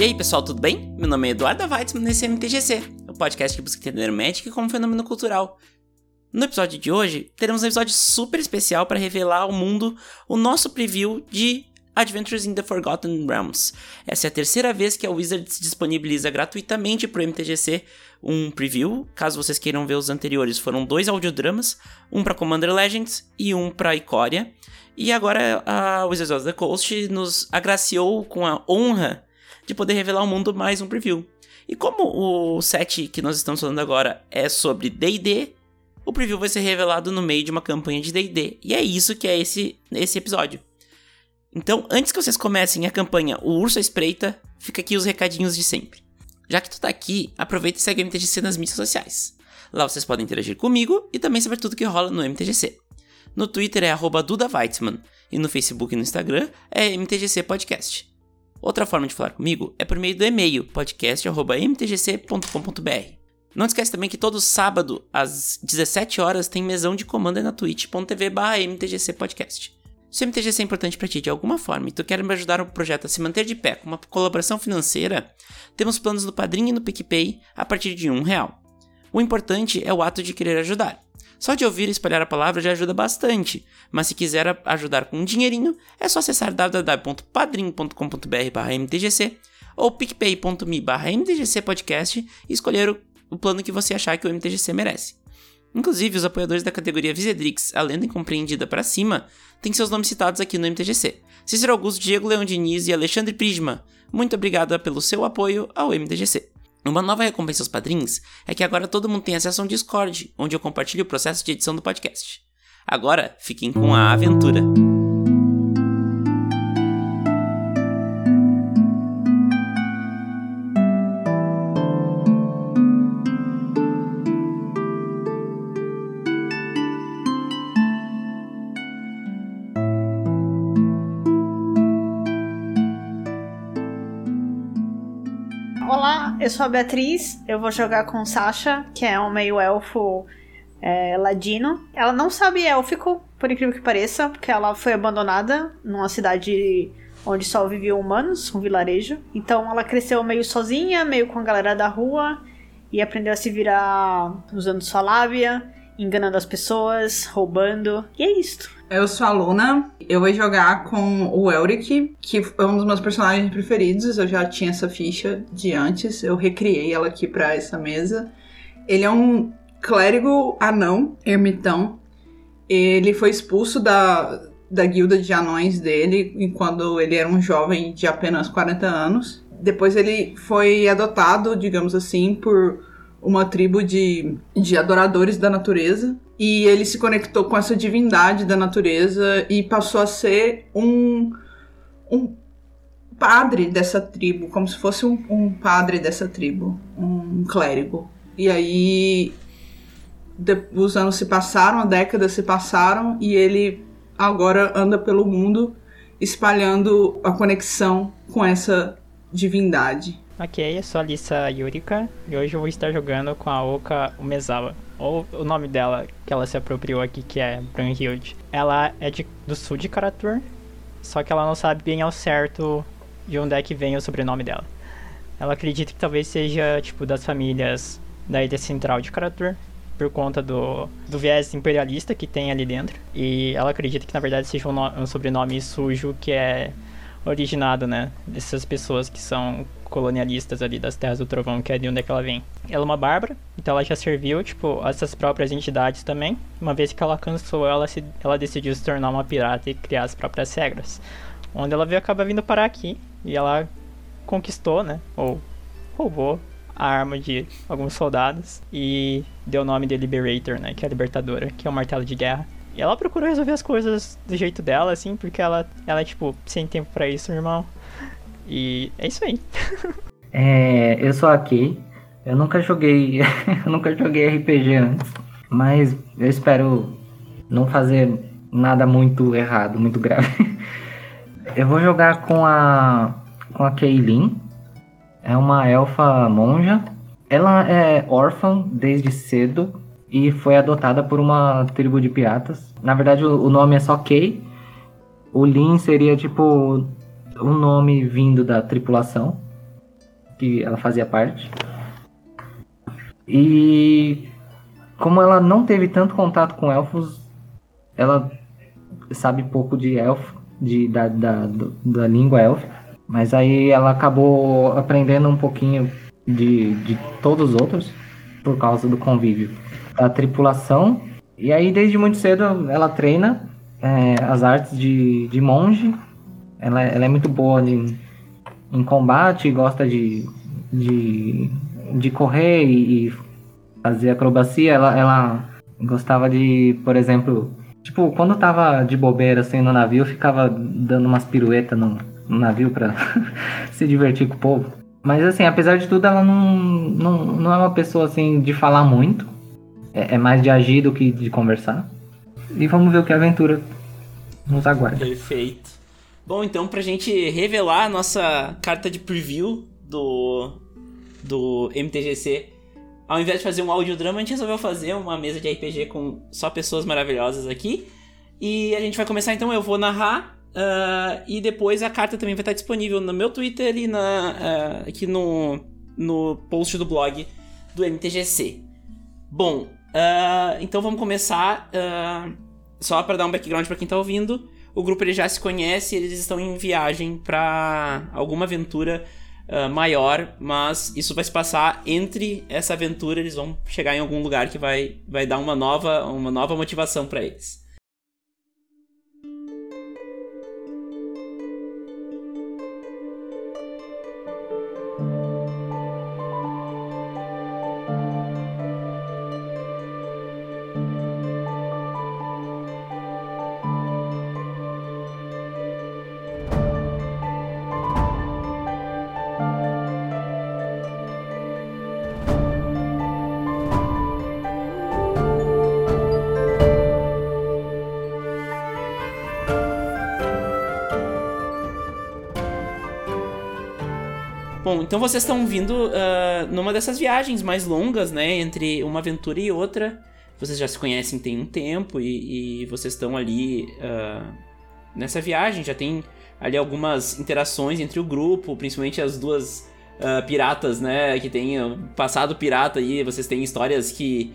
E aí, pessoal, tudo bem? Meu nome é Eduardo Weitzman nesse MTGC, o podcast que busca entender o Magic como fenômeno cultural. No episódio de hoje, teremos um episódio super especial para revelar ao mundo o nosso preview de Adventures in the Forgotten Realms. Essa é a terceira vez que a Wizards disponibiliza gratuitamente para o MTGC um preview. Caso vocês queiram ver os anteriores, foram dois audiodramas, um para Commander Legends e um para Ikoria. E agora a Wizards of the Coast nos agraciou com a honra de poder revelar ao mundo mais um preview. E como o set que nós estamos falando agora é sobre D&D, o preview vai ser revelado no meio de uma campanha de D&D. E é isso que é esse, esse episódio. Então, antes que vocês comecem a campanha O Urso à Espreita, fica aqui os recadinhos de sempre. Já que tu tá aqui, aproveita e segue o MTGC nas mídias sociais. Lá vocês podem interagir comigo e também saber tudo que rola no MTGC. No Twitter é Duda Weitzman e no Facebook e no Instagram é MTGC Podcast. Outra forma de falar comigo é por meio do e-mail podcast.mtgc.com.br. Não esquece também que todo sábado, às 17 horas, tem mesão de comando na twitch.tv mtgc podcast. Se o MTGC é importante para ti de alguma forma e tu quer me ajudar o projeto a se manter de pé com uma colaboração financeira, temos planos no Padrinho e no PicPay a partir de um real. O importante é o ato de querer ajudar. Só de ouvir e espalhar a palavra já ajuda bastante, mas se quiser ajudar com um dinheirinho, é só acessar www.padrim.com.br/mtgc ou picpay.me/mtgcpodcast e escolher o, o plano que você achar que o MTGC merece. Inclusive, os apoiadores da categoria Visedrix, a lenda incompreendida para cima, têm seus nomes citados aqui no MTGC. Cícero Augusto, Diego Leão Diniz e Alexandre Prisma, muito obrigada pelo seu apoio ao MTGC. Uma nova recompensa aos padrinhos é que agora todo mundo tem acesso a um Discord, onde eu compartilho o processo de edição do podcast. Agora, fiquem com a aventura. Eu sou a Beatriz, eu vou jogar com Sasha, que é um meio elfo é, ladino. Ela não sabe élfico, por incrível que pareça, porque ela foi abandonada numa cidade onde só viviam humanos, um vilarejo. Então ela cresceu meio sozinha, meio com a galera da rua, e aprendeu a se virar usando sua lábia, enganando as pessoas, roubando. E é isto. Eu sou a Luna, eu vou jogar com o Elric, que é um dos meus personagens preferidos. Eu já tinha essa ficha de antes, eu recriei ela aqui para essa mesa. Ele é um clérigo anão, ermitão. Ele foi expulso da, da guilda de anões dele quando ele era um jovem de apenas 40 anos. Depois ele foi adotado, digamos assim, por uma tribo de, de adoradores da natureza e ele se conectou com essa divindade da natureza e passou a ser um, um padre dessa tribo, como se fosse um, um padre dessa tribo, um clérigo. E aí de, os anos se passaram, décadas se passaram e ele agora anda pelo mundo espalhando a conexão com essa divindade. Ok, eu sou a Lisa Yurika e hoje eu vou estar jogando com a Oka Umezawa ou o nome dela que ela se apropriou aqui, que é Brunhilde. Ela é de, do sul de Karatur, só que ela não sabe bem ao certo de onde é que vem o sobrenome dela. Ela acredita que talvez seja, tipo, das famílias da ilha central de Karatur, por conta do, do viés imperialista que tem ali dentro. E ela acredita que, na verdade, seja um, no, um sobrenome sujo que é originado, né, dessas pessoas que são colonialistas ali das Terras do Trovão, que é de onde é que ela vem. Ela é uma bárbara, então ela já serviu, tipo, essas próprias entidades também. Uma vez que ela cansou, ela, se, ela decidiu se tornar uma pirata e criar as próprias regras. Onde ela veio, acaba vindo parar aqui, e ela conquistou, né, ou roubou a arma de alguns soldados e deu o nome de Liberator, né, que é a libertadora, que é o martelo de guerra. E ela procurou resolver as coisas do jeito dela, assim, porque ela, ela é, tipo, sem tempo para isso, irmão. E é isso aí. é, eu sou aqui. Eu nunca joguei. eu nunca joguei RPG antes. Mas eu espero não fazer nada muito errado, muito grave. eu vou jogar com a. com a Kaylin. É uma elfa monja. Ela é órfã desde cedo e foi adotada por uma tribo de piratas. Na verdade, o nome é só Kay. O Lin seria tipo um nome vindo da tripulação. que ela fazia parte. E como ela não teve tanto contato com elfos, ela sabe pouco de elfo, de, da, da, da língua élfica. Mas aí ela acabou aprendendo um pouquinho de, de todos os outros por causa do convívio da tripulação. E aí, desde muito cedo, ela treina é, as artes de, de monge. Ela, ela é muito boa em, em combate, gosta de, de, de correr e, e fazer acrobacia. Ela, ela gostava de, por exemplo, tipo, quando tava de bobeira assim no navio, ficava dando umas piruetas no, no navio pra se divertir com o povo. Mas assim, apesar de tudo, ela não, não, não é uma pessoa assim de falar muito. É, é mais de agir do que de conversar. E vamos ver o que a aventura nos aguarda. Perfeito. Bom, então pra gente revelar a nossa carta de preview do, do MTGC, ao invés de fazer um audiodrama, a gente resolveu fazer uma mesa de RPG com só pessoas maravilhosas aqui. E a gente vai começar então, eu vou narrar uh, e depois a carta também vai estar disponível no meu Twitter e na, uh, aqui no, no post do blog do MTGC. Bom, uh, então vamos começar. só para dar um background para quem tá ouvindo, o grupo ele já se conhece, eles estão em viagem para alguma aventura uh, maior, mas isso vai se passar entre essa aventura, eles vão chegar em algum lugar que vai, vai dar uma nova, uma nova motivação para eles. Então vocês estão vindo uh, numa dessas viagens mais longas, né? Entre uma aventura e outra. Vocês já se conhecem tem um tempo e, e vocês estão ali uh, nessa viagem. Já tem ali algumas interações entre o grupo, principalmente as duas uh, piratas, né? Que tem passado pirata aí. Vocês têm histórias que.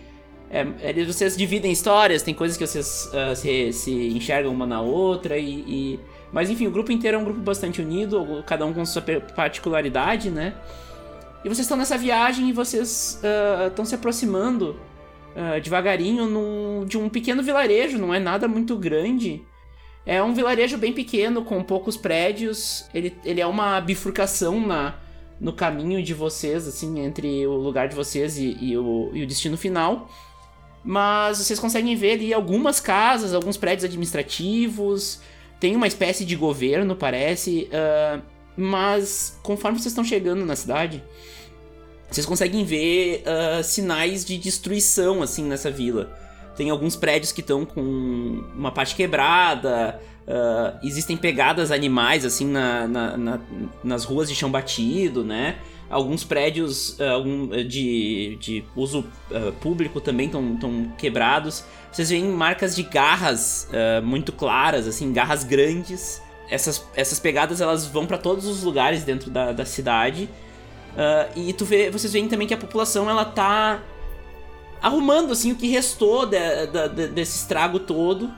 É, vocês dividem histórias, tem coisas que vocês se, se, enxergam uma na outra e, e mas enfim, o grupo inteiro é um grupo bastante unido, cada um com sua particularidade, né? E vocês estão nessa viagem e vocês estão uh, se aproximando uh, devagarinho num, de um pequeno vilarejo, não é nada muito grande. É um vilarejo bem pequeno, com poucos prédios. Ele, ele é uma bifurcação na, no caminho de vocês, assim, entre o lugar de vocês e, e, o, e o destino final. Mas vocês conseguem ver ali algumas casas, alguns prédios administrativos, tem uma espécie de governo, parece, uh, mas conforme vocês estão chegando na cidade, vocês conseguem ver uh, sinais de destruição assim nessa vila. Tem alguns prédios que estão com uma parte quebrada, uh, existem pegadas animais assim na, na, na, nas ruas de chão batido, né? Alguns prédios uh, de, de uso uh, público também estão quebrados. Vocês veem marcas de garras uh, muito claras, assim, garras grandes. Essas, essas pegadas elas vão para todos os lugares dentro da, da cidade. e tu vê, vocês veem também que a população ela tá arrumando assim o que restou de, de, de, desse estrago todo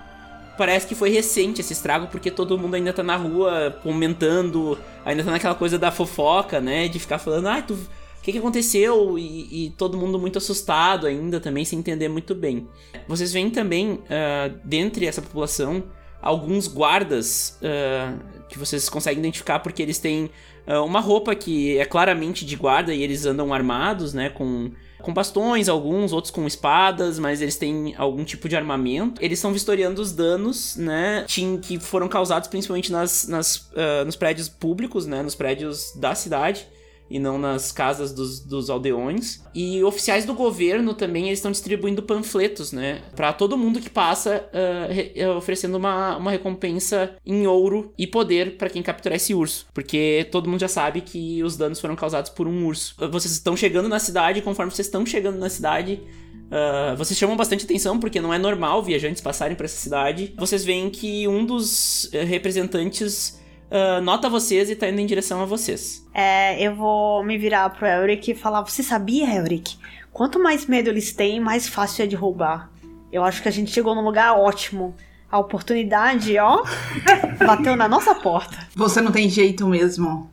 parece que foi recente esse estrago, porque todo mundo ainda tá na rua comentando, ainda tá naquela coisa da fofoca, né? De ficar falando, ah, tu. O que, que aconteceu? E, e, todo mundo muito assustado ainda também, sem entender muito bem. Vocês veem também, uh, dentre essa população, alguns guardas uh, que vocês conseguem identificar porque eles têm uh, uma roupa que é claramente de guarda e eles andam armados, né? Com com bastões, alguns, outros com espadas, mas eles têm algum tipo de armamento. Eles estão vistoriando os danos, né, que foram causados principalmente nas, nas, uh, nos prédios públicos, né, nos prédios da cidade e não nas casas dos, dos aldeões. E oficiais do governo também estão distribuindo panfletos, né? Para todo mundo que passa, uh, re, oferecendo uma, uma recompensa em ouro e poder para quem capturar esse urso. Porque todo mundo já sabe que os danos foram causados por um urso. Vocês estão chegando na cidade, conforme vocês estão chegando na cidade. Uh, vocês chamam bastante atenção porque não é normal viajantes passarem por essa cidade. Vocês veem que um dos representantes uh, nota vocês e tá indo em direção a vocês. É, eu vou me virar pro Elric e falar: Você sabia, Elric? Quanto mais medo eles têm, mais fácil é de roubar. Eu acho que a gente chegou num lugar ótimo. A oportunidade, ó, bateu na nossa porta. Você não tem jeito mesmo.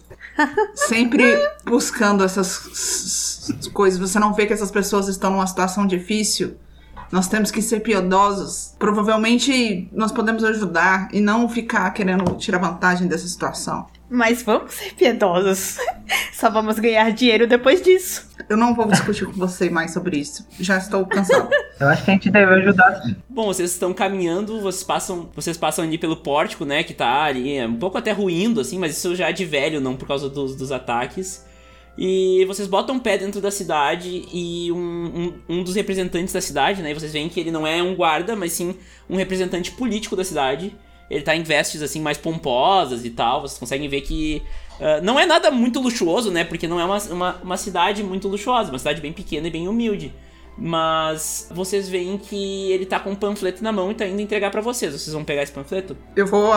Sempre buscando essas coisas. Você não vê que essas pessoas estão numa situação difícil. Nós temos que ser piedosos. Provavelmente nós podemos ajudar e não ficar querendo tirar vantagem dessa situação. Mas vamos ser piedosos. Só vamos ganhar dinheiro depois disso. Eu não vou discutir com você mais sobre isso. Já estou cansado. Eu acho que a gente deve ajudar sim. Bom, vocês estão caminhando, vocês passam, vocês passam ali pelo pórtico, né, que tá ali, é um pouco até ruindo assim, mas isso já é de velho, não por causa dos, dos ataques. E vocês botam um pé dentro da cidade e um, um, um, dos representantes da cidade, né? E vocês veem que ele não é um guarda, mas sim um representante político da cidade. Ele tá em vestes assim mais pomposas e tal. Vocês conseguem ver que uh, não é nada muito luxuoso, né? Porque não é uma, uma, uma cidade muito luxuosa, uma cidade bem pequena e bem humilde. Mas vocês veem que ele tá com um panfleto na mão e tá indo entregar para vocês. Vocês vão pegar esse panfleto? Eu vou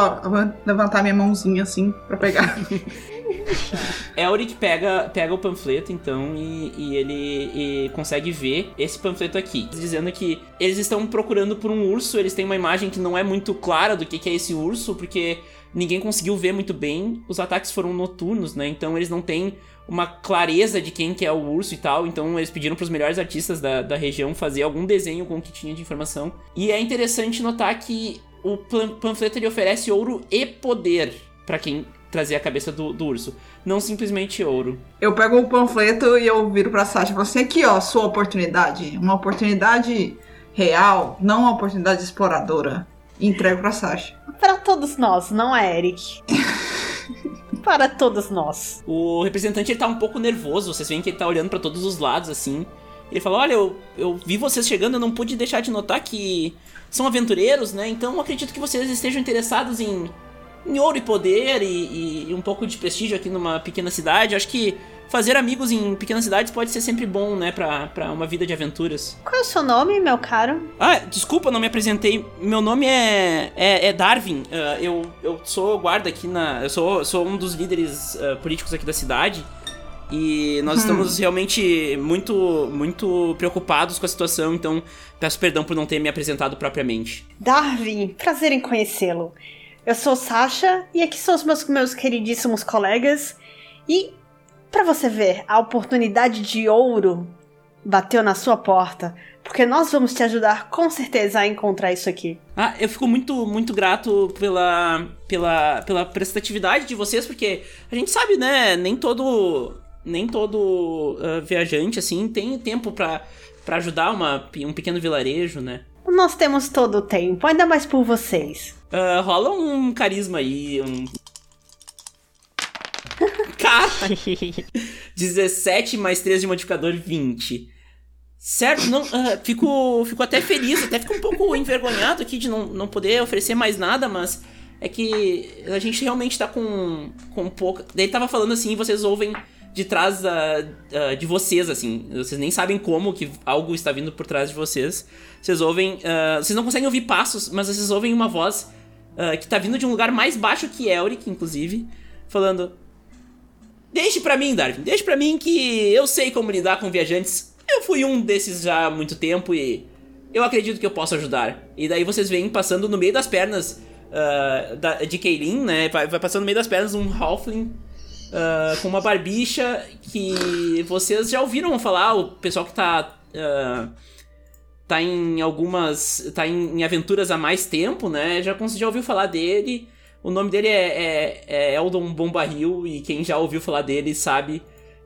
levantar minha mãozinha assim para pegar. Elric pega, pega o panfleto, então, e, e ele e consegue ver esse panfleto aqui. Dizendo que eles estão procurando por um urso, eles têm uma imagem que não é muito clara do que, que é esse urso, porque ninguém conseguiu ver muito bem. Os ataques foram noturnos, né? Então eles não têm uma clareza de quem que é o urso e tal. Então eles pediram para os melhores artistas da, da região fazer algum desenho com o que tinha de informação. E é interessante notar que o panfleto ele oferece ouro e poder para quem trazer a cabeça do, do, urso. Não simplesmente ouro. Eu pego o panfleto e eu viro pra Sasha e falo assim: aqui ó, sua oportunidade. Uma oportunidade real, não uma oportunidade exploradora. E entrego pra Sasha. Para todos nós, não é, Eric. para todos nós. O representante ele tá um pouco nervoso, vocês veem que ele tá olhando para todos os lados assim. Ele fala: Olha, eu, eu vi vocês chegando, eu não pude deixar de notar que são aventureiros, né? Então acredito que vocês estejam interessados em em ouro e poder e, e, um pouco de prestígio aqui numa pequena cidade. Acho que fazer amigos em pequenas cidades pode ser sempre bom, né, pra, pra uma vida de aventuras. Qual é o seu nome, meu caro? Ah, desculpa, não me apresentei. Meu nome é, é, é Darwin. Uh, eu, eu sou guarda aqui na. Eu sou, sou um dos líderes uh, políticos aqui da cidade. E nós hum. estamos realmente muito, muito preocupados com a situação, então peço perdão por não ter me apresentado propriamente. Darwin, prazer em conhecê-lo. Eu sou Sasha e aqui são os meus, meus queridíssimos colegas. E para você ver, a oportunidade de ouro bateu na sua porta, porque nós vamos te ajudar com certeza a encontrar isso aqui. Ah, eu fico muito, muito grato pela, pela, pela prestatividade de vocês, porque a gente sabe, né, nem todo nem todo uh, viajante assim tem tempo para para ajudar uma, um pequeno vilarejo, né? Nós temos todo o tempo, ainda mais por vocês. Uh, rola um carisma aí, um. Cara! 17 mais 3 de modificador, 20. Certo? Não, uh, fico, fico até feliz, até fico um pouco envergonhado aqui de não, não poder oferecer mais nada, mas é que a gente realmente tá com, com pouca. Daí tava falando assim, vocês ouvem de trás uh, de vocês, assim. Vocês nem sabem como que algo está vindo por trás de vocês. Vocês ouvem. Uh, vocês não conseguem ouvir passos, mas vocês ouvem uma voz uh, que tá vindo de um lugar mais baixo que Elric, inclusive, falando. Deixe para mim, Darwin, deixe para mim que eu sei como lidar com viajantes. Eu fui um desses já há muito tempo e eu acredito que eu posso ajudar. E daí vocês vêm passando no meio das pernas uh, da, de Keilin, né? Vai, vai, passando no meio das pernas um Halfling uh, com uma barbicha que vocês já ouviram falar, o pessoal que tá. Uh, tá em algumas. tá em, em, aventuras há mais tempo, né? Já, já ouviu falar dele. O nome dele é, é, é Eldon Bombarril, e quem já ouviu falar dele sabe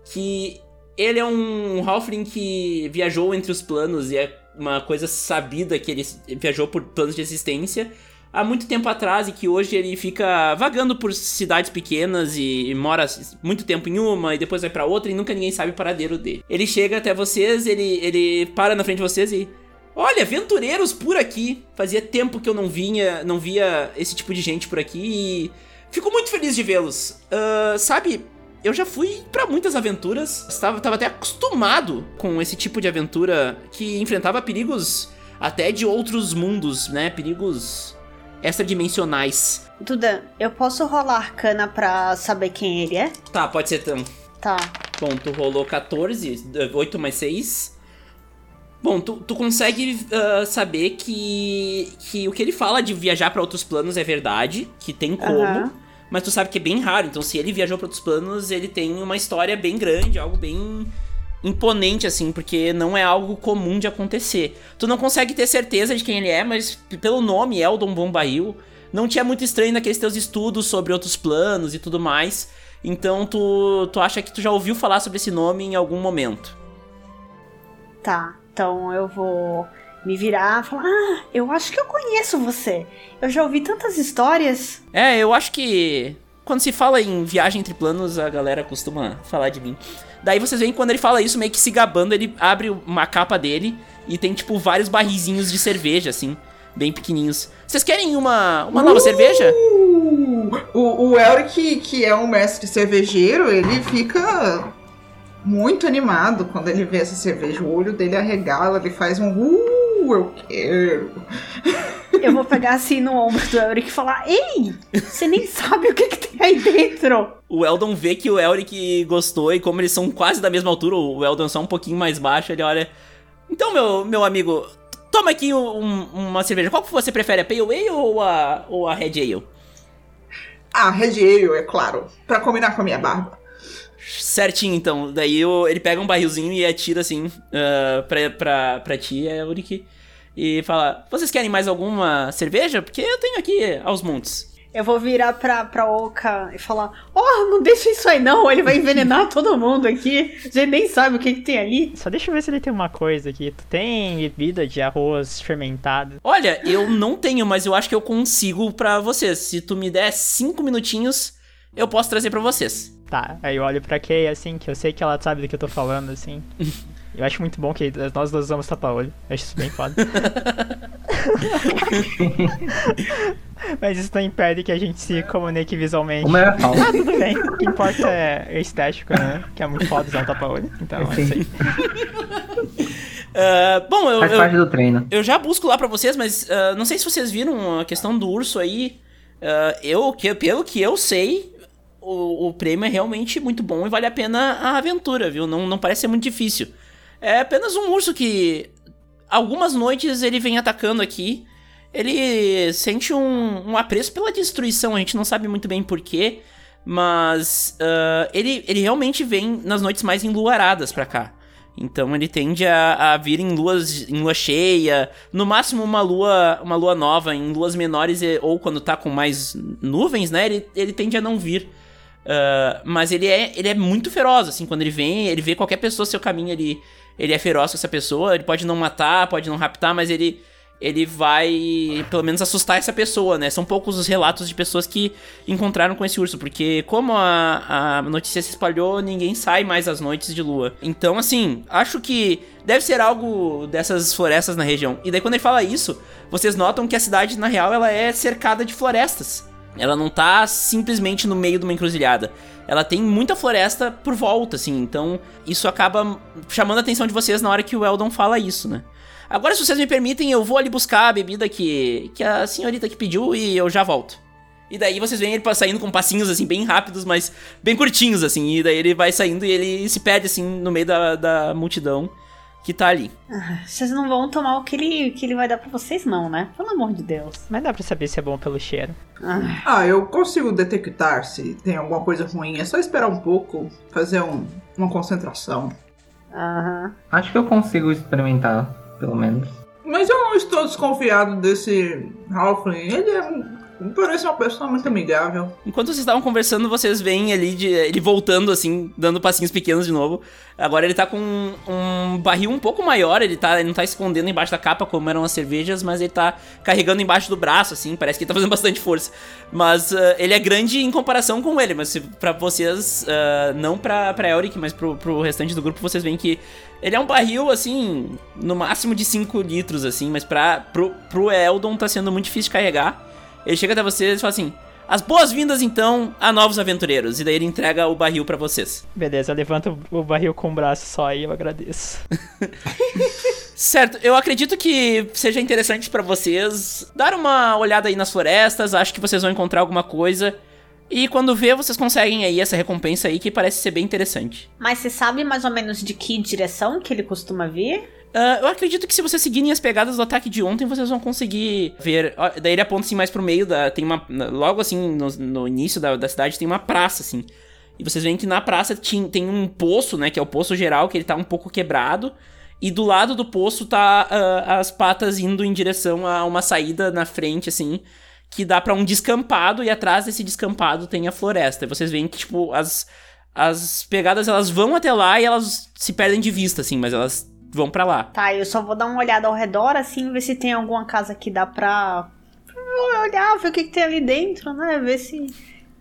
que ele é um Halfling que viajou entre os planos e é uma coisa sabida que ele viajou por planos de existência há muito tempo atrás e que hoje ele fica vagando por cidades pequenas e, e mora muito tempo em uma e depois vai para outra e nunca ninguém sabe o paradeiro dele. Ele chega até vocês, ele, ele para na frente de vocês e Olha, aventureiros por aqui. Fazia tempo que eu não vinha, não via esse tipo de gente por aqui e fico muito feliz de vê-los. Uh, sabe, eu já fui para muitas aventuras, estava, estava até acostumado com esse tipo de aventura que enfrentava perigos até de outros mundos, né? Perigos extradimensionais. Duda, eu posso rolar arcana pra saber quem ele é? Tá, pode ser então. Tá. Bom, tu rolou 14, 8 mais 6. Bom, tu, tu consegue uh, saber que, que o que ele fala de viajar para outros planos é verdade, que tem como, Aham. mas tu sabe que é bem raro. Então, se ele viajou para outros planos, ele tem uma história bem grande, algo bem imponente, assim, porque não é algo comum de acontecer. Tu não consegue ter certeza de quem ele é, mas pelo nome, Eldon Bombaril, não tinha muito estranho naqueles teus estudos sobre outros planos e tudo mais. Então, tu, tu acha que tu já ouviu falar sobre esse nome em algum momento. Tá. Então eu vou me virar e falar: Ah, eu acho que eu conheço você. Eu já ouvi tantas histórias. É, eu acho que quando se fala em viagem entre planos, a galera costuma falar de mim. Daí vocês veem que quando ele fala isso, meio que se gabando, ele abre uma capa dele e tem, tipo, vários barrizinhos de cerveja, assim, bem pequenininhos. Vocês querem uma, uma nova cerveja? Uh, o, o Elric, que é um mestre cervejeiro, ele fica muito animado quando ele vê essa cerveja. O olho dele arregala, ele faz um uh, eu quero. Eu vou pegar assim no ombro do Elric e falar: Ei, você nem sabe o que, que tem aí dentro. O Eldon vê que o Elric gostou e como eles são quase da mesma altura, o Eldon é só um pouquinho mais baixo, ele olha... Então, meu, meu amigo, toma aqui um- uma cerveja. Qual que você prefere, a Pale Ale ou a, ou a Red Ale? Ah, Red Ale, é claro. Pra combinar com a minha barba. Certinho, então. Daí o- ele pega um barrilzinho e atira assim ah, pra, pra, pra ti, é Ulrich, e fala: Vocês querem mais alguma cerveja? Porque eu tenho aqui aos montes. Eu vou virar pra, pra Oka e falar: Oh, não deixa isso aí não, ele vai envenenar todo mundo aqui. A gente nem sabe o que, que tem ali. Só deixa eu ver se ele tem uma coisa aqui. Tu tem bebida de arroz fermentado? Olha, eu não tenho, mas eu acho que eu consigo pra vocês. Se tu me der cinco minutinhos, eu posso trazer pra vocês. Tá, aí eu olho pra Kay assim, que eu sei que ela sabe do que eu tô falando, assim. Eu acho muito bom que nós dois usamos tapa-olho. Eu acho isso bem foda. Mas isso não impede que a gente se comunique visualmente. O meu é. Ah, tudo bem. O que importa é estético, né? Que é muito foda usar o tapa-olho. Então, é isso aí. Ah, bom, eu, Faz eu- parte do treino. Eu já busco lá pra vocês, mas ah, não sei se vocês viram a questão do urso aí. Ah, eu, que, pelo que eu sei, o, o prêmio é realmente muito bom e vale a pena a aventura, viu? Não, não parece ser muito difícil. É apenas um urso que algumas noites ele vem atacando aqui. Ele sente um, um apreço pela destruição, a gente não sabe muito bem porquê, mas ah, ele, ele realmente vem nas noites mais enluaradas pra cá. Então ele tende a, a vir em luas em lua cheia, no máximo uma lua uma lua nova, em luas menores ou quando tá com mais nuvens, né? Ele, ele tende a não vir. Ah, mas ele é, ele é muito feroz, assim, quando ele vem, ele vê qualquer pessoa seu caminho, ele, ele é feroz com essa pessoa, ele pode não matar, pode não raptar, mas ele, ele vai pelo menos assustar essa pessoa, né? São poucos os relatos de pessoas que encontraram com esse urso, porque como a, a notícia se espalhou, ninguém sai mais às noites de lua. Então, assim, acho que deve ser algo dessas florestas na região. E daí quando ele fala isso, vocês notam que a cidade, na real, ela é cercada de florestas. Ela não tá simplesmente no meio de uma encruzilhada. Ela tem muita floresta por volta, assim. Então, isso acaba chamando a atenção de vocês na hora que o Eldon fala isso, né? Agora, se vocês me permitem, eu vou ali buscar a bebida que, que a senhorita que pediu e eu já volto. E daí vocês veem ele saindo com passinhos, assim, bem rápidos, mas bem curtinhos, assim. E daí ele vai saindo e ele se perde, assim, no meio da, da multidão que tá ali. Vocês não vão tomar o que ele, que ele vai dar pra vocês, não, né? Pelo amor de Deus. Mas dá pra saber se é bom pelo cheiro. Ah, Ah, eu consigo detectar se tem alguma coisa ruim. É só esperar um pouco, fazer um- uma concentração. Aham. Acho que eu consigo experimentar, pelo menos. Mas eu não estou desconfiado desse Halfling. Ele é, um- parece uma pessoa muito amigável. Enquanto vocês estavam conversando, vocês veem ali de, ele voltando, assim, dando passinhos pequenos de novo. Agora ele tá com um, barril um pouco maior, ele, tá, ele não tá escondendo embaixo da capa como eram as cervejas, mas ele tá carregando embaixo do braço, assim, parece que ele tá fazendo bastante força. Mas ah, ele é grande em comparação com ele, mas pra vocês, ah, não pra, pra Elric, mas pro, pro restante do grupo, vocês veem que ele é um barril, assim, no máximo de 5 litros, assim, mas pra, pro, pro Eldon tá sendo muito difícil de carregar. Ele chega até vocês e fala assim: As boas-vindas então a novos aventureiros. E daí ele entrega o barril pra vocês. Beleza, eu levanto o barril com o braço só e eu agradeço. Certo, eu acredito que seja interessante pra vocês dar uma olhada aí nas florestas, acho que vocês vão encontrar alguma coisa. E quando vê, vocês conseguem aí essa recompensa aí que parece ser bem interessante. Mas você sabe mais ou menos de que direção que ele costuma vir? Ah, eu acredito que se vocês seguirem as pegadas do ataque de ontem, vocês vão conseguir ver. Daí ele aponta assim mais pro meio da. Tem uma. Logo assim, no, no início da, da cidade, tem uma praça, assim. E vocês veem que na praça tin- tem um poço, né? Que é o poço geral, que ele tá um pouco quebrado. E do lado do poço tá ah, as patas indo em direção a uma saída na frente, assim. Que dá pra um descampado, e atrás desse descampado tem a floresta. E vocês veem que, tipo, as, as pegadas elas vão até lá e elas se perdem de vista, assim, mas elas vão pra lá. Tá, eu só vou dar uma olhada ao redor, assim, ver se tem alguma casa que dá pra olhar, ver o que, que tem ali dentro, né? Ver se,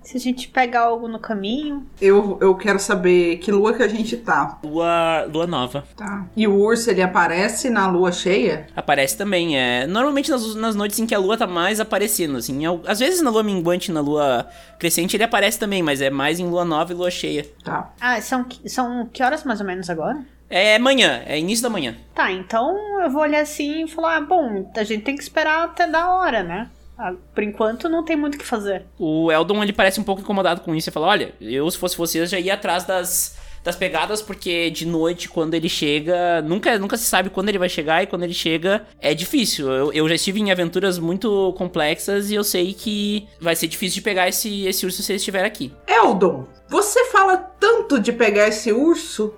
se a gente pegar algo no caminho. Eu, eu quero saber que lua que a gente tá. Lua, lua nova. Tá. E o urso, ele aparece na lua cheia? Aparece também, é. Normalmente nas, nas noites em que a lua tá mais aparecendo, assim. Às vezes na lua minguante e na lua crescente ele aparece também, mas é mais em lua nova e lua cheia. Tá. Ah, são, são que horas mais ou menos agora? É manhã, é início da manhã. Tá, então eu vou olhar assim e falar, ah, bom, a gente tem que esperar até da hora, né? Ah, Por enquanto não tem muito o que fazer. O Eldon, ele parece um pouco incomodado com isso e fala: Olha, eu se fosse vocês já ia atrás das, das pegadas, porque de noite, quando ele chega, nunca, nunca se sabe quando ele vai chegar, e quando ele chega é difícil. Eu, eu já estive em aventuras muito complexas e eu sei que vai ser difícil de pegar esse, esse urso se ele estiver aqui. Eldon, você fala tanto de pegar esse urso,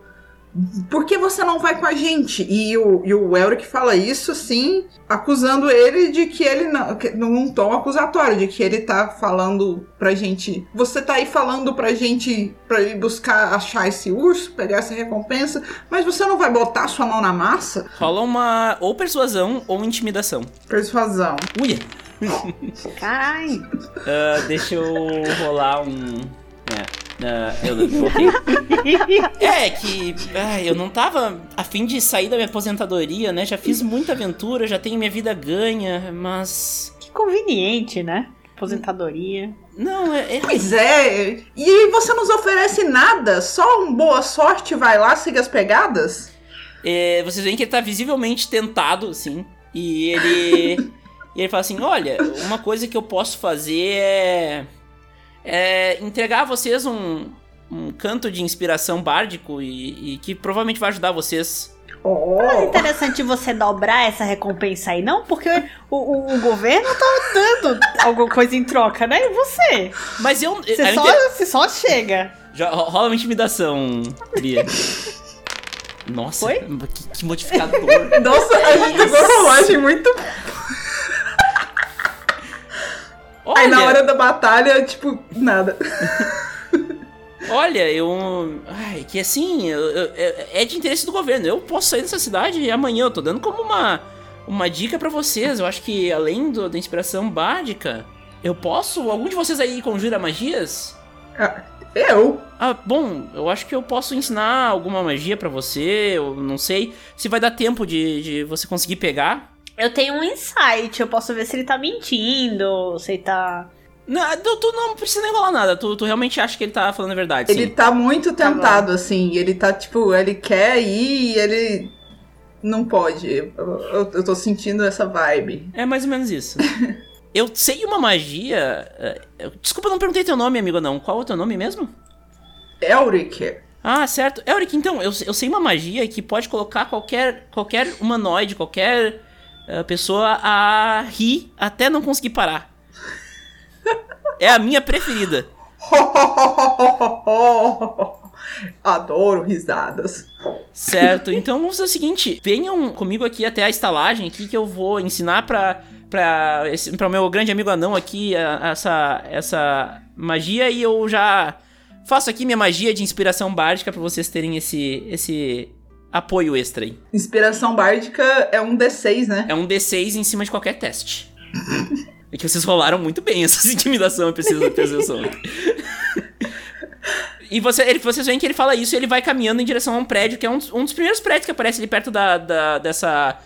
por que você não vai com a gente? E o, e o Elric fala isso, sim, acusando ele de que ele não. que- num tom acusatório, de que ele tá falando pra gente. Você tá aí falando pra gente pra ir buscar achar esse urso, pegar essa recompensa, mas você não vai botar sua mão na massa? Rola uma ou persuasão ou intimidação. Persuasão. Uia! Caralho! Ah, deixa eu rolar um. É. ah, eu. É que ah, eu não tava a fim de sair da minha aposentadoria, né? Já fiz muita aventura, já tenho minha vida ganha, mas. Que conveniente, né? Aposentadoria. Não, é. é- Pois é, e você nos oferece nada, só um boa sorte, vai lá, siga as pegadas? é, vocês veem que ele tá visivelmente tentado, assim. E ele. e ele fala assim: olha, uma coisa que eu posso fazer é. É entregar a vocês um. Um canto de inspiração bárdico e, e que provavelmente vai ajudar vocês Mas é Oh, interessante você dobrar essa recompensa aí, não? Porque o, o, o governo tá dando alguma coisa em troca, né? E você? Mas eu. Você eu só, inte- você só chega. Já, ro- rola uma intimidação, Bria. Nossa, Foi? Que, que modificador. nossa, a gente pegou uma rolagem muito. Olha, Aí na hora da batalha, tipo, nada. olha, eu. Ai, que assim, eu- eu- é é de interesse do governo. Eu posso sair dessa cidade amanhã. Eu tô dando como uma, uma dica pra vocês. Eu acho que além do- da inspiração bádica, eu posso. Algum de vocês aí conjura magias? Ah, Eu? Ah, bom, eu acho que eu posso ensinar alguma magia pra você. Eu não sei se vai dar tempo de, de você conseguir pegar. Eu tenho um insight, eu posso ver se ele tá mentindo, se ele tá. Não, tu, tu não precisa nem rolar nada. Tu, tu realmente acha que ele tá falando a verdade, Ele sim. tá muito Tá tentado, assim. Ele tá, tipo, ele quer ir e ele não pode. Eu, eu- eu tô sentindo essa vibe. É mais ou menos isso. eu sei uma magia. é, Desculpa, eu não perguntei teu nome, amigo, não. Qual é o teu nome mesmo? Elric. Ah, certo. Elric, então, eu, eu sei uma magia que pode colocar qualquer, qualquer humanoide, qualquer eh, pessoa a rir até não conseguir parar. É a minha preferida. Adoro risadas. Certo, então vamos fazer o seguinte: venham comigo aqui até a estalagem aqui que eu vou ensinar pra, pra, esse, pra meu grande amigo anão aqui a- essa, essa magia e eu já faço aqui minha magia de inspiração bárdica pra vocês terem esse, esse apoio extra aí. Inspiração bárdica é um D6, né? É um D6 em cima de qualquer teste. É que vocês rolaram muito bem essas intimidação e precisa percepção. E você, ele, vocês veem que ele fala isso e ele vai caminhando em direção a um prédio, que é um, dos- um dos primeiros prédios que aparece ali perto da, da- dessa,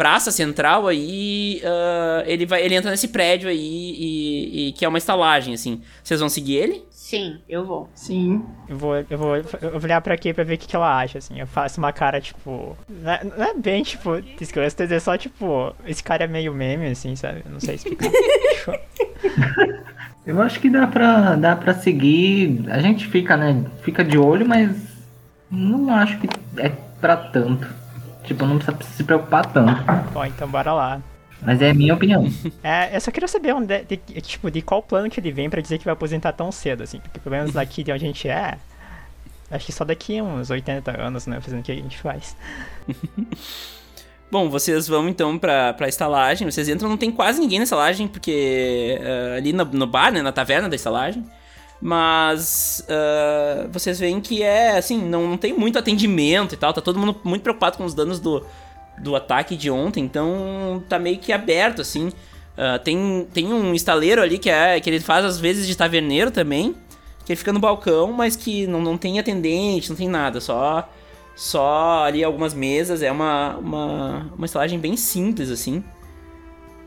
praça central aí, uh, ele vai ele entra nesse prédio aí e, e, que é uma estalagem, assim. Vocês vão seguir ele? Sim, eu vou. Sim. Eu vou, eu vou olhar pra aqui pra ver o que, que ela acha, assim. Eu faço uma cara, tipo. Não é, não é bem, tipo, desgosto, é só, tipo, esse cara é meio meme, assim, sabe? Eu não sei explicar. eu acho que dá pra, dá pra seguir. A gente fica, né? Fica de olho, mas não acho que é pra tanto. Tipo, não precisa se preocupar tanto. Bom, então bora lá. Mas é a minha opinião. É, eu só queria saber onde, de, de, tipo, de qual plano que ele vem pra dizer que vai aposentar tão cedo, assim. Porque pelo menos daqui de onde a gente é, acho que só daqui uns 80 anos, né, fazendo o que a gente faz. Bom, vocês vão então pra, pra estalagem, vocês entram, não tem quase ninguém na estalagem, porque uh, ali no, no, bar, né, na taverna da estalagem, mas uh, vocês veem que é, assim, não, não tem muito atendimento e tal, tá todo mundo muito preocupado com os danos do, do ataque de ontem, então tá meio que aberto, assim. Uh, tem, tem um estaleiro ali que, é, que ele faz às vezes de taverneiro também, que ele fica no balcão, mas que não, não tem atendente, não tem nada, só só ali algumas mesas, é uma, uma, uma estalagem bem simples, assim.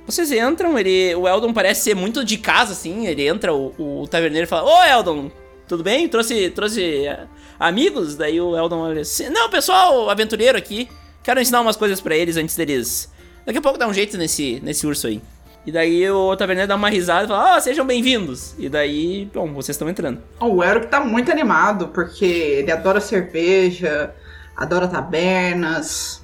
Vocês entram, ele, o Eldon parece ser muito de casa, assim, ele entra, o, o taverneiro fala, ô Eldon, tudo bem? Trouxe, trouxe uh, amigos? Daí o Eldon olha assim, não, pessoal, aventureiro aqui, Quero ensinar umas coisas para eles antes deles. Daqui a pouco dá um jeito nesse, nesse urso aí. E daí o taverneiro dá uma risada e fala: Ah, sejam bem-vindos. E daí, bom, vocês estão entrando. O Eric tá muito animado, porque ele adora cerveja, adora tabernas.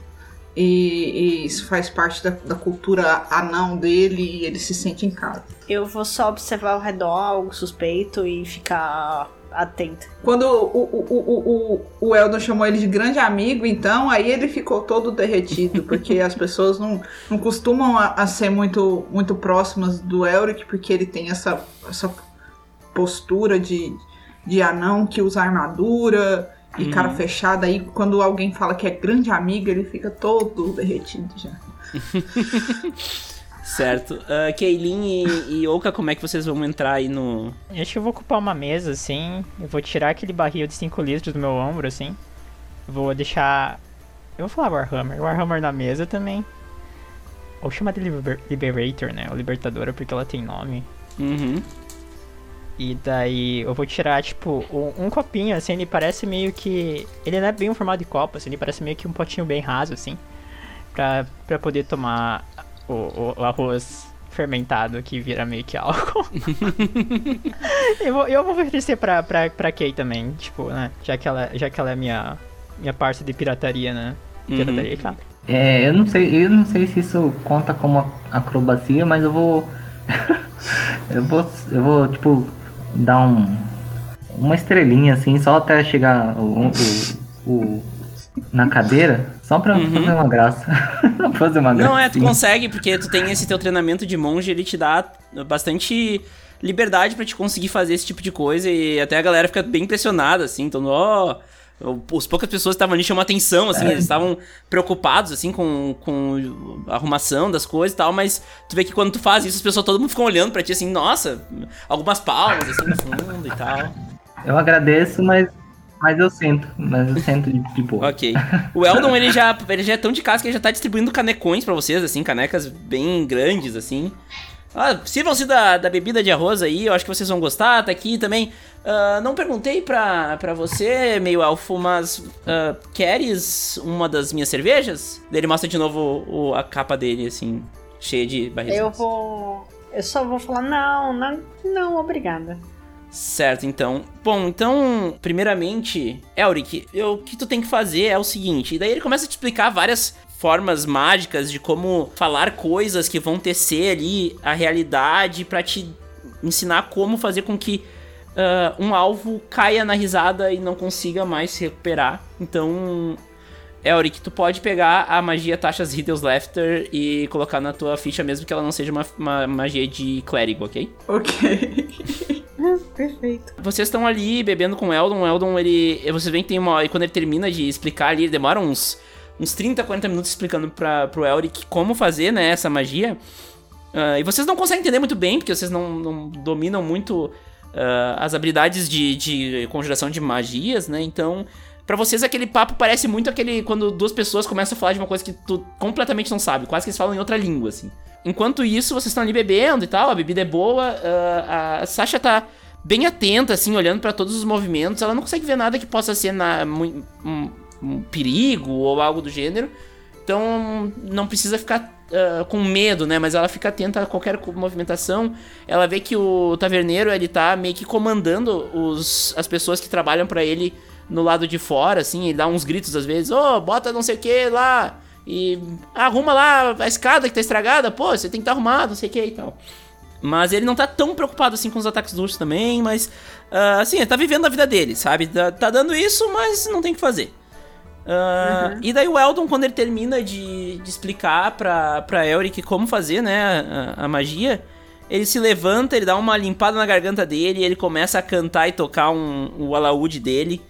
E, e isso faz parte da, da, cultura anão dele e ele se sente em casa. Eu vou só observar ao redor algo suspeito e ficar atento. Quando o, o, o, o, o Eldon chamou ele de grande amigo, então, aí ele ficou todo derretido, porque as pessoas não, não costumam a, a, ser muito, muito próximas do Elric, porque ele tem essa, essa postura de, de anão que usa armadura e uhum. cara fechada. Aí quando alguém fala que é grande amigo, ele fica todo derretido já. Certo. Uh, Keilin e, e Oka, como é que vocês vão entrar aí no. Acho que eu vou ocupar uma mesa, assim. Eu vou tirar aquele barril de 5 litros do meu ombro, assim. Vou deixar. Eu vou falar Warhammer. Warhammer na mesa também. Ou chama de Liber Liberator, né? Ou Libertadora, porque ela tem nome. Uhum. E daí eu vou tirar, tipo, um, um, copinho, assim, ele parece meio que. Ele não é bem um formato de copo, assim, ele parece meio que um potinho bem raso, assim. Pra, pra poder tomar o, o arroz fermentado que vira meio que álcool. eu, vou, eu vou oferecer pra, pra, pra Kay também, tipo, né? Já que ela, já que ela é minha, minha parte de pirataria, né? Pirataria, uhum. claro. É, eu não sei, eu não sei se isso conta como acrobacia, mas eu vou. eu vou. Eu vou, tipo, dar um. Uma estrelinha assim, só até chegar o, o, o na cadeira, só pra uhum. fazer uma graça. fazer uma graça. Não, é, tu consegue, porque tu tem esse teu treinamento de monge, ele te dá bastante liberdade para te conseguir fazer esse tipo de coisa e até a galera fica bem impressionada, assim, então, ó... As poucas pessoas estavam ali chamam atenção, assim, é. eles estavam preocupados, assim, com, com a arrumação das coisas e tal, mas tu vê que quando tu faz isso, as pessoas, todo mundo ficam olhando pra ti, assim, nossa, algumas palmas, assim, no fundo e tal. Eu agradeço, mas mas eu sinto, mas eu sinto de, de boa. ok. O Eldon, ele já, ele já é tão de casa que ele já tá distribuindo canecões para vocês, assim, canecas bem grandes, assim. Ah, sirvam-se da, da bebida de arroz aí, eu acho que vocês vão gostar, tá aqui também. Uh, não perguntei pra, pra você, meio elfo, mas uh, queres uma das minhas cervejas? Ele mostra de novo o, a capa dele, assim, cheia de barris. Eu vou. Eu só vou falar, não, não, não, obrigada. Certo, então. Bom, então, primeiramente, Elric, o que tu tem que fazer é o seguinte. E daí ele começa a te explicar várias formas mágicas de como falar coisas que vão tecer ali a realidade para te ensinar como fazer com que uh, um alvo caia na risada e não consiga mais se recuperar. Então, Elric, tu pode pegar a magia Taxas Riddles Laughter e colocar na tua ficha mesmo que ela não seja uma, uma magia de clérigo, ok? Ok. Perfeito. Vocês estão ali bebendo com o Eldon. O Eldon, ele. Vocês veem que tem uma. E quando ele termina de explicar ali, ele demora uns, uns 30, 40 minutos explicando pra, pro Elric como fazer, né, essa magia. Uh, e vocês não conseguem entender muito bem, porque vocês não, não dominam muito uh, as habilidades de, de conjuração de magias, né? Então, Pra vocês, aquele papo parece muito aquele quando duas pessoas começam a falar de uma coisa que tu completamente não sabe. Quase que eles falam em outra língua, assim. Enquanto isso, vocês estão ali bebendo e tal, a bebida é boa. Uh, a Sasha tá bem atenta, assim, olhando para todos os movimentos. Ela não consegue ver nada que possa ser na, um, um, perigo ou algo do gênero. Então não precisa ficar uh, com medo, né? Mas ela fica atenta a qualquer movimentação. Ela vê que o taverneiro ele tá meio que comandando os, as pessoas que trabalham para ele no lado de fora, assim. Ele dá uns gritos às vezes: Ô, oh, bota não sei o que lá. E arruma lá a escada que tá estragada. Pô, você tem que estar tá arrumado, não sei o que e tal. Mas ele não tá tão preocupado assim com os ataques do urso também, mas uh, assim, ele tá vivendo a vida dele, sabe? Tá, tá dando isso, mas não tem o que fazer. Uh, uhum. E daí o Eldon, quando ele termina de, de explicar pra, pra Elric como fazer, né, a, a, magia, ele se levanta, ele dá uma limpada na garganta dele, ele começa a cantar e tocar um, o alaúde dele.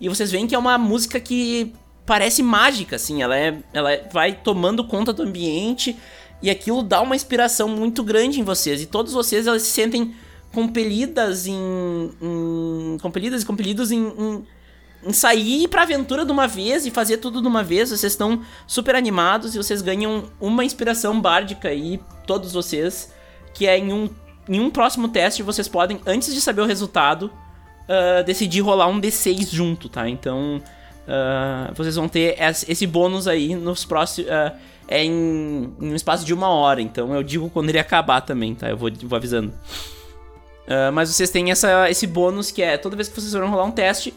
E vocês veem que é uma música que parece mágica, assim, ela, é, ela vai tomando conta do ambiente e aquilo dá uma inspiração muito grande em vocês. E todos vocês elas se sentem compelidas em, em compelidas e compelidos em, em em sair pra aventura de uma vez e fazer tudo de uma vez. Vocês estão super animados e vocês ganham uma inspiração bárdica aí, todos vocês, que é em um, em um próximo teste vocês podem, antes de saber o resultado, uh, decidir rolar um D6 junto, tá? Então, uh, vocês vão ter esse bônus aí nos próximos. Uh, é em, em, um espaço de uma hora, então eu digo quando ele acabar também, tá? Eu vou, vou avisando. mas vocês têm essa, esse bônus que é toda vez que vocês forem rolar um teste,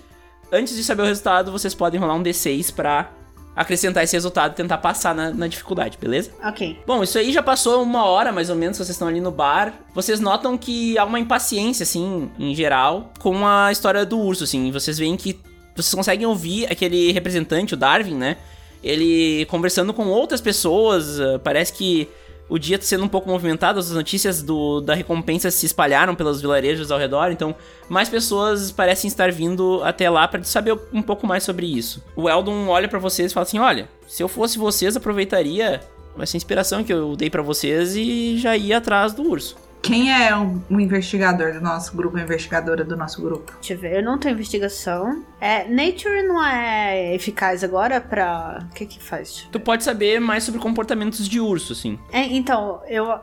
antes de saber o resultado, vocês podem rolar um D6 pra acrescentar esse resultado e tentar passar na, na, dificuldade, beleza? Ok. Bom, isso aí já passou uma hora mais ou menos, vocês estão ali no bar. Vocês notam que há uma impaciência, assim, em geral, com a história do urso, assim. Vocês veem que vocês conseguem ouvir aquele representante, o Darwin, né? Ele conversando com outras pessoas, uh, parece que o dia tá sendo um pouco movimentado, as notícias do, da recompensa se espalharam pelos vilarejos ao redor, então mais pessoas parecem estar vindo até lá para saber um pouco mais sobre isso. O Eldon olha para vocês e fala assim: olha, se eu fosse vocês, aproveitaria essa inspiração que eu dei para vocês e já ia atrás do urso. Quem é o, o investigador do nosso grupo, a investigadora do nosso grupo? Deixa eu ver, eu não tenho investigação. É, Nature não é eficaz agora pra. O que que faz? Tu pode saber mais sobre comportamentos de urso, assim. É, então, eu.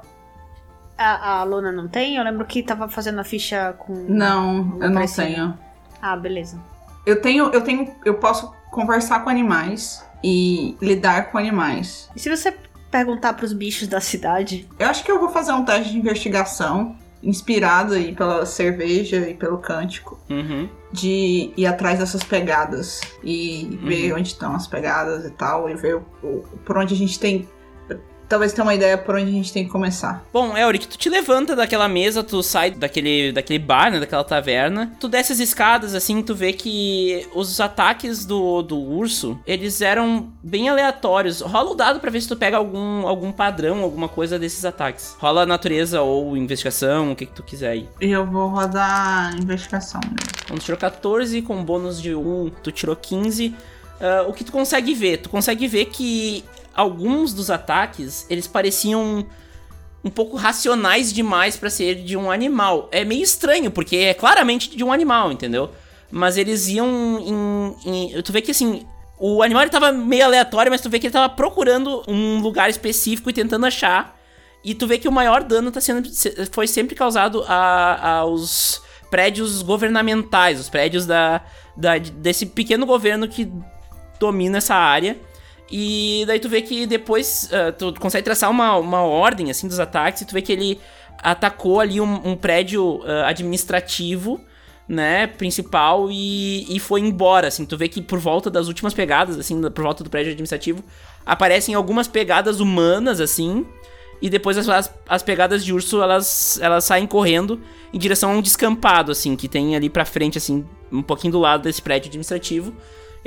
A, a Luna não tem? Eu lembro que tava fazendo a ficha com. Não, eu não tenho. Ah, beleza. Eu tenho, eu tenho. Eu posso conversar com animais e lidar com animais. E se você perguntar para os bichos da cidade. Eu acho que eu vou fazer um teste de investigação inspirado aí pela cerveja e pelo cântico. Uhum. De ir atrás dessas pegadas e uhum. ver onde estão as pegadas e tal, e ver o, o, por onde a gente tem talvez tenha uma ideia por onde a gente tem que começar. Bom, Elric, tu te levanta daquela mesa, tu sai daquele, daquele bar, né, daquela taverna, tu desce as escadas, assim, tu vê que os ataques do, do urso, eles eram bem aleatórios. Rola o dado pra ver se tu pega algum, algum padrão, alguma coisa desses ataques. Rola natureza ou investigação, o que que tu quiser aí. Eu vou rodar investigação. Então, tu tirou 14 com bônus de 1, tu tirou 15. Uh, ah, o que tu consegue ver? Tu consegue ver que alguns dos ataques, eles pareciam um pouco racionais demais para ser de um animal. É meio estranho, porque é claramente de um animal, entendeu? Mas eles iam em, em tu vê que assim, o animal ele tava meio aleatório, mas tu vê que ele tava procurando um lugar específico e tentando achar. E tu vê que o maior dano tá sendo foi sempre causado a, aos prédios governamentais, os prédios da, da, desse pequeno governo que domina essa área. E daí tu vê que depois uh, tu consegue traçar uma, uma ordem assim dos ataques e tu vê que ele atacou ali um, um prédio uh, administrativo, né, principal e, e foi embora, assim. Tu vê que por volta das últimas pegadas, assim, por volta do prédio administrativo, aparecem algumas pegadas humanas, assim, e depois as, as, as, pegadas de urso, elas, elas saem correndo em direção a um descampado, assim, que tem ali pra frente, assim, um pouquinho do lado desse prédio administrativo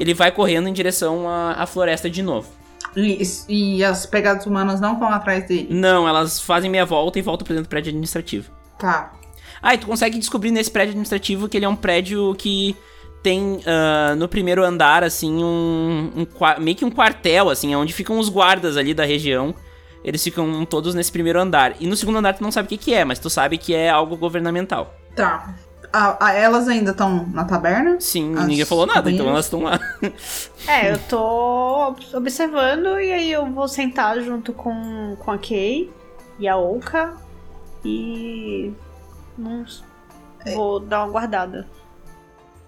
ele vai correndo em direção à, à floresta de novo. E, e, as pegadas humanas não vão atrás dele? Não, elas fazem meia volta e voltam pra dentro do prédio administrativo. Tá. Ah, e tu consegue descobrir nesse prédio administrativo que ele é um prédio que tem uh, no primeiro andar, assim, um, um, meio que um quartel, assim, onde ficam os guardas ali da região. Eles ficam todos nesse primeiro andar. E no segundo andar tu não sabe o que, que é, mas tu sabe que é algo governamental. Tá. A, a- elas ainda estão na taberna? Sim, As ninguém falou nada, então elas estão lá. É, eu tô observando e aí eu vou sentar junto com, com a Kay e a Oka e. Não, vou dar uma guardada.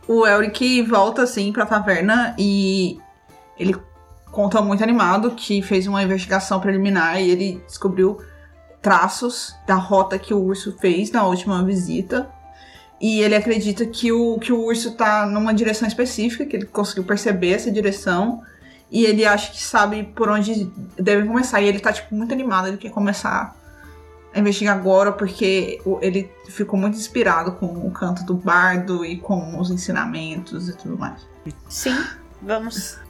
O Elric volta assim pra taverna e ele conta muito animado que fez uma investigação preliminar e ele descobriu traços da rota que o urso fez na última visita. E ele acredita que o, que o urso tá numa direção específica, que ele conseguiu perceber essa direção. E ele acha que sabe por onde deve começar. E ele tá, tipo, muito animado, ele quer começar a investigar agora, porque ele ficou muito inspirado com o canto do bardo e com os ensinamentos e tudo mais. Sim, vamos.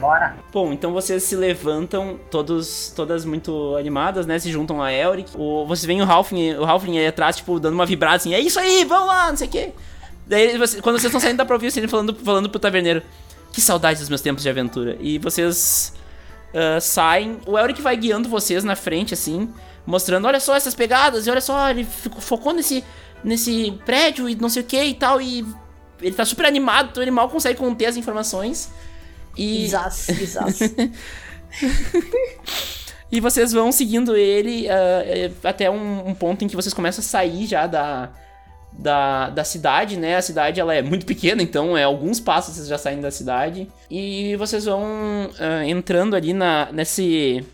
Bora. Bom, então vocês se levantam, todos, todas muito animadas, né? Se juntam a Elric. O, vocês veem o Halfling, o Halfling aí atrás, tipo, dando uma vibrada assim, é isso aí, vamos lá, não sei o quê. Daí, você- quando vocês estão saindo da província, ele falando, falando pro taverneiro, que saudade dos meus tempos de aventura. E vocês ah, saem, o Elric vai guiando vocês na frente, assim, mostrando, olha só essas pegadas, e olha só, ele ficou- focou nesse, nesse prédio e não sei o que e tal, e ele tá super animado, então ele mal consegue conter as informações. E... Isas. E vocês vão seguindo ele eh, até um, um ponto em que vocês começam a sair já da, da, da cidade, né? A cidade ela é muito pequena, então é alguns passos vocês já saem da cidade. E vocês vão ah, entrando ali na, nesse,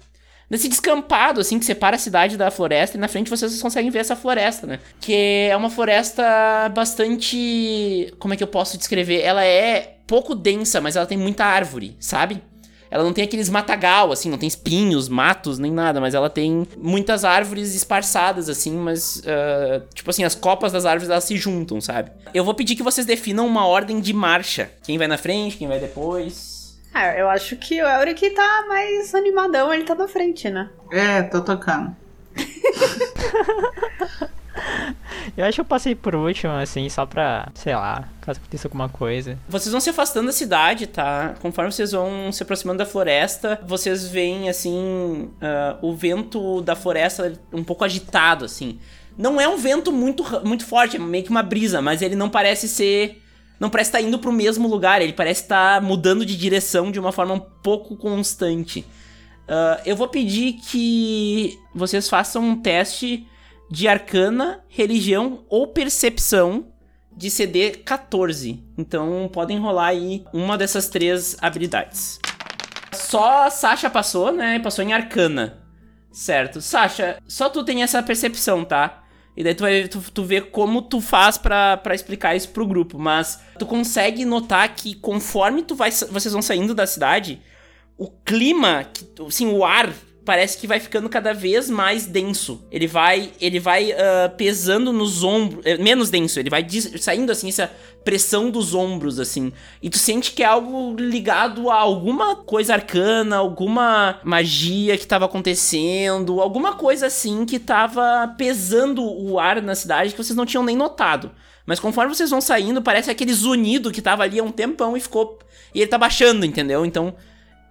nesse descampado, assim, que separa a cidade da floresta. E na frente vocês conseguem ver essa floresta, né? Que é uma floresta bastante... Como é que eu posso descrever? Ela é pouco densa, mas ela tem muita árvore, sabe? Ela não tem aqueles matagal, assim, não tem espinhos, matos, nem nada, mas ela tem muitas árvores esparçadas, assim, mas, ah, tipo assim, as copas das árvores elas se juntam, sabe? Eu vou pedir que vocês definam uma ordem de marcha. Quem vai na frente, quem vai depois. Ah, eu acho que o Elric tá mais animadão, ele tá na frente, né? É, tô tocando. Eu acho que eu passei por último, assim, só pra, sei lá, caso aconteça alguma coisa. Vocês vão se afastando da cidade, tá? Conforme vocês vão se aproximando da floresta, vocês veem, assim, ah, o vento da floresta um pouco agitado, assim. Não é um vento muito, muito forte, é meio que uma brisa, mas ele não parece ser. Não parece estar indo pro mesmo lugar, ele parece estar mudando de direção de uma forma um pouco constante. Ah, eu vou pedir que vocês façam um teste de arcana, religião ou percepção de CD 14. Então podem rolar aí uma dessas três habilidades. Só Sasha passou, né? Passou em arcana. Certo. Sasha, só tu tem essa percepção, tá? E daí tu vai tu, tu vê como tu faz pra explicar isso pro grupo. Mas tu consegue notar que conforme tu vai, vocês vão saindo da cidade, o clima, que- assim, o ar parece que vai ficando cada vez mais denso. Ele vai, ele vai ah, pesando nos ombros, é, menos denso. Ele vai saindo assim essa pressão dos ombros assim. E tu sente que é algo ligado a alguma coisa arcana, alguma magia que tava acontecendo, alguma coisa assim que tava pesando o ar na cidade que vocês não tinham nem notado. Mas conforme vocês vão saindo, parece aquele zunido que tava ali há um tempão e ficou. E ele tá baixando, entendeu? Então.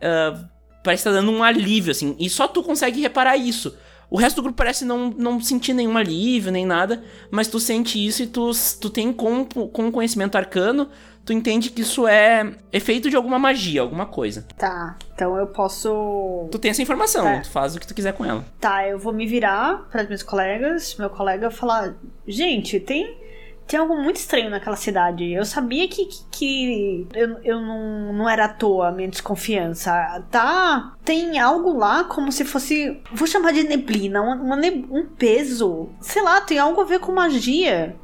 ah, parece que tá dando um alívio, assim. E só tu consegue reparar isso. O resto do grupo parece não, não sentir nenhum alívio, nem nada. Mas tu sente isso e tu, tu tem com, com conhecimento arcano, tu entende que isso é efeito de alguma magia, alguma coisa. Tá, então eu posso. Tu tem essa informação, É. tu faz o que tu quiser com ela. Tá, eu vou me virar para meus colegas, meu colega falar: gente, tem. Tem algo muito estranho naquela cidade. Eu sabia que, que, que eu, eu não, não era à toa a minha desconfiança. Tá. Tem algo lá como se fosse. Vou chamar de neblina, uma, uma um peso. Sei lá, tem algo a ver com magia.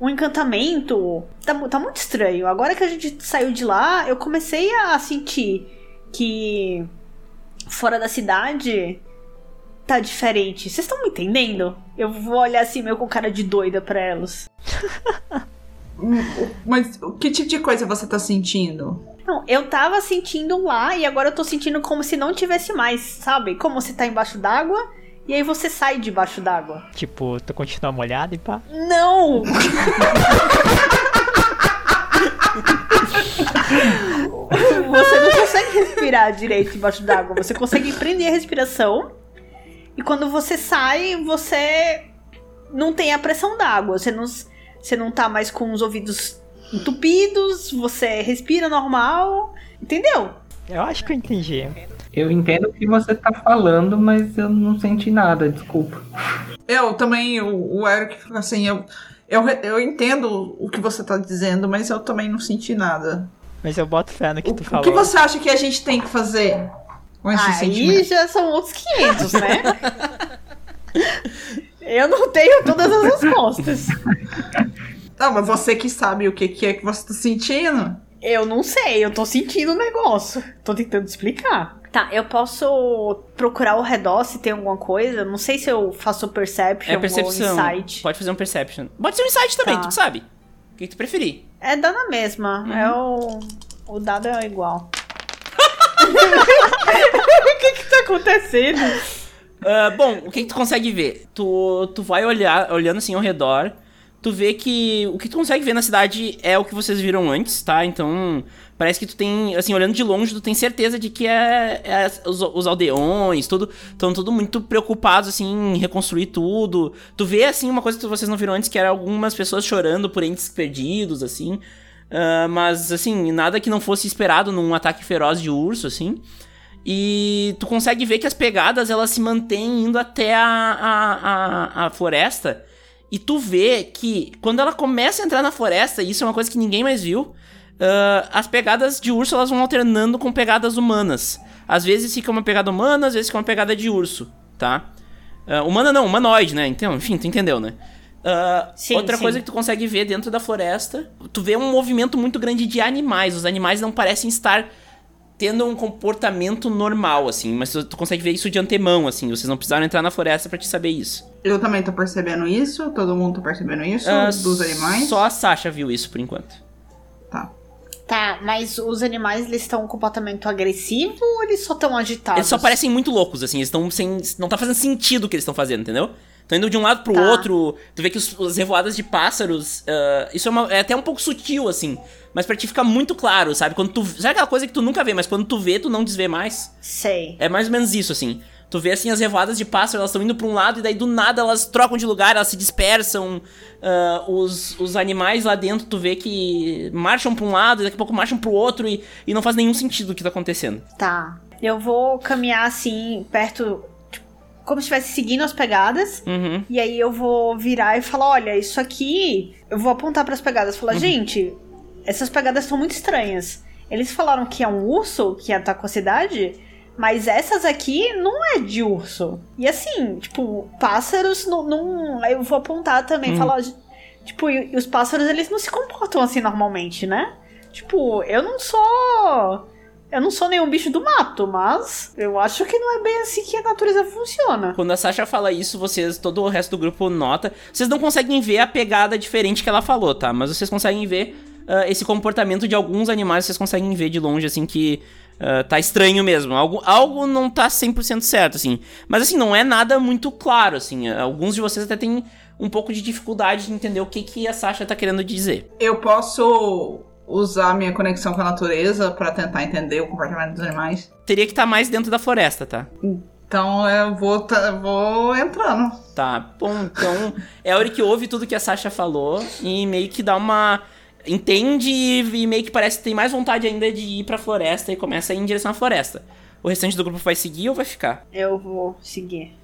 Um encantamento. Tá, tá muito estranho. Agora que a gente saiu de lá, eu comecei a sentir que fora da cidade tá diferente. Vocês estão me entendendo? Eu vou olhar assim, meio com cara de doida pra elas. Mas que tipo de coisa você tá sentindo? Não, eu tava sentindo lá e agora eu tô sentindo como se não tivesse mais, sabe? Como você tá embaixo d'água e aí você sai debaixo d'água. Tipo, tu continua molhado e pá. Não! você não consegue respirar direito debaixo d'água. Você consegue prender a respiração. E quando você sai, você não tem a pressão da água. Você não, você não tá mais com os ouvidos entupidos, você respira normal, entendeu? Eu acho que eu entendi. Eu entendo o que você tá falando, mas eu não senti nada, desculpa. Eu também, o, o Eric, assim, eu, eu, eu entendo o que você tá dizendo, mas eu também não senti nada. Mas eu boto fé no que O, tu o falou. que você acha que a gente tem que fazer com esse Aí sentimento? já são outros 500, né? Eu não tenho todas as respostas. Não, mas você que sabe o que, que é que você tá sentindo. Eu não sei, eu tô sentindo o negócio. Tô tentando explicar. Tá, eu posso procurar ao redor se tem alguma coisa. Não sei se eu faço perception É percepção. ou insight. Pode fazer um perception. Pode ser um insight também, Tá. tu sabe. O que tu preferir. É dá na mesma. Uhum. É o. O dado é igual. o que que tá acontecendo? Ah, bom, o que, que tu consegue ver? Tu, tu vai olhar, olhando assim ao redor, tu vê que o que tu consegue ver na cidade é o que vocês viram antes, tá? Então, parece que tu tem, assim, olhando de longe, tu tem certeza de que é, é os, os aldeões, tudo, estão tudo muito preocupados, assim, em reconstruir tudo. Tu vê, assim, uma coisa que vocês não viram antes, que era algumas pessoas chorando por entes perdidos, assim. Ah, mas, assim, nada que não fosse esperado num ataque feroz de urso, assim. E tu consegue ver que as pegadas elas se mantêm indo até a, a, a, a floresta. E tu vê que quando ela começa a entrar na floresta, e isso é uma coisa que ninguém mais viu, ah, as pegadas de urso elas vão alternando com pegadas humanas. Às vezes fica uma pegada humana, às vezes fica uma pegada de urso, tá? Ah, humana não, humanoide, né? Então, enfim, tu entendeu, né? Ah, Sim, outra sim. coisa que tu consegue ver dentro da floresta, tu vê um movimento muito grande de animais. Os animais não parecem estar tendo um comportamento normal, assim, mas tu, tu consegue ver isso de antemão, assim, vocês não precisaram entrar na floresta pra te saber isso. Eu também tô percebendo isso, todo mundo tá percebendo isso, Ah, dos animais. Só a Sasha viu isso por enquanto. Tá. Tá, mas os animais eles estão com comportamento agressivo ou eles só estão agitados? Eles só parecem muito loucos, assim, eles estão sem. Não tá fazendo sentido o que eles estão fazendo, entendeu? Estão indo de um lado pro Tá. outro, tu vê que os, as revoadas de pássaros. ah, isso é, uma- é até um pouco sutil, assim. Mas pra ti fica muito claro, sabe? Quando tu. Sabe aquela coisa que tu nunca vê, mas quando tu vê, tu não desvê mais? Sei. É mais ou menos isso, assim. Tu vê, assim, as revoadas de pássaro, elas estão indo pra um lado e daí do nada elas trocam de lugar, elas se dispersam. Ah, os, os animais lá dentro, tu vê que marcham pra um lado e daqui a pouco marcham pro outro e, e não faz nenhum sentido o que tá acontecendo. Tá. Eu vou caminhar assim, perto. Como se estivesse seguindo as pegadas. Uhum. E aí eu vou virar e falar: olha, isso aqui. Eu vou apontar pras pegadas e falar: gente, essas pegadas são muito estranhas. Eles falaram que é um urso que atacou a cidade, mas essas aqui não é de urso. E assim, tipo, pássaros não. não aí eu vou apontar também Uhum. falar: tipo, e, e os pássaros eles não se comportam assim normalmente, né? Tipo, eu não sou. Eu não sou nenhum bicho do mato, mas eu acho que não é bem assim que a natureza funciona. Quando a Sasha fala isso, vocês, todo o resto do grupo nota. Vocês não conseguem ver a pegada diferente que ela falou, tá? Mas vocês conseguem ver ah, esse comportamento de alguns animais, vocês conseguem ver de longe, assim, que ah, tá estranho mesmo. Algo, algo não tá 100% certo, assim. Mas, assim, não é nada muito claro, assim. Alguns de vocês até têm um pouco de dificuldade de entender o que, que a Sasha tá querendo dizer. Eu posso usar minha conexão com a natureza pra tentar entender o comportamento dos animais. Teria que estar mais dentro da floresta, tá? Então eu vou, tá- vou entrando. Tá, bom, então é a hora que ouve tudo que a Sasha falou e meio que dá uma. Entende e meio que parece que tem mais vontade ainda de ir pra floresta e começa a ir em direção à floresta. O restante do grupo vai seguir ou vai ficar? Eu vou seguir.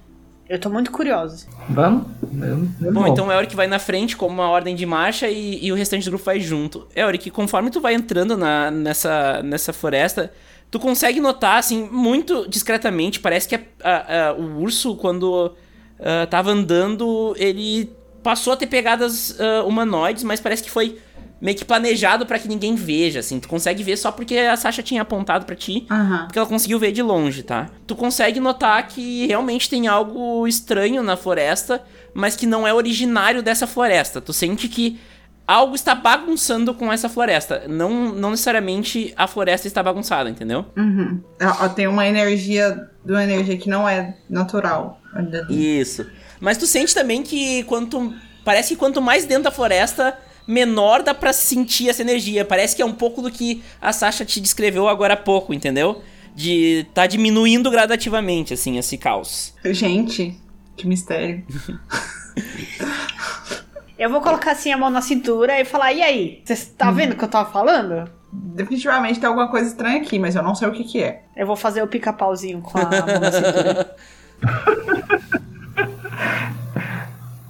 Eu tô muito curiosa. Vamos? Eu, eu Bom, vou. então é a hora que vai na frente como uma ordem de marcha e, e o restante do grupo vai junto. É que conforme tu vai entrando na, nessa, nessa floresta, tu consegue notar, assim, muito discretamente, parece que a- a- a- o urso, quando ah, tava andando, ele passou a ter pegadas ah, humanoides, mas parece que foi meio que planejado pra que ninguém veja, assim. Tu consegue ver só porque a Sasha tinha apontado pra ti. Aham. Porque ela conseguiu ver de longe, tá? Tu consegue notar que realmente tem algo estranho na floresta, mas que não é originário dessa floresta. Tu sente que algo está bagunçando com essa floresta. Não, não necessariamente a floresta está bagunçada, entendeu? Uhum. Tem uma energia, de uma energia que não é natural. Isso. Mas tu sente também que quanto. Parece que quanto mais dentro da floresta, menor dá pra sentir essa energia. Parece que é um pouco do que a Sasha te descreveu agora há pouco, entendeu? De tá diminuindo gradativamente, assim, esse caos. Gente, que mistério. Eu vou colocar assim a mão na cintura e falar, e aí? Você tá vendo o que eu tava falando? Definitivamente tem alguma coisa estranha aqui, mas eu não sei o que que é. Eu vou fazer o pica-pauzinho com a mão na cintura.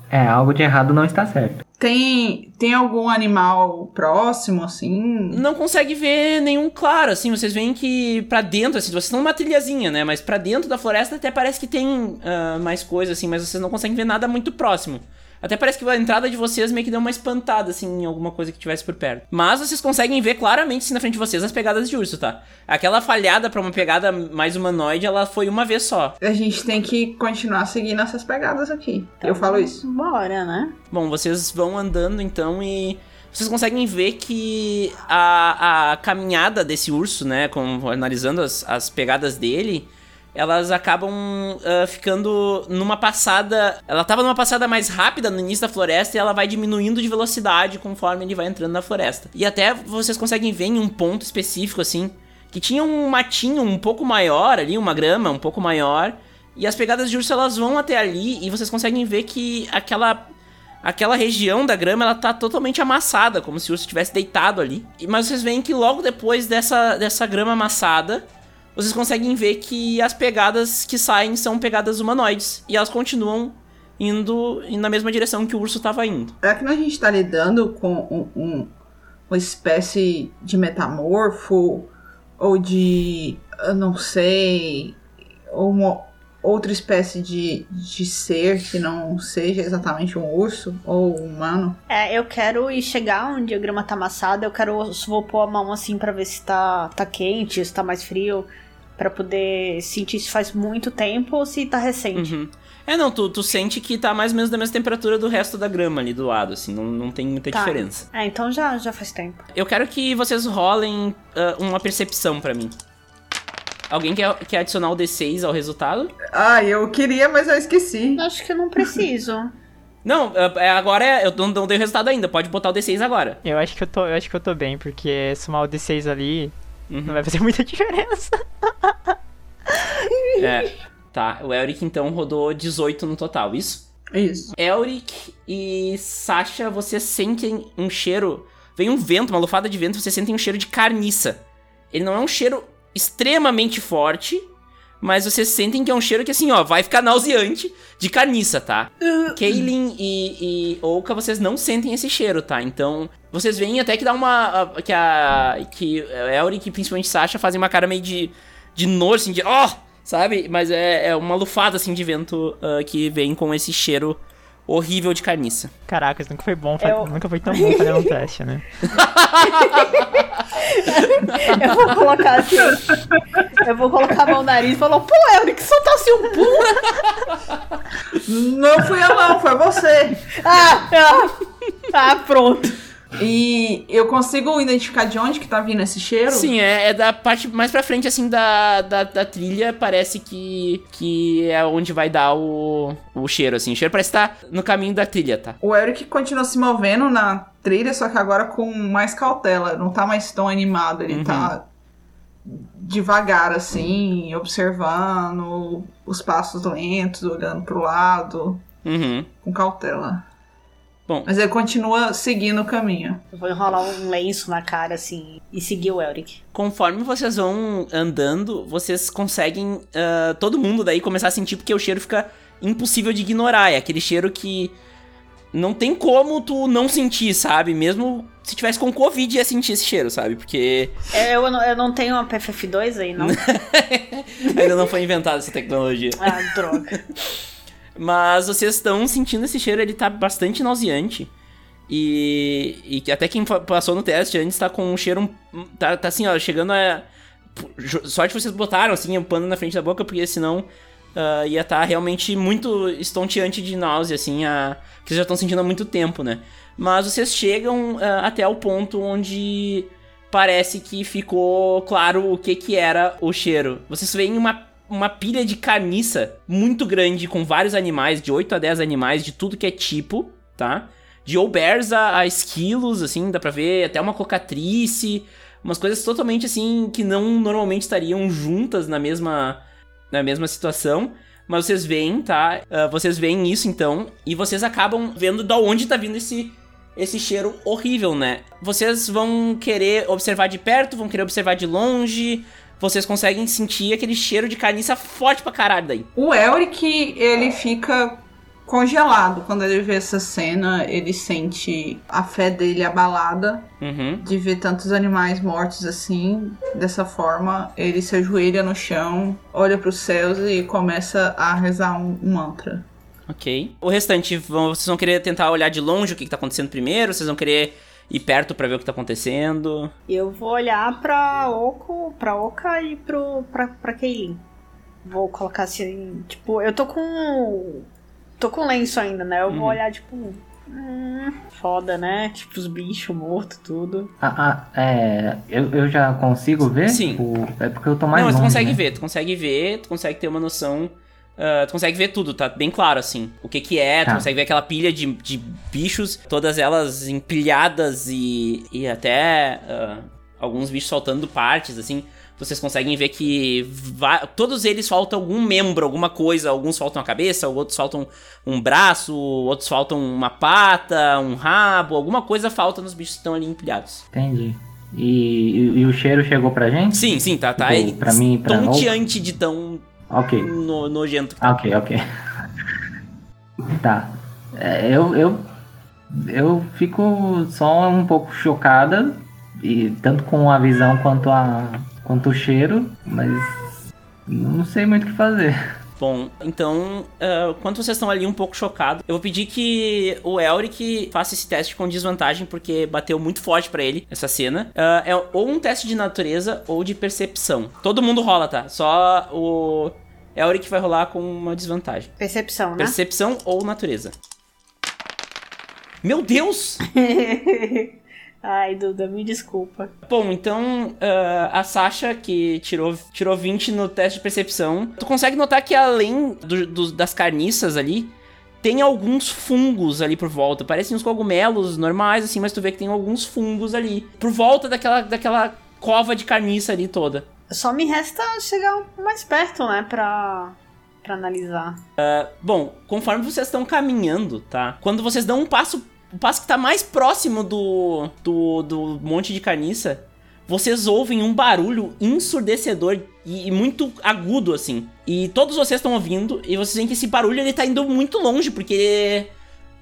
É, algo de errado não está certo. Tem, tem algum animal próximo, assim? Não consegue ver nenhum claro, assim, vocês veem que pra dentro, assim, vocês estão numa trilhazinha, né? Mas pra dentro da floresta até parece que tem ah, mais coisa, assim, mas vocês não conseguem ver nada muito próximo. Até parece que a entrada de vocês meio que deu uma espantada, assim, em alguma coisa que tivesse por perto. Mas vocês conseguem ver claramente, assim, na frente de vocês, as pegadas de urso, tá? Aquela falhada pra uma pegada mais humanoide, ela foi uma vez só. A gente tem que continuar seguindo essas pegadas aqui. eu falo isso. Bora, né? Bom, vocês vão andando então e vocês conseguem ver que a, a caminhada desse urso, né, com, analisando as, as pegadas dele, elas acabam ah, ficando numa passada. Ela tava numa passada mais rápida no início da floresta e ela vai diminuindo de velocidade conforme ele vai entrando na floresta. E até vocês conseguem ver em um ponto específico assim que tinha um matinho um pouco maior ali, uma grama um pouco maior. E as pegadas de urso elas vão até ali e vocês conseguem ver que aquela aquela região da grama ela tá totalmente amassada, como se o urso estivesse deitado ali. Mas vocês veem que logo depois dessa, dessa grama amassada, vocês conseguem ver que as pegadas que saem são pegadas humanoides. E elas continuam indo na mesma direção que o urso tava indo. Será que a gente tá lidando com um- um- uma espécie de metamorfo? Ou de. Eu não sei. Ou uma outra espécie de, de ser que não seja exatamente um urso ou um humano? É, eu quero ir chegar onde a grama tá amassada, eu quero vou pôr a mão assim pra ver se tá, tá quente, se tá mais frio, pra poder sentir se faz muito tempo ou se tá recente. Uhum. É, não, tu, tu sente que tá mais ou menos da mesma temperatura do resto da grama ali do lado, assim, não, não tem muita Tá. diferença. É, então já, já faz tempo. Eu quero que vocês rolem ah, uma percepção pra mim. Alguém quer, quer adicionar o D6 ao resultado? Ah, eu queria, mas eu esqueci. Acho que eu não preciso. Não, ah, é, agora é, eu não, não dei o resultado ainda, pode botar o D6 agora. Eu acho que eu tô, eu acho que eu tô bem, porque somar o D6 ali Uhum. não vai fazer muita diferença. É, tá, o Elric então rodou 18 no total, isso? Isso. Elric e Sasha, vocês sentem um cheiro. Vem um vento, uma lufada de vento, vocês sentem um cheiro de carniça. Ele não é um cheiro extremamente forte, mas vocês sentem que é um cheiro que, assim, ó, vai ficar nauseante de carniça, tá? Kaylin e, e Oka, vocês não sentem esse cheiro, tá? Então, vocês veem até que dá uma. que a. que Elric e principalmente Sasha fazem uma cara meio de. de nojo, assim, de. ó! sabe? Mas é, é uma lufada, assim, de vento ah, que vem com esse cheiro horrível de carniça. Caracas, nunca foi bom, Eu- nunca foi tão bom fazer um teste, né? Eu vou colocar assim. Eu vou colocar a mão no nariz e falar, pô, Elric, soltasse um pum! Não fui eu, não, foi você. Ah, ah, ah, pronto. E eu consigo identificar de onde que tá vindo esse cheiro? Sim, é, é da parte mais pra frente, assim, da, da, da trilha, parece que, que é onde vai dar o, o cheiro, assim. O cheiro parece estar no caminho da trilha, tá? O Eric continua se movendo na trilha, só que agora com mais cautela. Não tá mais tão animado, ele Uhum. tá devagar, assim, observando os passos lentos, olhando pro lado, Uhum. com cautela. Bom. Mas ele continua seguindo o caminho. Eu vou enrolar um lenço na cara, assim, e seguir o Elric. Conforme vocês vão andando, vocês conseguem, ah, todo mundo daí, começar a sentir, porque o cheiro fica impossível de ignorar. É aquele cheiro que não tem como tu não sentir, sabe? Mesmo se tivesse com Covid, ia sentir esse cheiro, sabe? Porque É, Eu, não- eu não tenho uma PFF2 aí, não? ainda não foi inventada essa tecnologia. Ah, droga. Mas vocês estão sentindo esse cheiro, ele tá bastante nauseante. E, e até quem passou no teste antes tá com um cheiro. um- Tá, tá assim, ó, chegando a. Sorte vocês botaram assim, o pano na frente da boca, porque senão ah, ia estar realmente muito estonteante de náusea, assim, a, que vocês já estão sentindo há muito tempo, né? Mas vocês chegam ah, até o ponto onde parece que ficou claro o que que era o cheiro. Vocês veem uma, uma pilha de carniça muito grande com vários animais, de 8 a 10 animais, de tudo que é tipo, tá? De bears a, a esquilos, assim, dá pra ver até uma cocatrice, umas coisas totalmente assim que não normalmente estariam juntas na mesma na mesma situação. mas vocês veem, tá? Uh, vocês veem isso então, e vocês acabam vendo da onde tá vindo esse, esse cheiro horrível, né? Vocês vão querer observar de perto, vão querer observar de longe. Vocês conseguem sentir aquele cheiro de carniça forte pra caralho daí. O Elric, ele fica congelado quando ele vê essa cena. Ele sente a fé dele abalada Uhum. de ver tantos animais mortos assim. Dessa forma, ele se ajoelha no chão, olha para os céus e começa a rezar um, um mantra. Ok. O restante, vão, vocês vão querer tentar olhar de longe o que, que tá acontecendo primeiro? Vocês vão querer ir perto pra ver o que tá acontecendo? Eu vou olhar pra Oco, pra Oka e pro, pra, pra Keilin. Vou colocar assim, tipo, eu tô com. tô com lenço ainda, né? Eu Uhum. vou olhar, tipo. Hum, foda, né? Tipo, os bichos mortos, tudo. Ah, ah, é. Eu, eu já consigo ver? Sim. O- é porque eu tô mais Não, mas tu longe, consegue né? ver, tu consegue ver, tu consegue ter uma noção. Ah, tu consegue ver tudo, tá bem claro, assim. O que que é, tu Tá. consegue ver aquela pilha de, de bichos, todas elas empilhadas e, e até ah, alguns bichos soltando partes, assim. Vocês conseguem ver que todos eles faltam algum membro, alguma coisa. Alguns faltam a cabeça, outros faltam um braço, outros faltam uma pata, um rabo, alguma coisa falta nos bichos que estão ali empilhados. Entendi. E, e- e o cheiro chegou pra gente? Sim, sim, tá, tá. Tipo, pra mim pra tonteante de tão Ok. no- nojento Ah, ok, ok. tá. É, eu, eu, eu fico só um pouco chocada, e tanto com a visão quanto, a, quanto o cheiro, mas não sei muito o que fazer. Bom, então, ah, enquanto vocês estão ali um pouco chocados, eu vou pedir que o Elric faça esse teste com desvantagem, porque bateu muito forte pra ele essa cena. Ah, é ou um teste de natureza ou de percepção. Todo mundo rola, tá? Só o Elric vai rolar com uma desvantagem. Percepção, né? Percepção ou natureza. Meu Deus! Ai, Duda, me desculpa. Bom, então ah, a Sasha, que tirou, tirou 20 no teste de percepção, tu consegue notar que além do- do- das carniças ali, tem alguns fungos ali por volta. Parecem uns cogumelos normais, assim, mas tu vê que tem alguns fungos ali. Por volta daquela, daquela cova de carniça ali toda. Só me resta chegar mais perto, né? Pra, pra analisar. Bom, conforme vocês estão caminhando, tá? Quando vocês dão um passo, o passo que tá mais próximo do, do, do monte de carniça, vocês ouvem um barulho ensurdecedor e, e muito agudo, assim. E todos vocês estão ouvindo, e vocês veem que esse barulho ele tá indo muito longe, porque.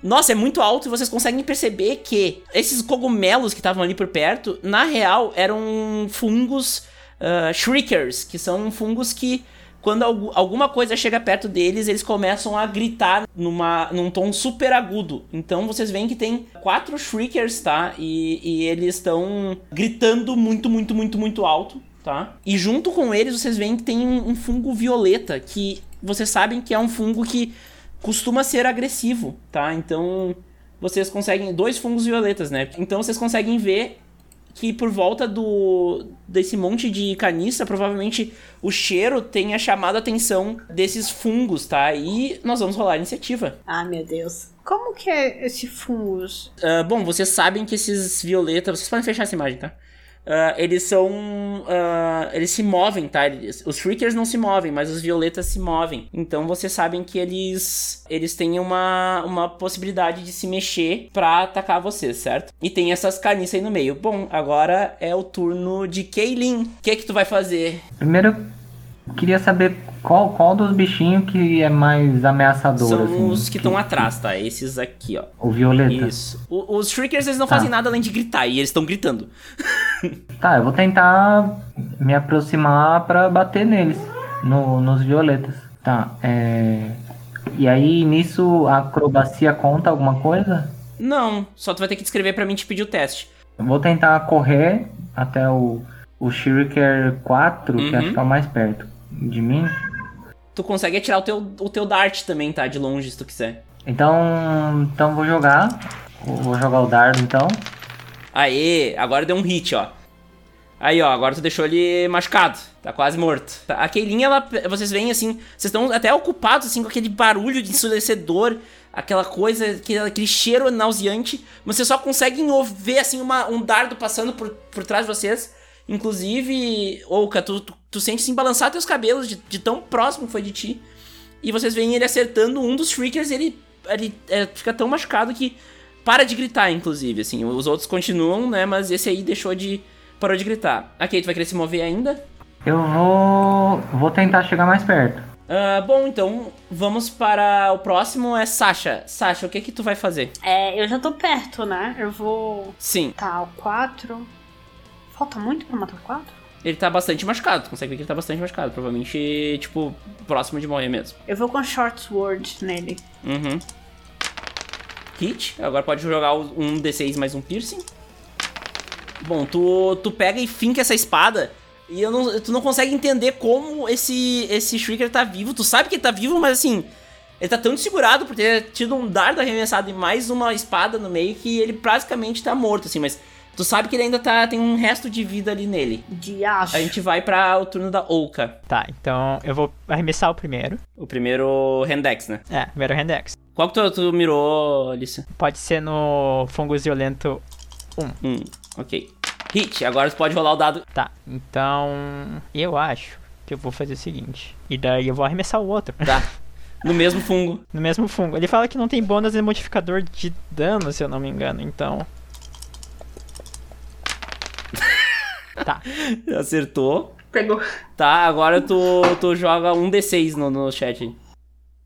Nossa, é muito alto e vocês conseguem perceber que esses cogumelos que estavam ali por perto, na real, eram fungos ah, shriekers, que são fungos que quando algu- alguma coisa chega perto deles, eles começam a gritar numa, num tom super agudo. Então vocês veem que tem quatro shriekers, tá? E, e eles estão gritando muito, muito, muito, muito alto, tá? E junto com eles vocês veem que tem um, um fungo violeta, que vocês sabem que é um fungo que costuma ser agressivo, tá? Então vocês conseguem. Dois fungos violetas, né? Então vocês conseguem ver que por volta do desse monte de caniça, provavelmente o cheiro tenha chamado a atenção desses fungos, tá? E nós vamos rolar a iniciativa. Ah, meu Deus. Como que é esse fungus? Ah, bom, vocês sabem que esses violetas. Vocês podem fechar essa imagem, tá? Ah, eles são. ah, eles se movem, tá? Eles- os Shriekers não se movem, mas os violetas se movem. Então vocês sabem que eles. Eles têm uma, uma possibilidade de se mexer pra atacar vocês, certo? E tem essas carniças aí no meio. Bom, agora é o turno de Kaylin. O que que tu vai fazer? Primeiro, queria saber qual, qual dos bichinhos que é mais ameaçador, São assim. os que estão atrás, tá? Esses aqui, ó. O violeta. Isso. O- os Shriekers, eles não Tá. fazem nada além de gritar, e eles estão gritando. Tá, eu vou tentar me aproximar pra bater neles, no, nos violetas. Tá, é... E aí, nisso, a acrobacia conta alguma coisa? Não, só tu vai ter que descrever pra mim te pedir o teste. Eu vou tentar correr até o, o Shuriker 4, que Uhum. acho que é o mais perto de mim. Tu consegue atirar o teu, o teu dart também, tá? De longe, se tu quiser. Então, então vou jogar. Vou jogar o dardo, então. Aê, agora deu um hit, ó. Aí, ó, agora tu deixou ele machucado. Tá quase morto. Tá, A Keilinha, ela, vocês veem assim, vocês estão até ocupados assim com aquele barulho de ensurdecedor, aquela coisa, aquele, aquele cheiro nauseante. Mas vocês só conseguem ver assim uma, um dardo passando por, por trás de vocês. Inclusive, Ouka, tu, tu, tu sente assim balançar teus cabelos de, de tão próximo que foi de ti. E vocês veem ele acertando um dos Shriekers e ele, ele é, fica tão machucado que para de gritar, inclusive, assim. Os outros continuam, né? Mas esse aí deixou de... Parou de gritar. A Kate vai querer se mover ainda? Eu vou. Vou tentar chegar mais perto. Ah, bom, então vamos para o próximo, é Sasha. Sasha, o que que tu vai fazer? É, eu já tô perto, né? Eu vou. Sim, Tá, o 4. Falta muito pra matar o 4? Ele tá bastante machucado. Tu consegue ver que ele tá bastante machucado. Provavelmente, tipo, próximo de morrer mesmo. Eu vou com Short Sword nele. Uhum. Hit. Agora pode jogar um D6 mais um piercing. Bom, tu, tu pega e finca essa espada. E eu não, tu não consegue entender como esse, esse Shrieker tá vivo. Tu sabe que ele tá vivo, mas assim. Ele tá tão desfigurado por ter tido um dardo arremessado e mais uma espada no meio que ele basicamente tá morto, assim. Mas tu sabe que ele ainda tá, tem um resto de vida ali nele. De acho. A gente vai para o turno da Ouka. Tá, então eu vou arremessar o primeiro. O primeiro Rendex, né? É, primeiro Rendex. Qual que tu, tu mirou, Alicia? Pode ser no Fungus Violento Um, ok. Hit, agora tu pode rolar o dado. Tá, então eu acho que eu vou fazer o seguinte. E daí eu vou arremessar o outro. Tá. No mesmo fungo. No mesmo fungo. Ele fala que não tem bônus e modificador de dano, se eu não me engano, então. Tá, Acertou. Pegou. Tá, agora tu, tu joga um D6 no, no chat.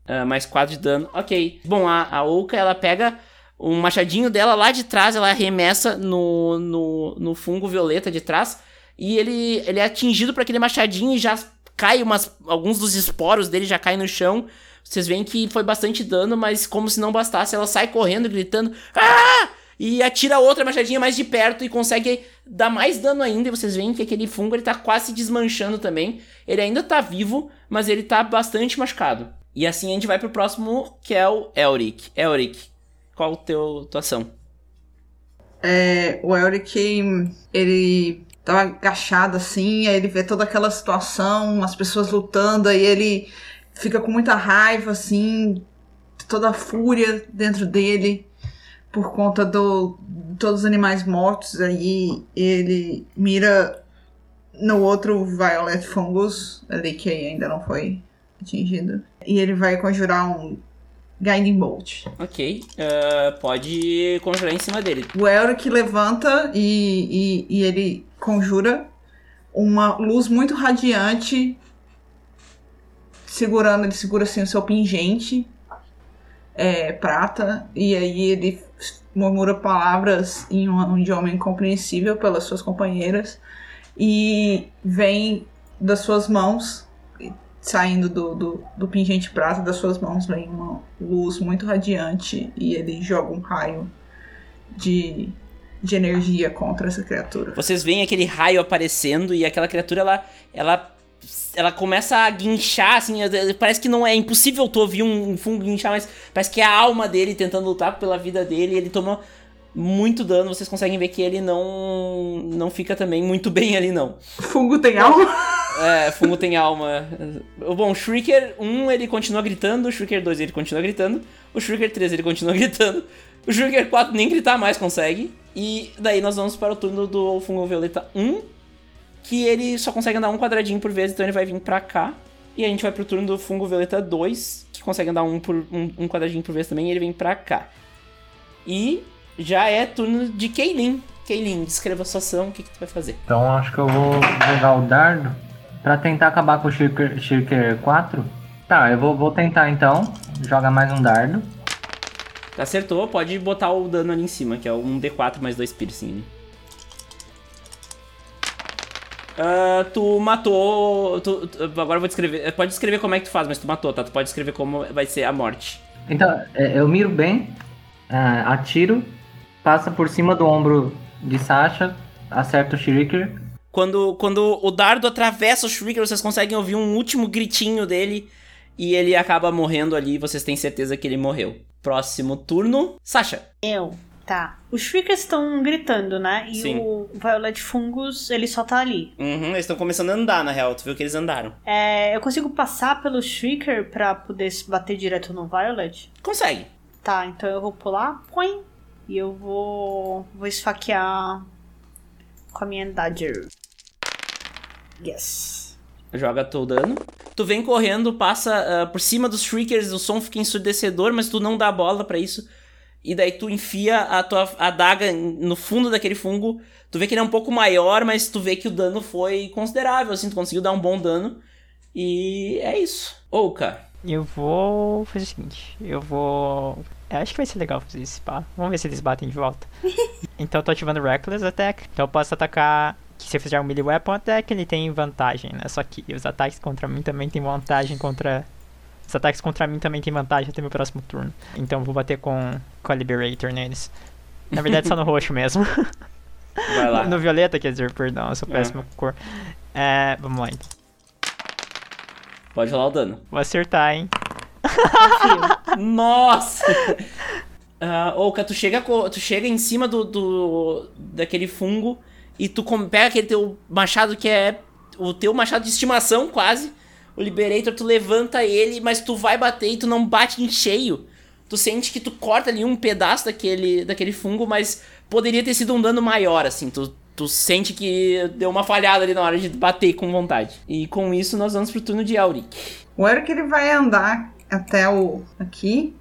Ah, mais 4 de dano. Ok. Bom, a, a Ouka, ela pega um machadinho dela lá de trás, ela arremessa no, no, no fungo violeta de trás. E ele, ele é atingido por aquele machadinho e já cai umas. Alguns dos esporos dele já caem no chão. Vocês veem que foi bastante dano, mas como se não bastasse, ela sai correndo, gritando. Ah! E atira outra machadinha mais de perto e consegue dar mais dano ainda. E vocês veem que aquele fungo ele tá quase se desmanchando também. Ele ainda tá vivo, mas ele tá bastante machucado. E assim a gente vai pro próximo, que é o Elric. Elric, qual a teu tua ação? É, o Elric, ele tava agachado assim, aí ele vê toda aquela situação, as pessoas lutando, aí ele fica com muita raiva, assim, toda a fúria dentro dele por conta do todos os animais mortos, aí ele mira no outro Violet Fungus, ali que ainda não foi atingido, e ele vai conjurar um Guiding Bolt. Ok, ah, pode conjurar em cima dele. O Elric levanta e, e, e ele conjura uma luz muito radiante, segurando, ele segura assim o seu pingente é, prata, e aí ele murmura palavras em um, idioma incompreensível pelas suas companheiras, e vem das suas mãos, saindo do, do, do pingente prata das suas mãos, vem uma luz muito radiante, e ele joga um raio de, de energia contra essa criatura. Vocês veem aquele raio aparecendo e aquela criatura ela ela ela começa a guinchar assim, parece que não é impossível tu ouvir um, um fungo guinchar, mas parece que é a alma dele tentando lutar pela vida dele, ele toma muito dano, vocês conseguem ver que ele não não fica também muito bem ali não. Fungo tem alma? É, fungo tem alma. Bom, o Shrieker 1 ele continua gritando, o Shrieker 2 ele continua gritando, o Shrieker 3 ele continua gritando, o Shrieker 4 nem gritar mais consegue. E daí nós vamos para o turno do Fungo Violeta 1, que ele só consegue andar um quadradinho por vez, então ele vai vir pra cá. E a gente vai pro turno do Fungo Violeta 2, que consegue andar um, por, um, um quadradinho por vez também, e ele vem pra cá. E já é turno de Kaylin. Kaylin, descreva a sua ação, o que, que tu vai fazer? Então acho que eu vou jogar o dardo pra tentar acabar com o Shirker, Shirker 4. Tá, eu vou, vou tentar então. Joga mais um dardo. Acertou, pode botar o dano ali em cima, que é um D4 mais 2 piercing. Ah, tu matou. tu- tu- agora eu vou descrever. Pode descrever como é que tu faz, mas tu matou, tá? Tu pode descrever como vai ser a morte. Então, é, eu miro bem, ah, atiro, passa por cima do ombro de Sasha, acerta o Shriker. Quando, quando o dardo atravessa o Shrieker, vocês conseguem ouvir um último gritinho dele e ele acaba morrendo ali. Vocês têm certeza que ele morreu. Próximo turno, Sasha. Eu. Tá. Os Shriekers estão gritando, né? E Sim. o Violet Fungus, ele só tá ali. Uhum, eles estão começando a andar, na real. Tu viu que eles andaram. É, eu consigo passar pelo Shrieker pra poder bater direto no Violet? Consegue. Tá, então eu vou pular, põe. E eu vou. Vou esfaquear com a minha Dagger. Yes. Joga teu dano. Tu vem correndo, passa uh, por cima dos Shriekers, o som fica ensurdecedor, mas tu não dá bola para isso. E daí tu enfia a tua adaga no fundo daquele fungo. Tu vê que ele é um pouco maior, mas tu vê que o dano foi considerável, assim, tu conseguiu dar um bom dano. E é isso. Ouka. Eu vou fazer o seguinte, eu vou. Eu acho que vai ser legal fazer esse pá. Vamos ver se eles batem de volta. então eu tô ativando Reckless Attack. Então eu posso atacar. Que se eu fizer um melee weapon attack, ele tem vantagem, né? Só que os ataques contra mim também tem vantagem contra. Os ataques contra mim também tem vantagem até meu próximo turno. Então vou bater com, com a Liberator neles. Na verdade, só no roxo mesmo. Vai lá. No violeta, quer dizer, perdão, eu sou péssimo com cor. É, vamos lá então. Pode rolar o dano. Vou acertar, hein? Nossa! Uh, Oka, tu chega, tu chega em cima do, do daquele fungo e tu pega aquele teu machado que é o teu machado de estimação, quase. O Liberator, tu levanta ele, mas tu vai bater e tu não bate em cheio. Tu sente que tu corta ali um pedaço daquele, daquele fungo, mas poderia ter sido um dano maior, assim. Tu, tu sente que deu uma falhada ali na hora de bater com vontade. E com isso nós vamos pro turno de Auric. O Eric ele vai andar até o aqui,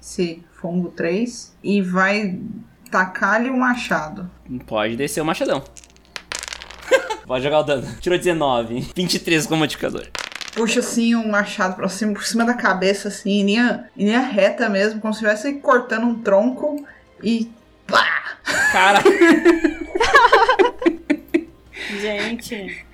esse fungo 3, e vai tacar-lhe o machado. Pode descer o machadão. Pode jogar o dano. Tirou 19. 23 com modificador. Puxa assim um machado pra cima, por cima da cabeça, assim, em linha, em linha reta mesmo, como se estivesse cortando um tronco e. Pá! Cara. Gente.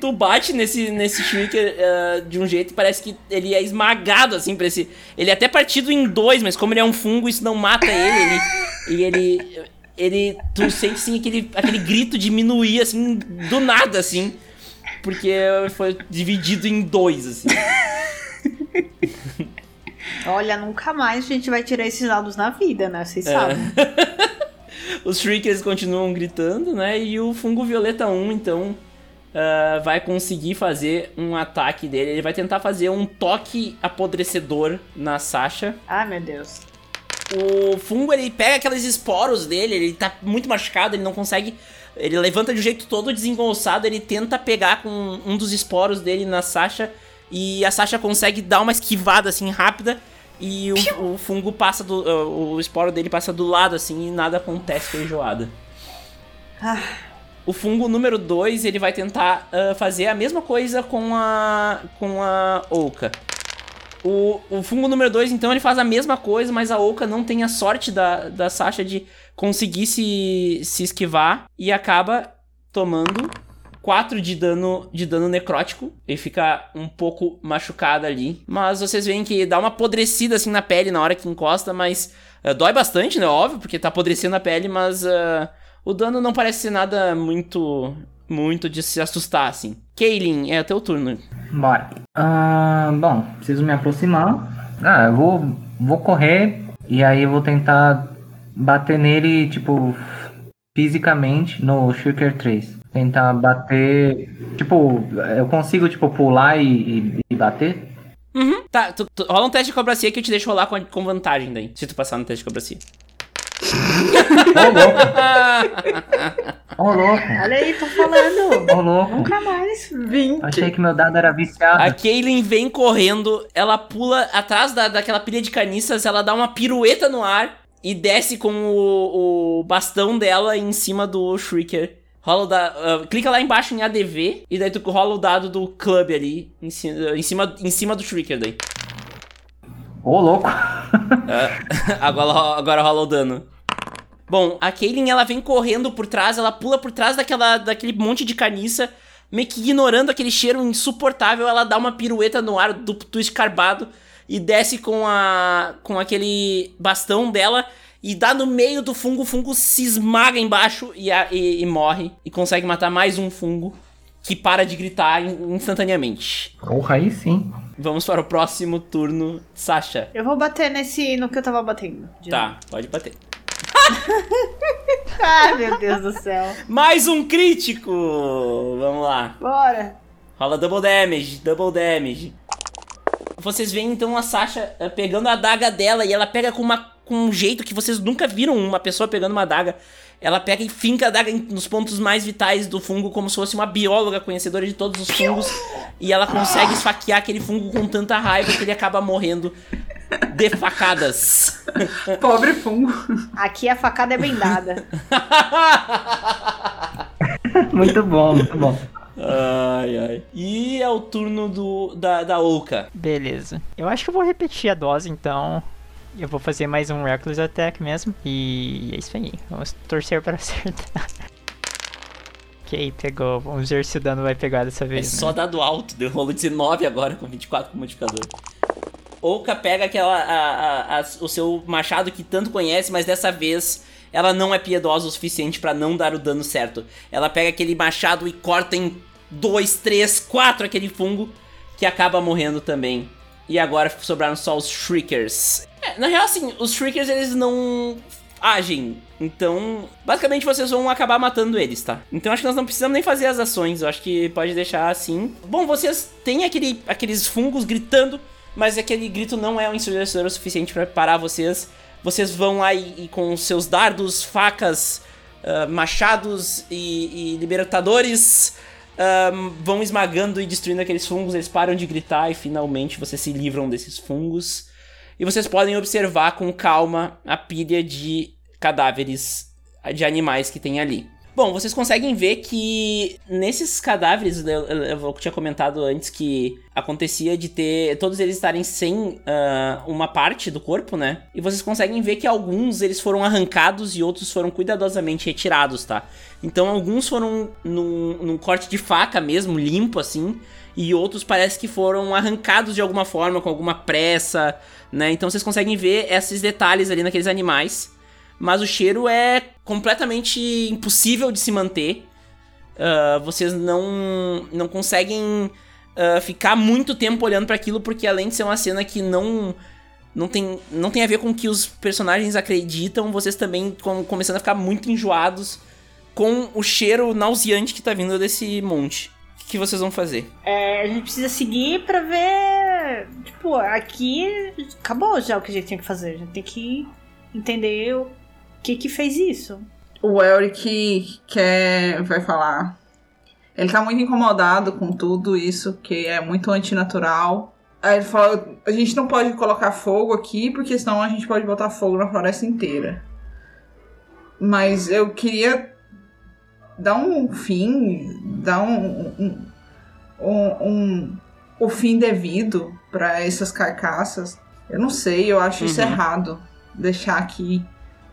Tu bate nesse, nesse Shrieker uh, de um jeito que parece que ele é esmagado, assim, pra esse. Ele é até partido em dois, mas como ele é um fungo, isso não mata ele. ele e ele. Ele. Tu sente assim aquele, aquele grito diminuir, assim, do nada, assim. Porque foi dividido em dois, assim. Olha, nunca mais a gente vai tirar esses dados na vida, né? Vocês É. sabem. Os Shriekers continuam gritando, né? E o Fungo Violeta 1, então, ah, vai conseguir fazer um ataque dele. Ele vai tentar fazer um toque apodrecedor na Sasha. Ai, meu Deus. O fungo, ele pega aqueles esporos dele, ele tá muito machucado, ele não consegue. Ele levanta de um jeito todo desengonçado, ele tenta pegar com um dos esporos dele na Sasha. E a Sasha consegue dar uma esquivada assim rápida. E o, o fungo passa do. uh, O esporo dele passa do lado assim e nada acontece feijoada. Ah, O fungo número 2, ele vai tentar ah, fazer a mesma coisa com a com a Oka. O, o fungo número 2, então, ele faz a mesma coisa, mas a Oka não tem a sorte da, da Sasha de conseguir se, se esquivar e acaba tomando 4 de dano, de dano necrótico. Ele fica um pouco machucado ali. Mas vocês veem que dá uma apodrecida assim na pele na hora que encosta, mas ah, dói bastante, né? Óbvio, porque tá apodrecendo a pele, mas ah, o dano não parece ser nada muito. Muito de se assustar, assim. Kaylin, é teu turno. Bora. Ah, bom, preciso me aproximar. Ah, eu vou, vou correr e aí eu vou tentar bater nele, tipo, fisicamente no Shulker 3. Tentar bater. Tipo, eu consigo, tipo, pular e, e- e bater? Uhum. Tá, tu, tu- rola um teste de cobracia que eu te deixo rolar com, com vantagem daí. Se tu passar no teste de cobracia. Ô, louco! Ô, louco! olha aí, tô falando. Ô, louco! Nunca mais. 20. Achei que meu dado era viciado. A Kaylin vem correndo, ela pula atrás da, daquela pilha de caniças, ela dá uma pirueta no ar e desce com o, o bastão dela em cima do Shrieker. Rola o da, ah, clica lá embaixo em ADV e daí tu rola o dado do club ali em cima, em cima, em cima do Shrieker daí. Ô, louco! Ah, agora, agora rola o dano. Bom, a Kaylin ela vem correndo por trás, ela pula por trás daquela, daquele monte de caniça, meio que ignorando aquele cheiro insuportável, ela dá uma pirueta no ar do, do escarbado e desce com a com aquele bastão dela e dá no meio do fungo, o fungo se esmaga embaixo e, a- e- e morre e consegue matar mais um fungo que para de gritar in- instantaneamente. Porra, aí sim. Vamos para o próximo turno, Sasha. Eu vou bater nesse. no que eu tava batendo. de novo. Tá, pode bater. Ai, meu Deus do céu. Mais um crítico! Vamos lá. Bora. Rola double damage, double damage. Vocês veem então a Sasha eh, pegando a adaga dela e ela pega com uma com um jeito que vocês nunca viram uma pessoa pegando uma adaga. Ela pega e finca a adaga nos pontos mais vitais do fungo, como se fosse uma bióloga conhecedora de todos os fungos. E ela consegue esfaquear aquele fungo com tanta raiva que ele acaba morrendo de facadas. Pobre fungo. Aqui a facada é bem dada. muito bom, muito bom. Ai, ai. E é o turno do, da, da Oka. Beleza. Eu acho que eu vou repetir a dose, então. Eu vou fazer mais um Reckless Attack mesmo. E é isso aí. Vamos torcer para acertar. ok, pegou. Vamos ver se o dano vai pegar dessa É vez. só né? dado alto. Deu rolo 19 agora com 24 com modificador. Oka pega aquela, a- a- a- o seu machado que tanto conhece, mas dessa vez ela não é piedosa o suficiente pra não dar o dano certo. Ela pega aquele machado e corta em 2, 3, 4 aquele fungo que acaba morrendo também. E agora sobraram só os Shriekers. É, na real, assim, os Shriekers eles não agem. Então, basicamente vocês vão acabar matando eles, tá? Então acho que nós não precisamos nem fazer as ações. Eu acho que pode deixar assim. Bom, vocês têm aquele, aqueles fungos gritando, mas aquele grito não é um ensurdecedor o suficiente pra parar vocês. Vocês vão lá e, e com seus dardos, facas, ah, machados e, e libertadores ahn, vão esmagando e destruindo aqueles fungos. Eles param de gritar e finalmente vocês se livram desses fungos. E vocês podem observar com calma a pilha de cadáveres de animais que tem ali. Bom, vocês conseguem ver que nesses cadáveres, eu, eu- eu tinha comentado antes que acontecia de ter todos eles estarem sem ah, uma parte do corpo, né? E vocês conseguem ver que alguns eles foram arrancados e outros foram cuidadosamente retirados, tá? Então alguns foram num, num corte de faca mesmo, limpo assim, e outros parece que foram arrancados de alguma forma, com alguma pressa, né? Então vocês conseguem ver esses detalhes ali naqueles animais. Mas o cheiro é completamente impossível de se manter. Ah, vocês não, não conseguem ah, ficar muito tempo olhando para aquilo, porque além de ser uma cena que não, não, tem, não tem a ver com o que os personagens acreditam, vocês também estão começando a ficar muito enjoados com o cheiro nauseante que tá vindo desse monte. O que, que vocês vão fazer? É, a gente precisa seguir pra ver. Tipo, aqui acabou já o que a gente tinha que fazer. A gente tem que entender o que que fez isso. O Elric quer. vai falar. Ele tá muito incomodado com tudo isso, que é muito antinatural. Aí ele fala: a gente não pode colocar fogo aqui, porque senão a gente pode botar fogo na floresta inteira. Mas eu queria dar um fim, dar um. um, um, um- o fim devido pra essas carcaças. Eu não sei, eu acho isso Uhum. errado. Deixar aqui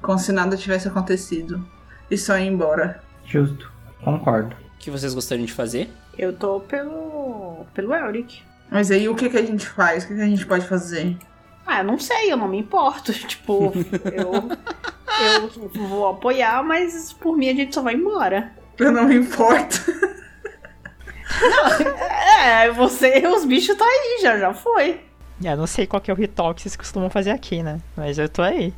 como se nada tivesse acontecido e só ir embora. Justo. Concordo. O que vocês gostariam de fazer? Eu tô pelo. pelo Elric. Mas aí o que, que a gente faz? O que, que a gente pode fazer? Ah, eu não sei, eu não me importo. Tipo, eu. Eu vou apoiar, mas por mim a gente só vai embora. Eu não me importo. É, você, os bichos tá aí, já, já foi. É, não sei qual que é o ritual que vocês costumam fazer aqui, né? Mas eu tô aí.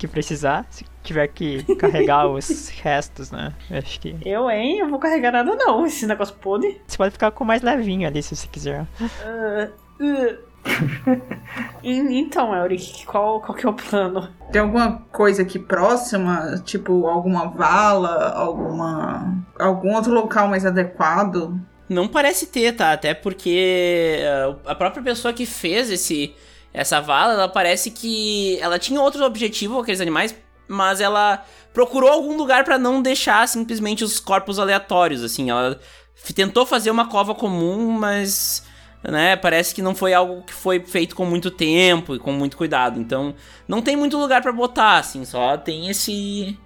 Que precisar, se tiver que carregar os restos, né? Eu acho que. Eu, hein? Eu vou carregar nada não, esse negócio podre. Você pode ficar com o mais levinho ali se você quiser. Uh. En- então, Elric, qual, qual que é o plano? Tem alguma coisa aqui próxima? Tipo, alguma vala? Alguma. algum outro local mais adequado? Não parece ter, tá? Até porque ah, a própria pessoa que fez esse essa vala, ela parece que ela tinha outro objetivo com aqueles animais, mas ela procurou algum lugar pra não deixar simplesmente os corpos aleatórios, assim. Ela tentou fazer uma cova comum, mas né, parece que não foi algo que foi feito com muito tempo e com muito cuidado. Então, não tem muito lugar pra botar, assim, só tem esse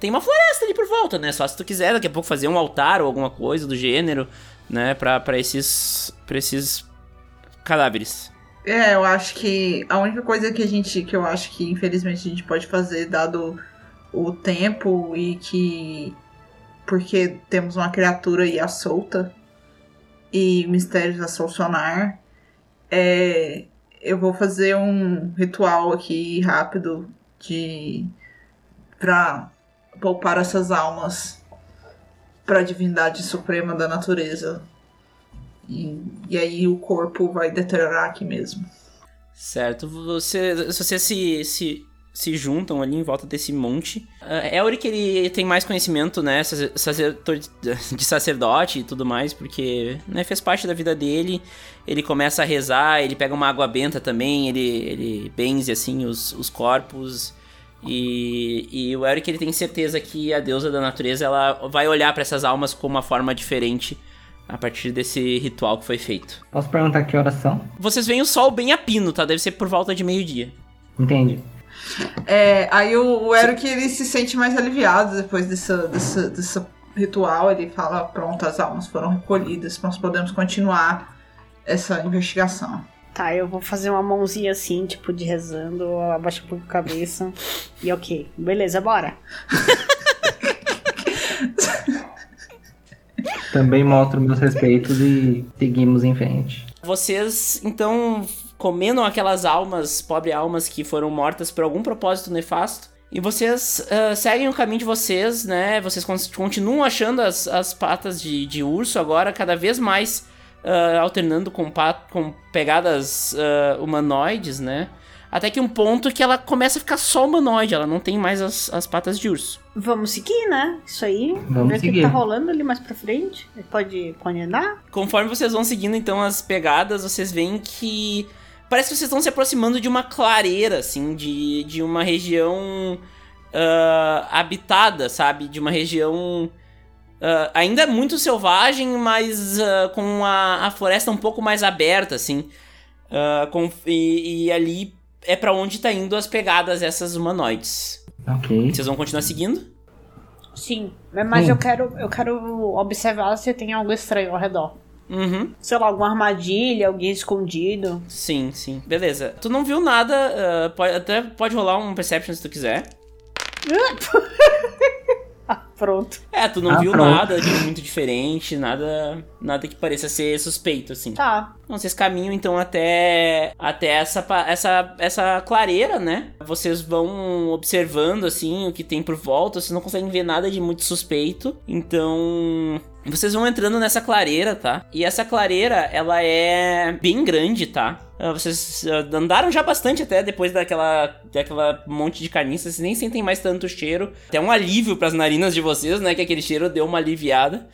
tem uma floresta ali por volta, né? Só se tu quiser daqui a pouco fazer um altar ou alguma coisa do gênero, né? Pra, esses, pra esses cadáveres. É, eu acho que a única coisa que a gente. que eu acho que infelizmente a gente pode fazer, dado o tempo e que. Porque temos uma criatura aí à solta e mistérios a solucionar, é. Eu vou fazer um ritual aqui rápido de. pra poupar essas almas pra divindade suprema da natureza. E, e aí o corpo vai deteriorar aqui mesmo. Certo? Você, se você se, se, se juntam ali em volta desse monte. Uh, Elric, ele tem mais conhecimento, né, de sacerdote e tudo mais, porque né, fez parte da vida dele. Ele começa a rezar, ele pega uma água benta também, ele, ele benze, assim, os, os corpos. E, e o Elric, ele tem certeza que a deusa da natureza, ela vai olhar para essas almas com uma forma diferente a partir desse ritual que foi feito. Posso perguntar que horas são? Vocês veem o sol bem a pino, tá? Deve ser por volta de meio-dia. Entendi. É, aí o, o Eric ele se sente mais aliviado depois desse, desse, desse ritual. Ele fala: pronto, as almas foram recolhidas, nós podemos continuar essa investigação. Tá, eu vou fazer uma mãozinha assim, tipo, de rezando, abaixo um pouco a cabeça. e ok, beleza, bora. Também mostro meus respeitos e seguimos em frente. Vocês, então, comendo aquelas almas, pobre almas que foram mortas por algum propósito nefasto. E vocês uh, seguem o caminho de vocês, né? Vocês continuam achando as, as patas de, de urso agora cada vez mais uh, alternando com, com pegadas uh, humanoides, né? Até que um ponto que ela começa a ficar só humanoide, ela não tem mais as, as patas de urso. Vamos seguir, né? Isso aí. Vamos ver seguir. o que tá rolando ali mais pra frente. Pode, pode andar? Conforme vocês vão seguindo, então, as pegadas, vocês veem que. Parece que vocês estão se aproximando de uma clareira, assim, de, de uma região uh, habitada, sabe? De uma região. Uh, ainda muito selvagem, mas uh, com a, a floresta um pouco mais aberta, assim. com, e, e ali é para onde tá indo as pegadas essas humanoides. Ok. Vocês vão continuar seguindo? Sim, mas Hum. eu quero eu quero observar se tem algo estranho ao redor. Uhum. Sei lá, alguma armadilha, alguém escondido. Sim, sim. Beleza. Tu não viu nada, ah, pode, até pode rolar um Perception se tu quiser. Pronto. É, tu não Ah, viu pronto. nada de muito diferente, nada nada que pareça ser suspeito, assim. Tá. Então, vocês caminham então até até essa essa essa clareira, né? Vocês vão observando assim o que tem por volta, vocês não conseguem ver nada de muito suspeito. Então, vocês vão entrando nessa clareira, tá? E essa clareira, ela é bem grande, tá? Ah, Vocês ah, andaram já bastante até depois daquela, daquela monte de carniça, vocês nem sentem mais tanto cheiro. Até um alívio pras narinas de vocês, né? Que aquele cheiro deu uma aliviada.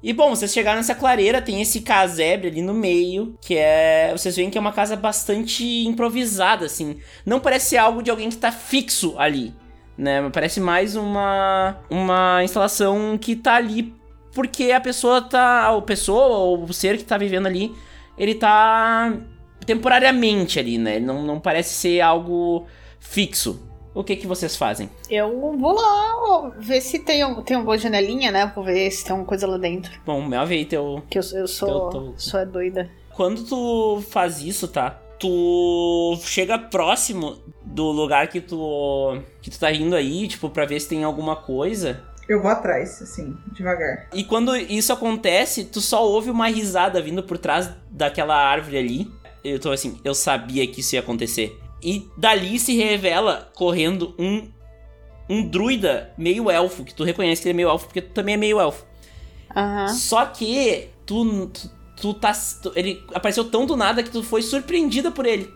E bom, vocês chegaram nessa clareira, tem esse casebre ali no meio, que é. Vocês veem que é uma casa bastante improvisada, assim. Não parece algo de alguém que tá fixo ali, né? Parece mais uma. Uma instalação que tá ali porque a pessoa tá. A pessoa, ou o ser que tá vivendo ali, ele tá temporariamente ali, né? Não, não parece ser algo fixo. O que que vocês fazem? Eu vou lá ver se tem, tem alguma janelinha, né? Vou ver se tem alguma coisa lá dentro. Bom, Mel veio teu, Que eu, eu sou. Eu tô- Sou é doida. Quando tu faz isso, tá? Tu chega próximo do lugar que tu que tu tá indo aí, tipo, pra ver se tem alguma coisa. Eu vou atrás, assim, devagar. E quando isso acontece, tu só ouve uma risada vindo por trás daquela árvore ali. Eu tô assim, eu sabia que isso ia acontecer. E dali se revela correndo um um druida meio elfo, que tu reconhece que ele é meio elfo porque tu também é meio elfo. Aham. Só que tu, tu, tu tá. tu- ele apareceu tão do nada que tu foi surpreendida por ele.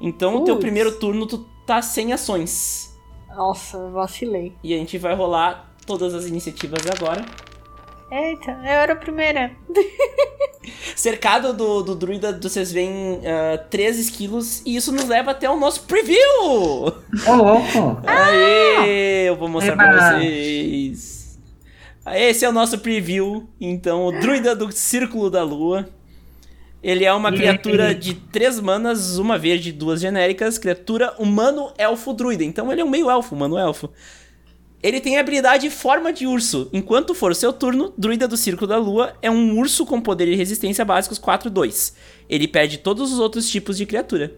Então, o teu primeiro turno tu tá sem ações. Nossa, vacilei. E a gente vai rolar todas as iniciativas agora. Eita, eu era a primeira. Cercado do, do druida, vocês veem ah, três esquilos. E isso nos leva até o nosso preview! Ô, louco! Aê! Eu vou mostrar pra Eba! vocês. Esse é o nosso preview. Então, o druida do Círculo da Lua. Ele é uma criatura de três manas, uma verde e duas genéricas. Criatura humano, elfo, druida. Então ele é um meio elfo, humano, elfo. Ele tem a habilidade forma de urso. Enquanto for o seu turno, druida do Círculo da Lua é um urso com poder e resistência básicos 4-2. Ele perde todos os outros tipos de criatura.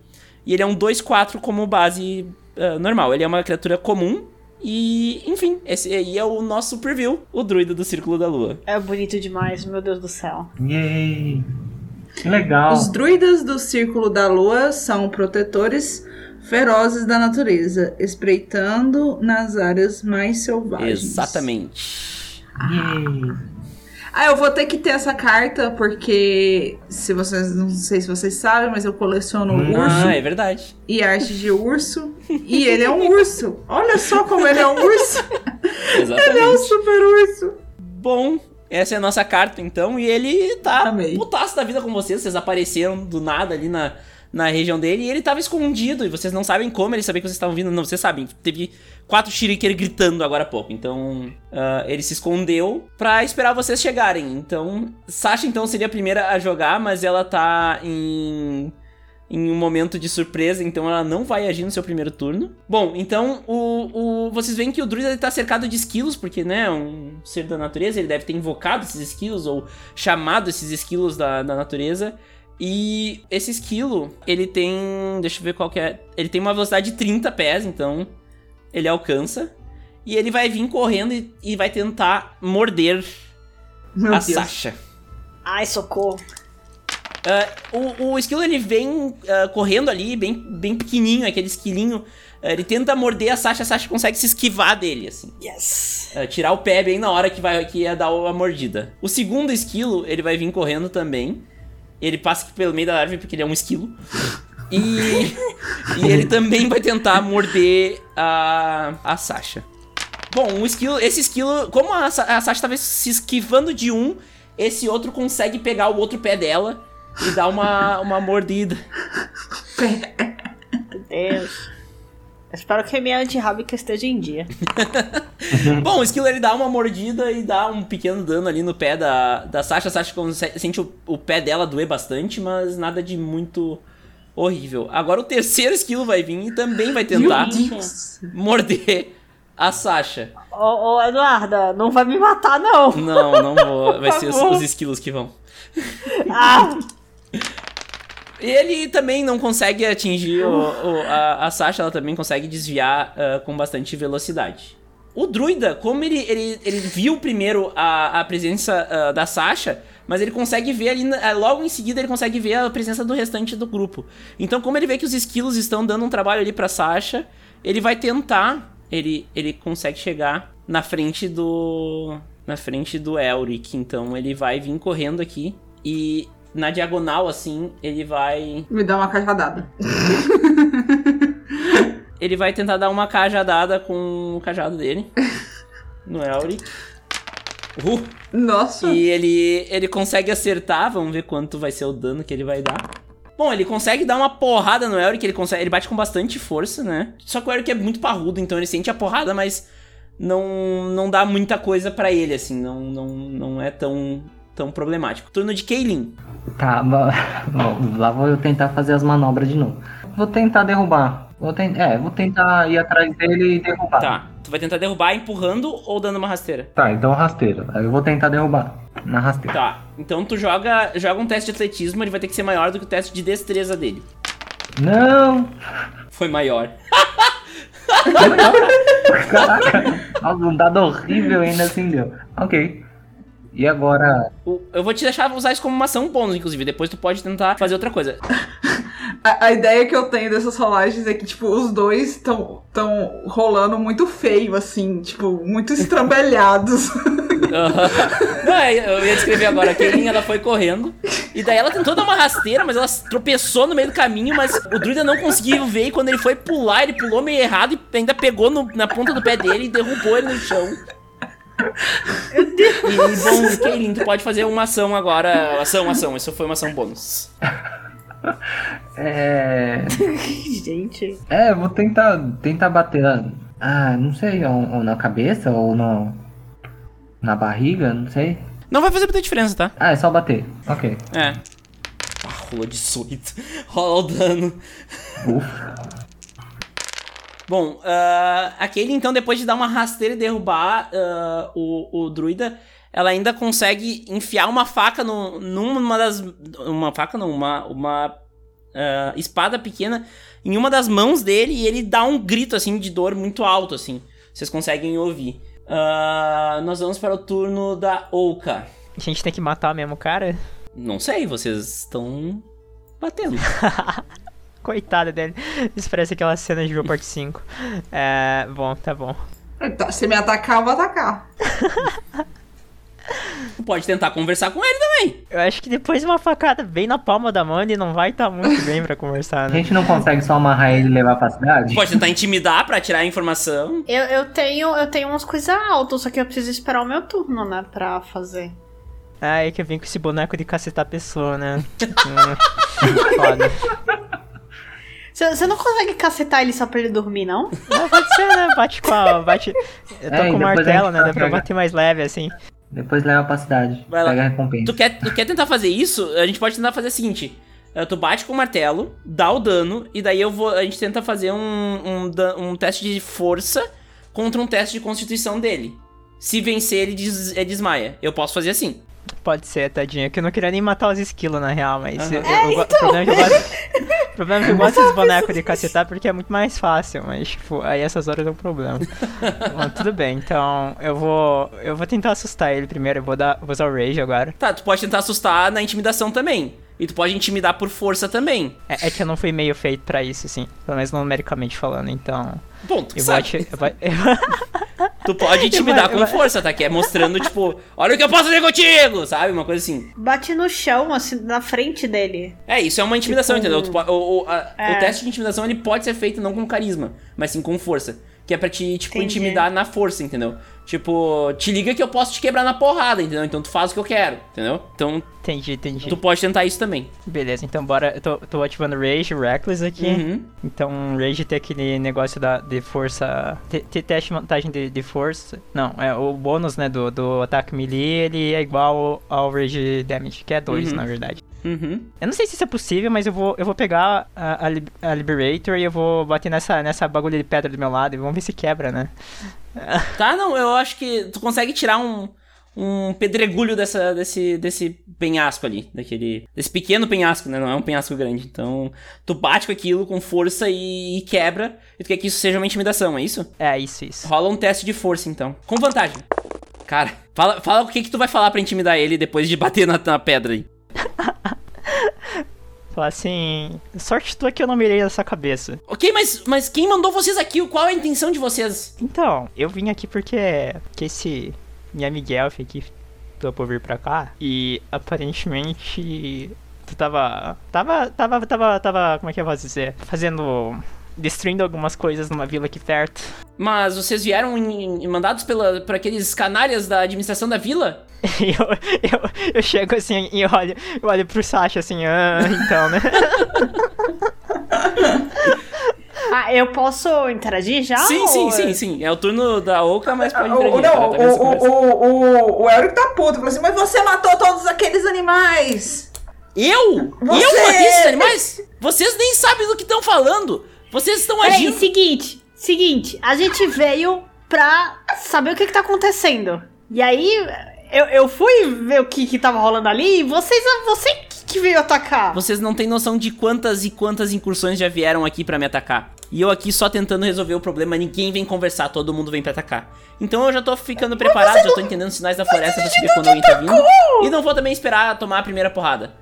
E ele é um 2-4 como base ah, normal. Ele é uma criatura comum. E, enfim, esse aí é o nosso preview, o druida do Círculo da Lua. É bonito demais, meu Deus do céu. Yay! Que legal! Os druidas do Círculo da Lua são protetores ferozes da natureza, espreitando nas áreas mais selvagens. Exatamente. Yay! Ah, eu vou ter que ter essa carta, porque se vocês. Não sei se vocês sabem, mas eu coleciono urso Ah, é verdade. e arte de urso. E ele é um urso. Olha só como ele é um urso. Exatamente. Ele é um super urso. Bom, essa é a nossa carta então. E ele tá Amei. putaço da vida com vocês. Vocês apareceram do nada ali na, na região dele. E ele tava escondido. E vocês não sabem como ele sabia que vocês estavam vindo. Não, vocês sabem. Teve quatro shuriken gritando agora há pouco. Então, ah, ele se escondeu pra esperar vocês chegarem. Então, Sasha então seria a primeira a jogar, mas ela tá em em um momento de surpresa, então ela não vai agir no seu primeiro turno. Bom, então o, o vocês veem que o druida ele tá cercado de esquilos, porque, né, um ser da natureza, ele deve ter invocado esses esquilos ou chamado esses esquilos da, da natureza. E esse esquilo, ele tem. Deixa eu ver qual que é. Ele tem uma velocidade de 30 pés, então ele alcança. E ele vai vir correndo e, e vai tentar morder Meu a Deus. Sasha. Ai, socorro. Ah, o, o esquilo ele vem ah, correndo ali, bem, bem pequenininho, aquele esquilinho. Ah, ele tenta morder a Sasha, a Sasha consegue se esquivar dele, assim. Yes. Tirar o pé bem na hora que, vai, que ia dar a mordida. O segundo esquilo, ele vai vir correndo também. Ele passa pelo meio da árvore porque ele é um esquilo. E, e ele também vai tentar morder a, a Sasha. Bom, o esquilo, esse esquilo, como a, a Sasha tava se esquivando de um, esse outro consegue pegar o outro pé dela e dar uma, uma mordida. Meu Deus. Eu espero que a minha antirrábica esteja em dia. Bom, o esquilo ele dá uma mordida e dá um pequeno dano ali no pé da, da Sasha. A Sasha sente o, o pé dela doer bastante, mas nada de muito horrível. Agora o terceiro esquilo vai vir e também vai tentar morder a Sasha. Ô, ô, Eduarda, não vai me matar, não. Não, não vou. Vai ser os, os esquilos que vão. Ah, Ele também não consegue atingir o, o- a, a Sasha, ela também consegue desviar ah, com bastante velocidade. O druida, como ele, ele, ele viu primeiro a, a presença ah, da Sasha, mas ele consegue ver ali, na- logo em seguida ele consegue ver a presença do restante do grupo. Então, como ele vê que os esquilos estão dando um trabalho ali pra Sasha, ele vai tentar, ele, ele consegue chegar na frente do na frente do Elric, então ele vai vir correndo aqui e na diagonal assim, ele vai Me dá uma cajadada. ele vai tentar dar uma cajadada com o cajado dele no Elric. Uh, Nossa. e ele ele consegue acertar, vamos ver quanto vai ser o dano que ele vai dar. Bom, ele consegue dar uma porrada no Elric, ele consegue, ele bate com bastante força, né? Só que o Elric é muito parrudo, então ele sente a porrada, mas não não dá muita coisa pra ele assim, não não não é tão tão problemático. Turno de Kaylin. Tá, lá vou eu tentar fazer as manobras de novo. Vou tentar derrubar. Vou ten... É, vou tentar ir atrás dele e derrubar. Tá, tu vai tentar derrubar empurrando ou dando uma rasteira? Tá, então rasteiro. Aí eu vou tentar derrubar. Na rasteira. Tá, então tu joga, joga um teste de atletismo, ele vai ter que ser maior do que o teste de destreza dele. Não! Foi maior. Caraca! Um dado horrível ainda assim deu. Ok. E agora. Eu vou te deixar usar isso como uma ação bônus, inclusive. Depois tu pode tentar fazer outra coisa. A, a ideia que eu tenho dessas rolagens é que, tipo, os dois estão tão rolando muito feio, assim, tipo, muito estrambelhados. Não, é, eu ia descrever agora. A Kaylin, ela foi correndo. E daí ela tentou dar uma rasteira, mas ela tropeçou no meio do caminho. Mas o druida não conseguiu ver. E quando ele foi pular, ele pulou meio errado e ainda pegou no- na ponta do pé dele e derrubou ele no chão. E, bom, Kaylin, tu pode fazer uma ação agora. Ação, ação. Isso foi uma ação bônus. É. gente. É, eu vou tentar, tentar bater. na- Ah, não sei, ou, ou na cabeça ou no. Na barriga, não sei. Não vai fazer muita diferença, tá? Ah, é só bater. Ok. É. Ah, rola 18. Rola o dano. Ufa. Bom, ah, aquele então, depois de dar uma rasteira e derrubar ah, o, o druida, ela ainda consegue enfiar uma faca no, numa das. Uma faca não, uma, uma ah, espada pequena em uma das mãos dele e ele dá um grito assim de dor muito alto, assim. Vocês conseguem ouvir. Ah, nós vamos para o turno da Ouka. A gente tem que matar mesmo o cara? Não sei, vocês estão batendo. Coitada dele. Isso parece aquela cena de Viu Parte 5. É. Bom, tá bom. Tá, se me atacar, eu vou atacar. Pode tentar conversar com ele também. Eu acho que depois de uma facada bem na palma da mão, ele não vai estar muito bem pra conversar, A né? gente não consegue só amarrar ele e levar pra cidade? Pode tentar intimidar pra tirar a informação. Eu, eu tenho eu tenho umas coisas altas, só que eu preciso esperar o meu turno, né, pra fazer. Ah, é que eu vim com esse boneco de cacetar a pessoa, né? Hum, Foda. Você não consegue cacetar ele só pra ele dormir, não? Não, pode ser, né? Bate com a. Bate... Eu tô É, com o martelo, né? Dá pra bater mais leve, assim. Depois leva pra cidade. Vai lá. Pega a recompensa. Tu quer, tu quer tentar fazer isso? A gente pode tentar fazer o seguinte. eh, Tu bate com o martelo, dá o dano, e daí eu vou. A gente tenta fazer um, um, um teste de força contra um teste de constituição dele. Se vencer, ele, des, ele desmaia. Eu posso fazer assim. Pode ser, tadinha. Que eu não queria nem matar os esquilos, na real, mas. Aham. eu- eu- o problema é que eu gosto. O problema é que eu gosto desses bonecos de cacetar porque é muito mais fácil, mas, tipo, aí essas horas é um problema. Mas tudo bem, então eu vou. Eu vou tentar assustar ele primeiro, eu vou, dar, vou usar o Rage agora. Tá, tu pode tentar assustar na intimidação também. E tu pode intimidar por força também. É, é que eu não fui meio feito pra isso, assim. Pelo menos numericamente falando, então. Bom, tu Eu sabe. ati- eu vou- Tu pode intimidar com força, tá? Que é mostrando, tipo, olha o que eu posso fazer contigo, sabe? Uma coisa assim. Bate no chão, assim, na frente dele. É, isso é uma intimidação, Tipo, entendeu? O, o, a- é. o teste de intimidação ele pode ser feito não com carisma, mas sim com força. Que é pra te, tipo, Entendi. intimidar na força, entendeu? Tipo, te liga que eu posso te quebrar na porrada, entendeu? Então tu faz o que eu quero, entendeu? Então entendi, entendi. tu pode tentar isso também. Beleza, então bora. Eu tô, tô ativando Rage, Reckless aqui. Uhum. Então, Rage tem aquele negócio da, de força. Tem teste de vantagem de, de força. Não, é o bônus, né, do, do ataque melee, ele é igual ao Rage Damage, que é 2, Uhum. na verdade. Uhum. Eu não sei se isso é possível, mas eu vou, eu vou pegar a, a, a Liberator e eu vou bater nessa, nessa bagulho de pedra do meu lado e vamos ver se quebra, né? Tá, não, eu acho que tu consegue tirar um, um pedregulho dessa, desse, desse penhasco ali, daquele, desse pequeno penhasco, né? Não é um penhasco grande. Então, tu bate com aquilo com força e, e quebra, e tu quer que isso seja uma intimidação, é isso? É, isso, isso. Rola um teste de força, então. Com vantagem. Cara, fala, fala o que, que tu vai falar pra intimidar ele depois de bater na, na pedra aí. Falar assim. Sorte tua que eu não mirei nessa cabeça. Ok, mas, mas quem mandou vocês aqui? Qual é a intenção de vocês? Então, eu vim aqui porque que esse minha Miguel aqui topou vir pra cá e aparentemente tu tava tava tava tava tava como é que eu posso dizer, fazendo destruindo algumas coisas numa vila aqui perto. Mas vocês vieram em- em- mandados pela, por aqueles canalhas da administração da vila? E eu, eu, eu chego assim e olho, eu olho pro Sasha assim, ah, então, né? Ah, eu posso interagir já? sim, sim, ou- sim, sim. É o turno da Oka, mas pode Ah, O, interagir. não, tá? Tá o, conversa. o, o, o Eric tá puto. Falou assim, mas você matou todos aqueles animais. Eu? Você! Eu matei esses animais? Vocês nem sabem do que estão falando. Vocês estão Peraí, agindo. seguinte, seguinte, a gente veio pra saber o que que tá acontecendo. E aí, eu, eu fui ver o que que tava rolando ali e vocês, você que- veio atacar. Vocês não têm noção de quantas e quantas incursões já vieram aqui pra me atacar. E eu aqui só tentando resolver o problema, ninguém vem conversar, todo mundo vem pra atacar. Então eu já tô ficando preparado, já tô entendendo sinais da floresta pra saber quando alguém tá vindo. E não vou também esperar tomar a primeira porrada.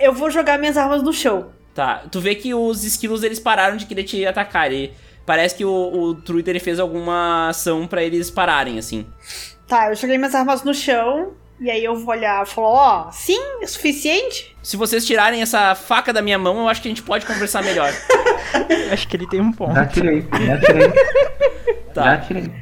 Eu vou jogar minhas armas no chão. Tá, tu vê que os esquilos eles pararam de querer te atacar. E parece que o, o Truiter ele fez alguma ação pra eles pararem, assim. Tá, eu joguei minhas armas no chão. E aí eu vou olhar e falar, ó, sim, é suficiente? Se vocês tirarem essa faca da minha mão, eu acho que a gente pode conversar melhor. Acho que ele tem um ponto. Já tirei, já tirei. Tá. Já tirei.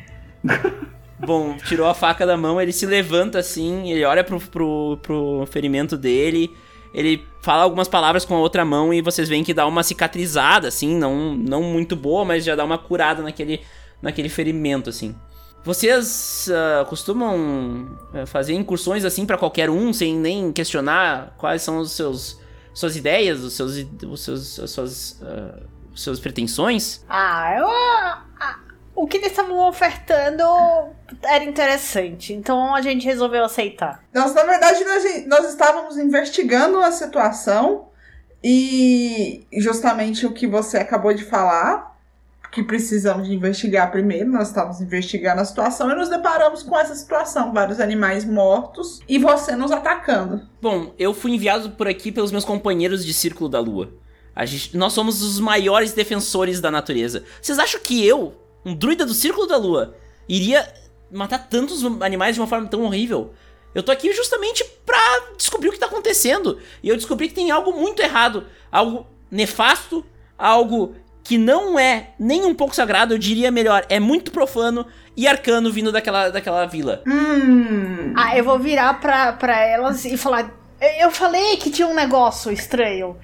Bom, tirou a faca da mão, ele se levanta assim, ele olha pro, pro, pro ferimento dele, ele fala algumas palavras com a outra mão e vocês veem que dá uma cicatrizada, assim, não, não muito boa, mas já dá uma curada naquele, naquele ferimento, assim. Vocês ah, costumam ah, fazer incursões assim pra qualquer um, sem nem questionar quais são os seus suas ideias, os seus, os seus, as suas, seus pretensões? Ah, eu. o que eles estavam ofertando era interessante. Então a gente resolveu aceitar. Nós, na verdade, nós, nós estávamos investigando a situação e justamente o que você acabou de falar, que precisamos de investigar primeiro, nós estávamos investigando a situação e nos deparamos com essa situação, vários animais mortos e você nos atacando. Bom, eu fui enviado por aqui pelos meus companheiros de Círculo da Lua. A gente- nós somos os maiores defensores da natureza. Vocês acham que eu, um druida do Círculo da Lua, iria matar tantos animais de uma forma tão horrível? Eu tô aqui justamente pra descobrir o que tá acontecendo. E eu descobri que tem algo muito errado, algo nefasto, algo que não é nem um pouco sagrado, eu diria melhor, é muito profano e arcano vindo daquela, daquela vila. Hum. Ah, eu vou virar pra, pra elas e falar. Eu falei que tinha um negócio estranho.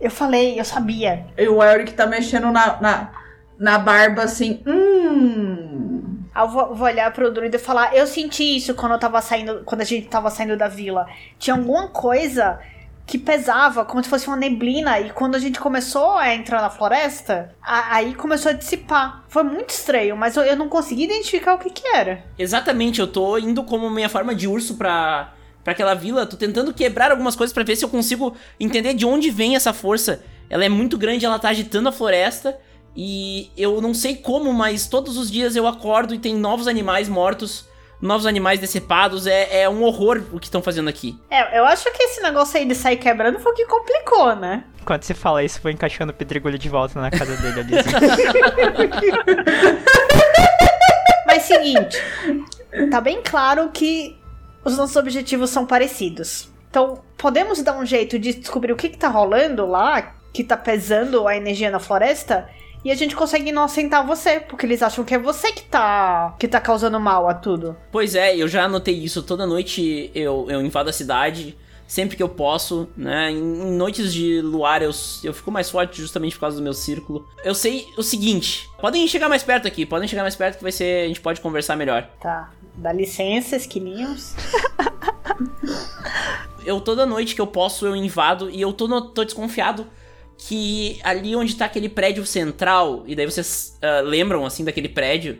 Eu falei, eu sabia. E o Eric tá mexendo na, na, na barba assim. Hum. Eu vou, olhar pro druida e falar, eu senti isso quando eu tava saindo. Quando a gente tava saindo da vila. Tinha alguma coisa que pesava, como se fosse uma neblina, e quando a gente começou a entrar na floresta, a- aí começou a dissipar. Foi muito estranho, mas eu, eu não consegui identificar o que que era. Exatamente, eu tô indo como minha forma de urso pra, pra aquela vila, tô tentando quebrar algumas coisas pra ver se eu consigo entender de onde vem essa força. Ela é muito grande, ela tá agitando a floresta, e eu não sei como, mas todos os dias eu acordo e tem novos animais mortos, novos animais decepados, é, é um horror o que estão fazendo aqui. É, eu acho que esse negócio aí de sair quebrando foi o que complicou, né? Quando você fala isso, vou encaixando o pedregulho de volta na casa dele ali. assim. Mas seguinte, tá bem claro que os nossos objetivos são parecidos. Então, podemos dar um jeito de descobrir o que, que tá rolando lá, que tá pesando a energia na floresta, e a gente consegue inocentar você, porque eles acham que é você que tá, que tá causando mal a tudo. Pois é, eu já anotei isso. Toda noite eu, eu invado a cidade, sempre que eu posso, né? Em, em noites de luar eu, eu fico mais forte justamente por causa do meu círculo. Eu sei o seguinte: podem chegar mais perto aqui, podem chegar mais perto que vai ser. A gente pode conversar melhor. Tá, dá licença, esquilinhos. Eu toda noite que eu posso eu invado e eu tô, no- tô desconfiado que ali onde tá aquele prédio central, e daí vocês ah, lembram assim daquele prédio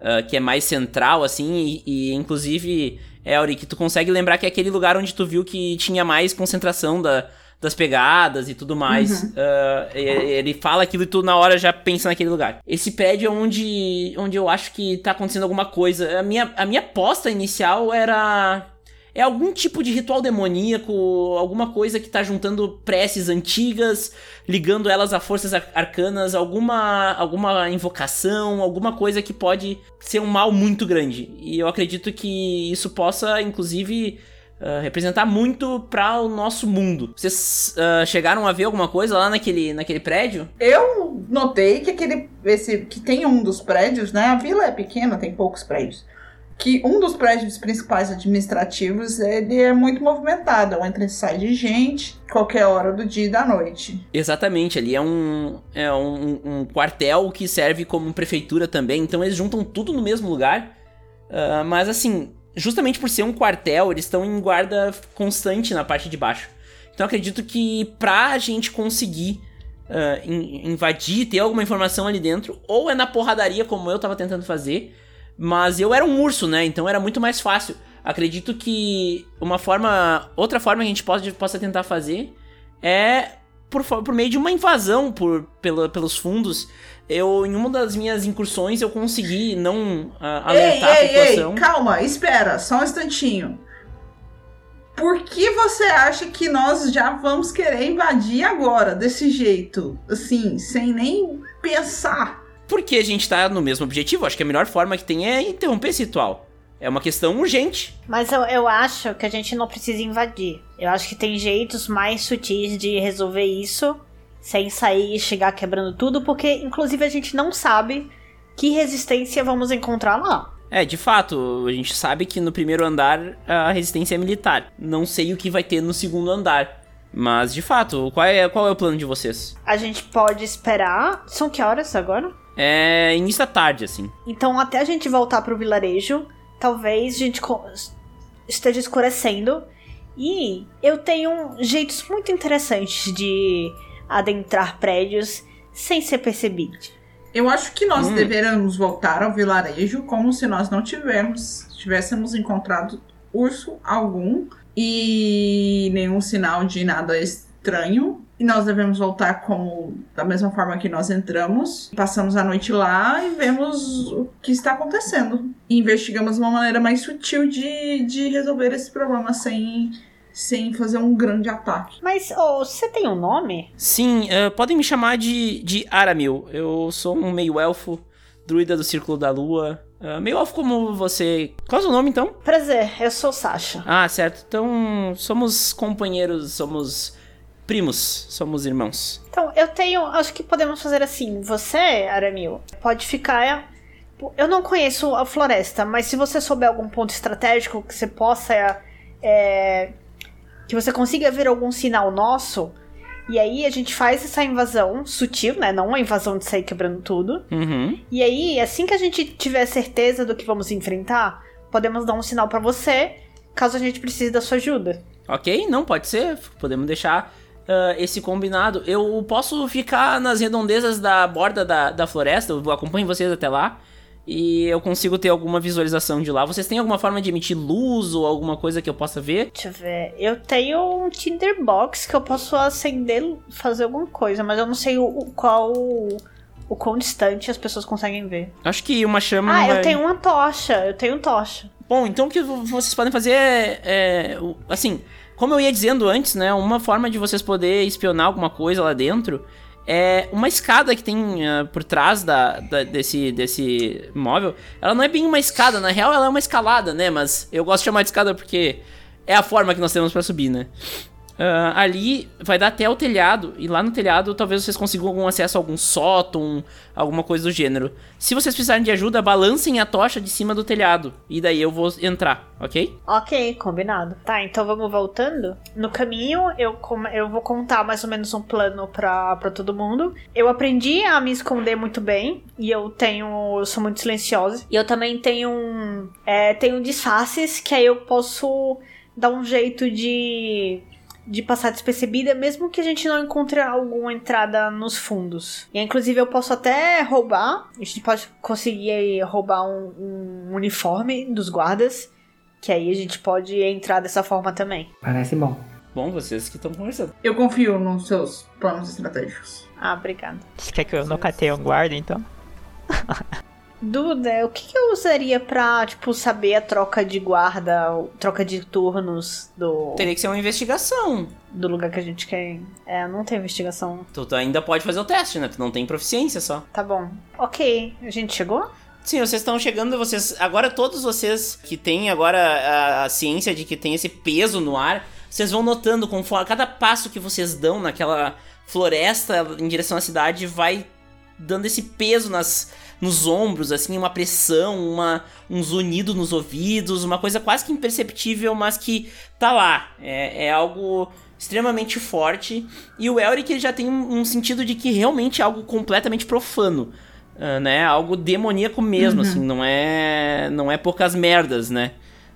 ah, que é mais central assim, e, e inclusive, Elric, tu consegue lembrar que é aquele lugar onde tu viu que tinha mais concentração da, das pegadas e tudo mais. Ah, e- ele fala aquilo e tu na hora já pensa naquele lugar. Esse prédio é onde, onde eu acho que tá acontecendo alguma coisa. A minha, a minha aposta inicial era é algum tipo de ritual demoníaco, alguma coisa que tá juntando preces antigas, ligando elas a forças ar- arcanas, alguma alguma invocação, alguma coisa que pode ser um mal muito grande. E eu acredito que isso possa, inclusive, ah, representar muito para o nosso mundo. Vocês ah, chegaram a ver alguma coisa lá naquele, naquele prédio? Eu notei que aquele. Esse, que tem um dos prédios, né? A vila é pequena, tem poucos prédios. Que um dos prédios principais administrativos ele é muito movimentado. Entra e sai de gente, qualquer hora do dia e da noite. Exatamente, ali é um, é um, um quartel que serve como prefeitura também, então eles juntam tudo no mesmo lugar. Ah, mas assim, justamente por ser um quartel, eles estão em guarda constante na parte de baixo. Então acredito que pra gente conseguir in- invadir, ter alguma informação ali dentro, ou é na porradaria, como eu tava tentando fazer, mas eu era um urso, né? Então era muito mais fácil. Acredito que uma forma. Outra forma que a gente pode, possa tentar fazer é por, por meio de uma invasão por, pela- pelos fundos. Eu, em uma das minhas incursões, eu consegui não ah, alertar a ei, ei, população. ei, calma, espera, só um instantinho. Por que você acha que nós já vamos querer invadir agora, desse jeito? Assim, sem nem pensar. Porque a gente tá no mesmo objetivo. Acho que a melhor forma que tem é interromper esse ritual. É uma questão urgente. Mas eu, eu acho que a gente não precisa invadir. Eu acho que tem jeitos mais sutis de resolver isso sem sair e chegar quebrando tudo, porque inclusive a gente não sabe que resistência vamos encontrar lá. É, de fato, a gente sabe que no primeiro andar a resistência é militar. Não sei o que vai ter no segundo andar. Mas, de fato, qual é, qual é o plano de vocês? A gente pode esperar. São que horas agora? É início da tarde, assim. Então, até a gente voltar pro vilarejo, talvez a gente esteja escurecendo. E eu tenho jeitos muito interessantes de adentrar prédios sem ser percebido. Eu acho que nós Hum. deveríamos voltar ao vilarejo como se nós não tivermos, tivéssemos encontrado urso algum e nenhum sinal de nada estranho. E nós devemos voltar como da mesma forma que nós entramos. Passamos a noite lá e vemos o que está acontecendo. E investigamos uma maneira mais sutil de, de resolver esse problema sem, sem fazer um grande ataque. Mas, ô, você tem um nome? Sim, eh, podem me chamar de, de Aramil. Eu sou um meio-elfo, druida do Círculo da Lua. Uh, meio elfo como você. Qual é o seu nome então? Prazer, eu sou Sasha. Ah, certo. Então somos companheiros, somos primos, somos irmãos. Então, eu tenho. Acho que podemos fazer assim. Você, Aramil, pode ficar. Eu não conheço a floresta, mas se você souber algum ponto estratégico que você possa. É, que você consiga ver algum sinal nosso, e aí a gente faz essa invasão sutil, né? Não uma invasão de sair quebrando tudo. Uhum. E aí, assim que a gente tiver certeza do que vamos enfrentar, podemos dar um sinal para você, caso a gente precise da sua ajuda. Ok, não, pode ser. Podemos deixar uh, esse combinado. Eu posso ficar nas redondezas da borda da, da floresta, eu acompanho vocês até lá. E eu consigo ter alguma visualização de lá. Vocês têm alguma forma de emitir luz ou alguma coisa que eu possa ver? Deixa eu ver. Eu tenho um Tinderbox que eu posso acender, fazer alguma coisa, mas eu não sei o, o qual. O quão distante as pessoas conseguem ver. Acho que uma chama. Ah, vai... eu tenho uma tocha. Eu tenho tocha. Bom, então o que vocês podem fazer é, é. Assim, como eu ia dizendo antes, né? Uma forma de vocês poder espionar alguma coisa lá dentro é uma escada que tem uh, por trás da, da, desse, desse móvel. Ela não é bem uma escada, na real ela é uma escalada, né? Mas eu gosto de chamar de escada porque é a forma que nós temos para subir, né? Uh, ali vai dar até o telhado, e lá no telhado talvez vocês consigam algum acesso a algum sótão, alguma coisa do gênero. Se vocês precisarem de ajuda, balancem a tocha de cima do telhado, e daí eu vou entrar, ok? Ok, combinado. Tá, então vamos voltando. No caminho, eu, eu vou contar mais ou menos um plano pra, pra todo mundo. Eu aprendi a me esconder muito bem, e eu tenho. Eu sou muito silenciosa. E eu também tenho um. É, tenho disfarces que aí eu posso dar um jeito de de passar despercebida, mesmo que a gente não encontre alguma entrada nos fundos. E inclusive eu posso até roubar, a gente pode conseguir roubar um, um uniforme dos guardas, que aí a gente pode entrar dessa forma também. Parece bom. Bom, vocês que estão conversando. Eu confio nos seus planos estratégicos. Ah, obrigada. Você quer que eu nocateie um guarda, então? Duda, o que, que, eu usaria pra, tipo, saber a troca de guarda, troca de turnos do. Teria que ser uma investigação. Do lugar que a gente quer. É, não tem investigação. Tu, ainda pode fazer o teste, né? Tu não tem proficiência só. Tá bom. Ok, a gente chegou? Sim, vocês estão chegando, vocês. Agora todos vocês que têm agora a, a ciência de que tem esse peso no ar, vocês vão notando conforme. Cada passo que vocês dão naquela floresta em direção à cidade vai dando esse peso nas nos ombros, assim, uma pressão, uma, um zunido nos ouvidos, uma coisa quase que imperceptível, mas que tá lá. É, é algo extremamente forte. E o Elric já tem um, um, sentido de que realmente é algo completamente profano. Uh, né? Algo demoníaco mesmo, uhum. assim, não é. Não é poucas merdas, né?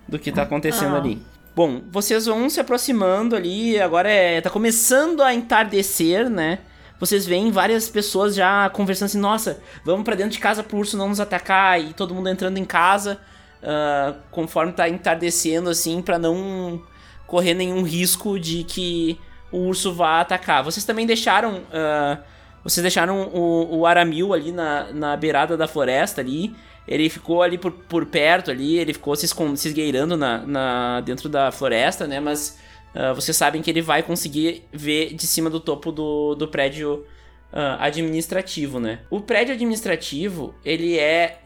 Do que tá acontecendo ah. ali. Bom, vocês vão se aproximando ali, agora é. tá começando a entardecer, né? Vocês veem várias pessoas já conversando assim, nossa, vamos para dentro de casa pro urso não nos atacar, e todo mundo entrando em casa, uh, conforme tá entardecendo, assim, para não correr nenhum risco de que o urso vá atacar. Vocês também deixaram. Uh, vocês deixaram o, o Aramil ali na, na beirada da floresta ali. Ele ficou ali por, por perto ali, ele ficou se, se esgueirando na, na, dentro da floresta, né? Mas uh, vocês sabem que ele vai conseguir ver de cima do topo do, do prédio Uh, administrativo, né? O prédio administrativo, ele é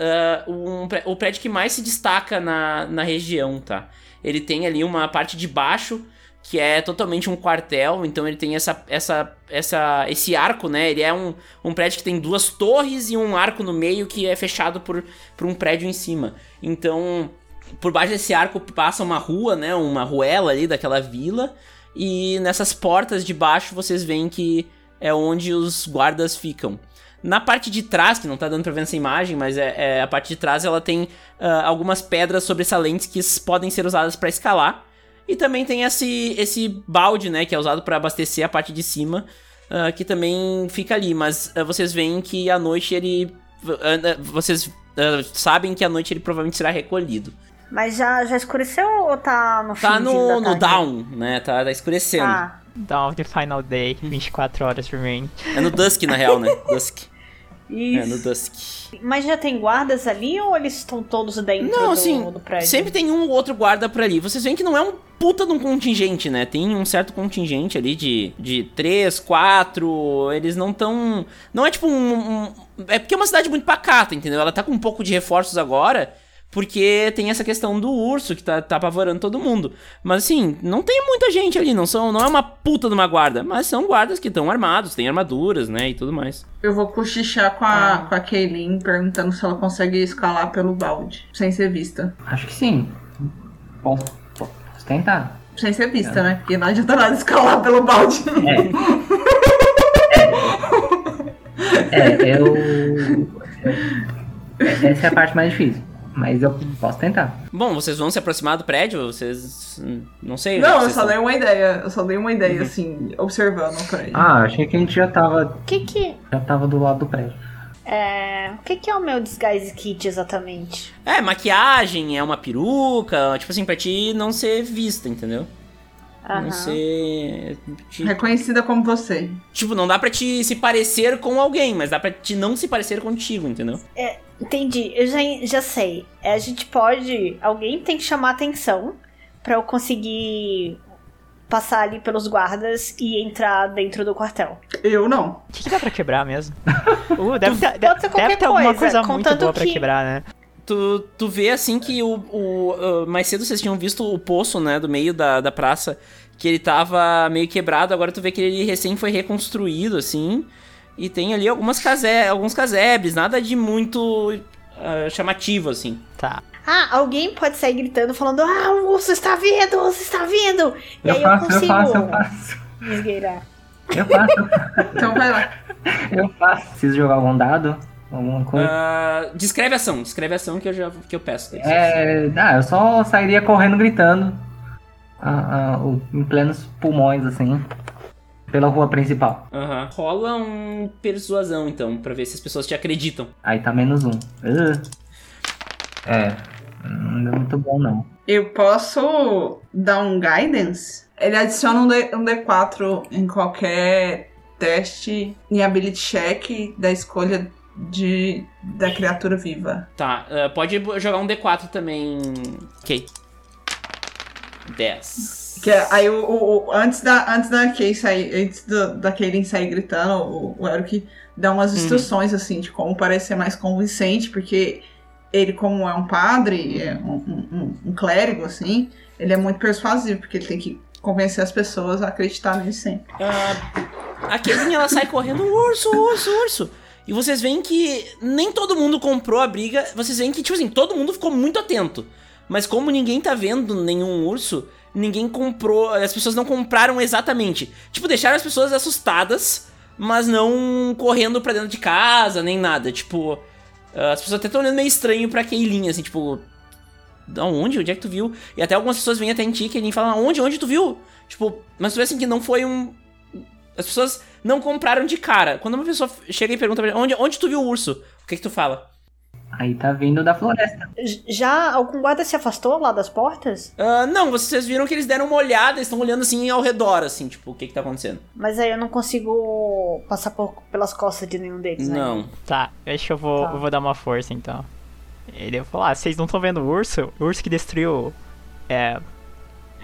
uh, um, o prédio que mais se destaca na, na região, tá? Ele tem ali uma parte de baixo que é totalmente um quartel, então ele tem essa, essa, essa, esse arco, né? Ele é um, um prédio que tem duas torres e um arco no meio que é fechado por, por um prédio em cima. Então, por baixo desse arco passa uma rua, né? Uma ruela ali daquela vila. E nessas portas de baixo vocês veem que é onde os guardas ficam. Na parte de trás, que não tá dando pra ver nessa imagem, mas é, é a parte de trás ela tem uh, algumas pedras sobressalentes que podem ser usadas para escalar. E também tem esse, esse balde, né, que é usado para abastecer a parte de cima, uh, que também fica ali. Mas uh, vocês veem que à noite ele. vocês sabem que à noite ele provavelmente será recolhido. Mas já, já escureceu ou tá no Tá no, no down, né? Tá, tá escurecendo. Ah. Down the final day, 24 horas por mim. É no dusk, na real, né? Dusk. Isso. É, no Dusk. Mas já tem guardas ali ou eles estão todos dentro não, do, assim, do prédio? Sempre tem um ou outro guarda por ali. Vocês veem que não é um puta de um contingente, né? Tem um certo contingente ali de, de 3, 4. Eles não tão. Não é tipo um, um É porque é uma cidade muito pacata, entendeu? Ela tá com um pouco de reforços agora, porque tem essa questão do urso que tá, tá apavorando todo mundo. Mas assim, não tem muita gente ali, não são, não é uma puta de uma guarda, mas são guardas que estão armados, têm armaduras, né, e tudo mais. Eu vou cochichar com a, com a Kaylin perguntando se ela consegue escalar pelo balde, sem ser vista. Acho que sim. Bom, posso tentar. Sem ser vista, né? Porque não adianta nada escalar pelo balde. É. É, eu. eu- Essa é a parte mais difícil. Mas eu posso tentar. Bom, vocês vão se aproximar do prédio? Vocês. Não sei. Não, eu só estão- dei uma ideia. Eu só dei uma ideia, assim, observando o prédio. Ah, achei que a gente já tava. O que que, Já tava do lado do prédio. é, o que que é o meu disguise kit exatamente? É, maquiagem, é uma peruca, tipo assim, pra ti não ser vista, entendeu? Não ser. te- Reconhecida como você. Tipo, não dá pra te se parecer com alguém, mas dá pra te não se parecer contigo, entendeu? Entendi, eu já, já sei. É, a gente pode. Alguém tem que chamar atenção pra eu conseguir passar ali pelos guardas e entrar dentro do quartel. Eu não. O que, que dá pra quebrar mesmo? Uh, deve ter, Pode ser deve qualquer ter alguma coisa, coisa muito boa pra que- quebrar, né? Tu, tu vê assim que o, o, ah, Mais cedo vocês tinham visto o poço, né? Do meio da, da praça. Que ele tava meio quebrado. Agora tu vê que ele recém foi reconstruído, assim. E tem ali algumas case, alguns casebres. Nada de muito ah, chamativo, assim. Tá. Ah, alguém pode sair gritando, falando: Ah, o urso está vindo, o urso está vindo! E Eu aí faço, eu eu consigo faço, eu faço. me esgueirar. Eu faço, Então vai lá. eu faço. Preciso jogar algum dado? Alguma coisa? Ah, descreve a ação, descreve a ação que eu já que eu peço. É, ah, eu só sairia correndo gritando ah, ah, em plenos pulmões, assim, pela rua principal. Aham. Rola um persuasão, então, pra ver se as pessoas te acreditam. Aí tá menos um. Uh. É, não deu muito bom não. Eu posso dar um guidance? Ele adiciona um, D, um D4 em qualquer teste em ability check da escolha de, da criatura viva. Tá, ah, pode jogar um D4 também. Ok. 10. Que é- aí o, o- o- antes da antes da Kay sair, antes do, da Kaylin sair gritando, o, o Eric dá umas instruções assim de como parecer mais convincente, porque ele como é um padre, é um, um- um- um clérigo assim, ele é muito persuasivo, porque ele tem que convencer as pessoas a acreditar nele sempre. Ah, a Kaylin, ela sai correndo, urso, urso, urso. E vocês veem que nem todo mundo comprou a briga. Vocês veem que, tipo assim, todo mundo ficou muito atento. Mas como ninguém tá vendo nenhum urso, ninguém comprou. As pessoas não compraram exatamente. Tipo, deixaram as pessoas assustadas, mas não correndo pra dentro de casa, nem nada. Tipo, ah, as pessoas até estão olhando meio estranho pra Kaylin, assim, tipo. Da onde? Onde é que tu viu? E até algumas pessoas vêm até em ti, e falam, onde? Onde tu viu? Tipo, mas tu vê assim que não foi um. As pessoas não compraram de cara. Quando uma pessoa chega e pergunta pra ele, onde, onde tu viu o urso? O que que tu fala? Aí tá vindo da floresta. Já algum guarda se afastou lá das portas? Ah, não, vocês viram que eles deram uma olhada, eles estão olhando assim ao redor, assim, tipo, o que que tá acontecendo? Mas aí eu não consigo passar por- pelas costas de nenhum deles, né? Não. Tá, acho que eu vou, Tá. eu vou dar uma força então. Ele vai falar, ah, vocês não estão vendo o urso? O urso que destruiu. É.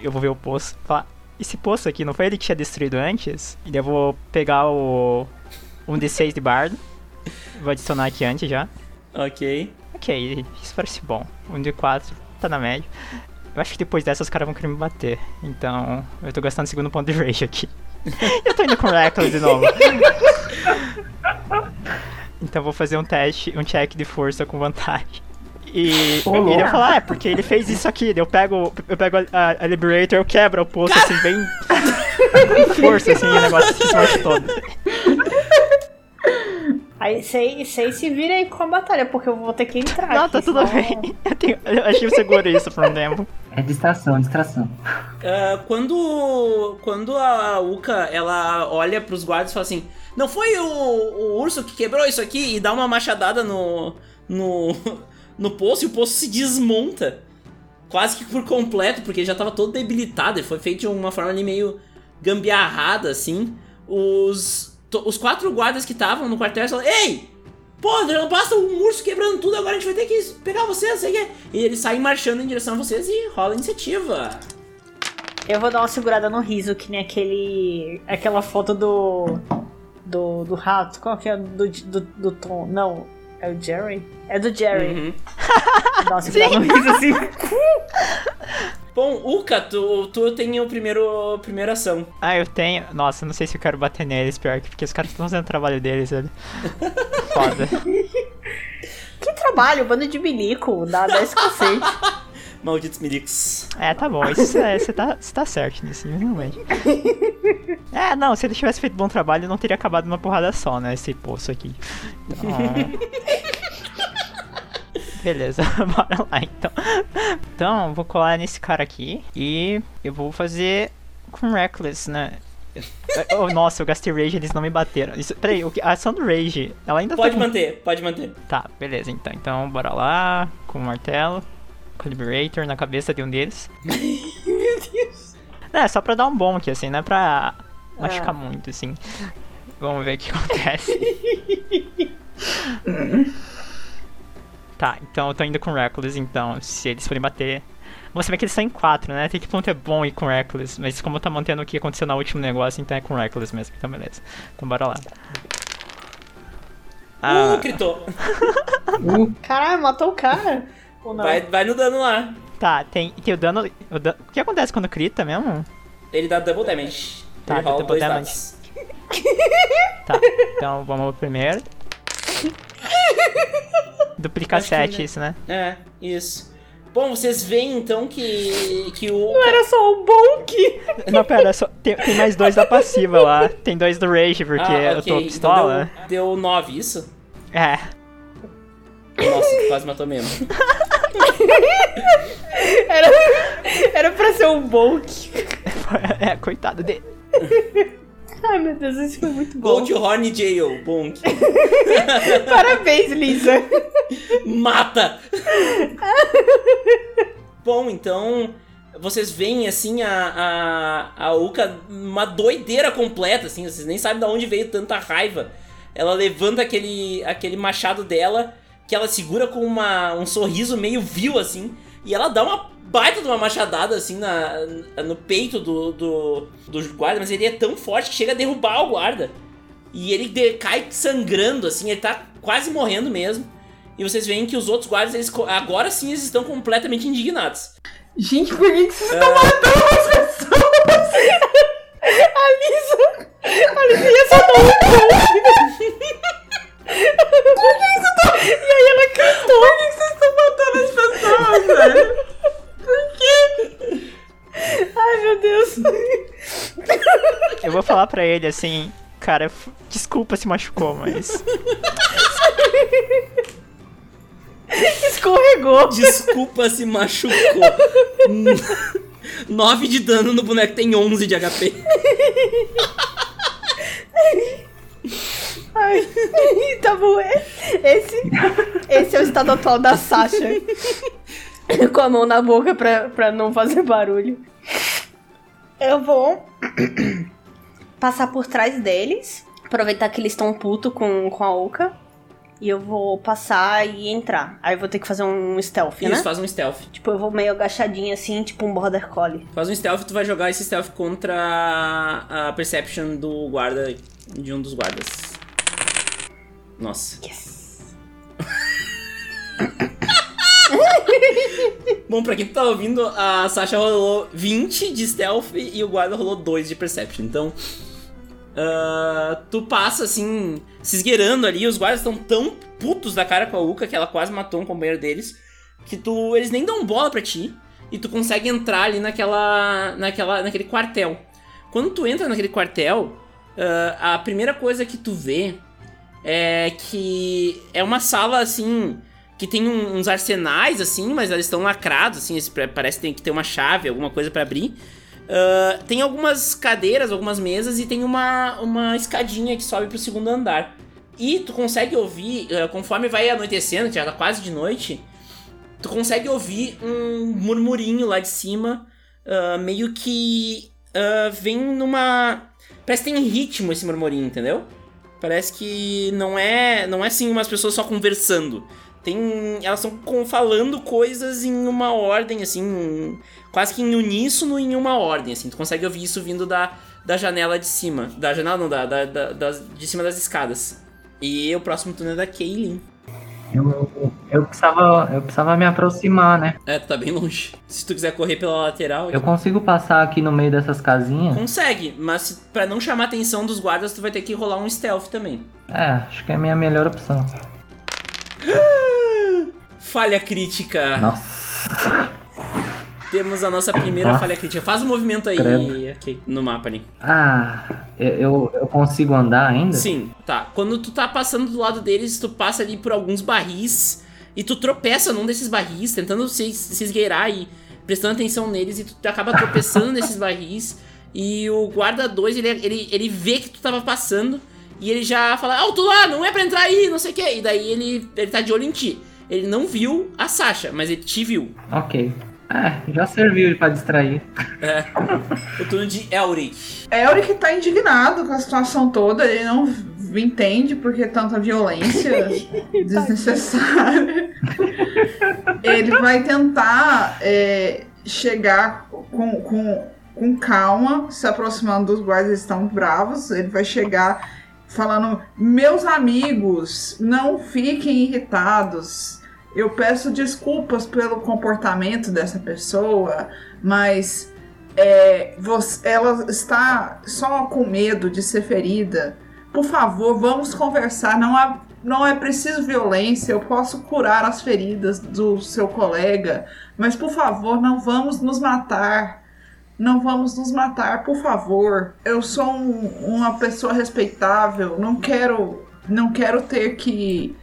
Eu vou ver o poço. Falar, esse poço aqui, não foi ele que tinha destruído antes? E eu vou pegar o. Um D6 de bardo. Vou adicionar aqui antes já. Ok. Ok, isso parece bom. Um D4 tá na média. Eu acho que depois dessa os caras vão querer me bater. Então, eu tô gastando o segundo ponto de rage aqui. eu tô indo com Reckless de novo. então vou fazer um teste, um check de força com vantagem. E ele vai falar, é, porque ele fez isso aqui. Eu pego, eu pego a, a- a Liberator, eu quebro o poço assim, bem. com força, assim, o negócio se esmalte todo. Aí sei, sei se vira aí com a batalha, porque eu vou ter que entrar. Não, aqui, tá tudo senão- bem. Eu, tenho, eu acho que eu seguro isso por um tempo. É distração, distração. Ah, quando quando a Uka ela olha pros guardas e fala assim: Não foi o, o urso que quebrou isso aqui? E dá uma machadada no, no, no poço e o poço se desmonta. Quase que por completo, porque ele já tava todo debilitado. Ele foi feito de uma forma ali meio gambiarrada, assim. Os, os quatro guardas que estavam no quartel falam: Ei! Pô, não basta um urso quebrando tudo, agora a gente vai ter que pegar vocês, sei o quê. E eles saem marchando em direção a vocês e rola a iniciativa. Eu vou dar uma segurada no riso, que nem aquele. aquela foto do. do, do rato. Qual que é do, do, do Tom? Não, é o Jerry? É do Jerry. Uhum. Nossa, dá um riso assim. Bom, Uka, tu, tu tem o primeiro primeira ação. Ah, eu tenho. Nossa, não sei se eu quero bater neles, pior que porque os caras estão fazendo o trabalho deles, velho. Foda. Que trabalho, bando de bilico, dá 10 cacete. Malditos milicos. É, tá bom, é, você tá, você tá certo nisso, realmente. É, não, se ele tivesse feito bom trabalho, não teria acabado numa porrada só, né? Esse poço aqui. Então... Beleza, bora lá então. Então, vou colar nesse cara aqui e eu vou fazer com Reckless, né? Oh, nossa, eu gastei Rage eles não me bateram. Isso, peraí, o que- a ação do Rage, ela ainda Pode tá manter, pode manter. Tá, beleza, então. Então, bora lá, com o martelo, Liberator na cabeça de um deles. Meu Deus. É, só pra dar um bom aqui, assim, não é pra Ah. machucar muito, assim. Vamos ver o que acontece. tá, então eu tô indo com Reckless, então, se eles forem bater. Você vê que eles estão em 4, né? Tem que ponto é bom ir com Reckless, mas como tá mantendo o que aconteceu no último negócio, então é com Reckless mesmo. Então, beleza. Então, bora lá. Ah, Uh, gritou. Caralho, matou o cara. Ou não? Vai, vai no dano lá. tá, tem, tem o dano, o dano. O que acontece quando crita mesmo? Ele dá double damage. Tá, Ele dá double dois damage. dados. Tá, então vamos primeiro. Duplica Acho que 7 ainda- isso, né? É, isso. Bom, vocês veem então que, que o. Não era só o Bonk. Não, pera, só, tem, tem mais dois da passiva lá. Tem dois do Rage, porque Ah, eu ok. tô Então pistola. deu, deu 9, isso? É. Nossa, quase matou mesmo. Era, era pra ser um Bonk. É, coitado dele. Ai, meu Deus, isso foi muito bom. Go to Horny Jail, Bonk. Parabéns, Lisa. Mata! Bom, então vocês veem assim a, a, a Uka uma doideira completa, assim, vocês nem sabem de onde veio tanta raiva. Ela levanta aquele, aquele machado dela, que ela segura com uma, um sorriso meio vil, assim, e ela dá uma baita de uma machadada, assim, na, no peito do, do, do guarda, mas ele é tão forte que chega a derrubar o guarda. E ele de- cai sangrando, assim, ele tá quase morrendo mesmo. E vocês veem que os outros guardas, eles, agora sim, eles estão completamente indignados. Gente, por que, que vocês estão matando as pessoas? A Lisa. A só Bonk. E aí ela cantou. Por que, que vocês estão matando as pessoas, velho? Por quê? Ai, meu Deus. Eu vou falar pra ele assim, cara, desculpa se machucou, mas. Escorregou. Desculpa se machucou. 9 de dano no boneco tem 11 de HP. Ai, tá bom. Esse, esse é o estado atual da Sasha. Com a mão na boca pra, pra não fazer barulho. Eu vou passar por trás deles. Aproveitar que eles estão puto com, com a Oka. E eu vou passar e entrar. Aí eu vou ter que fazer um stealth, Isso, né? faz um stealth. Tipo, eu vou meio agachadinha assim, tipo um border collie. Faz um stealth, tu vai jogar esse stealth contra a, a perception do guarda, de um dos guardas. Nossa. Yes. Bom, pra quem tá ouvindo, a Sasha rolou 20 de stealth e o guarda rolou 2 de perception. Então, ah, tu passa assim, se esgueirando ali, os guardas estão tão putos da cara com a Uka que ela quase matou um companheiro deles, que tu eles nem dão bola pra ti e tu consegue entrar ali naquela, naquela, naquele quartel. Quando tu entra naquele quartel, ah, a primeira coisa que tu vê é que é uma sala assim que tem um- uns arsenais assim, mas eles estão lacrados assim, parece que tem que ter uma chave, alguma coisa pra abrir. Ah, tem algumas cadeiras, algumas mesas e tem uma, uma escadinha que sobe pro segundo andar. E tu consegue ouvir, ah, conforme vai anoitecendo, já tá quase de noite, tu consegue ouvir um murmurinho lá de cima, ah, meio que vem numa. Parece que tem ritmo esse murmurinho, entendeu? Parece que não é, não é assim umas pessoas só conversando. Tem, elas estão falando coisas em uma ordem assim, quase que em uníssono em uma ordem, assim. Tu consegue ouvir isso vindo da, da janela de cima. Da janela não, da, da, da- de cima das escadas. E o próximo turno é da Kaylin. Eu, eu, precisava, eu precisava me aproximar, né? É, tu tá bem longe. Se tu quiser correr pela lateral, Eu consigo passar aqui no meio dessas casinhas? consegue. Mas pra não chamar a atenção dos guardas, tu vai ter que rolar um stealth também. É, acho que é a minha melhor opção. Falha crítica. Nossa. Temos a nossa primeira Nossa. falha crítica. Faz o movimento aí, Credo. ok, no mapa ali. Ah, eu, eu, eu consigo andar ainda? Sim, tá. Quando tu tá passando do lado deles, tu passa ali por alguns barris e tu tropeça num desses barris, tentando se, se esgueirar e prestando atenção neles e tu acaba tropeçando nesses barris. E o guarda 2, ele, ele, ele vê que tu tava passando e ele já fala: Alto lá, não é pra entrar aí, não sei o que. E daí ele, ele tá de olho em ti. Ele não viu a Sasha, mas ele te viu. Ok. É, já serviu pra distrair. É. O turno de Elric. Elric tá indignado com a situação toda, ele não entende porque tanta violência desnecessária. ele vai tentar é, chegar com, com, com calma, se aproximando dos guardas, eles estão bravos. Ele vai chegar falando: Meus amigos, não fiquem irritados. Eu peço desculpas pelo comportamento dessa pessoa, mas é, você- ela está só com medo de ser ferida. Por favor, vamos conversar. Não, há, não é preciso violência. Eu posso curar as feridas do seu colega. Mas, por favor, não vamos nos matar. Não vamos nos matar, por favor. Eu sou um- uma pessoa respeitável. Não quero, não quero ter que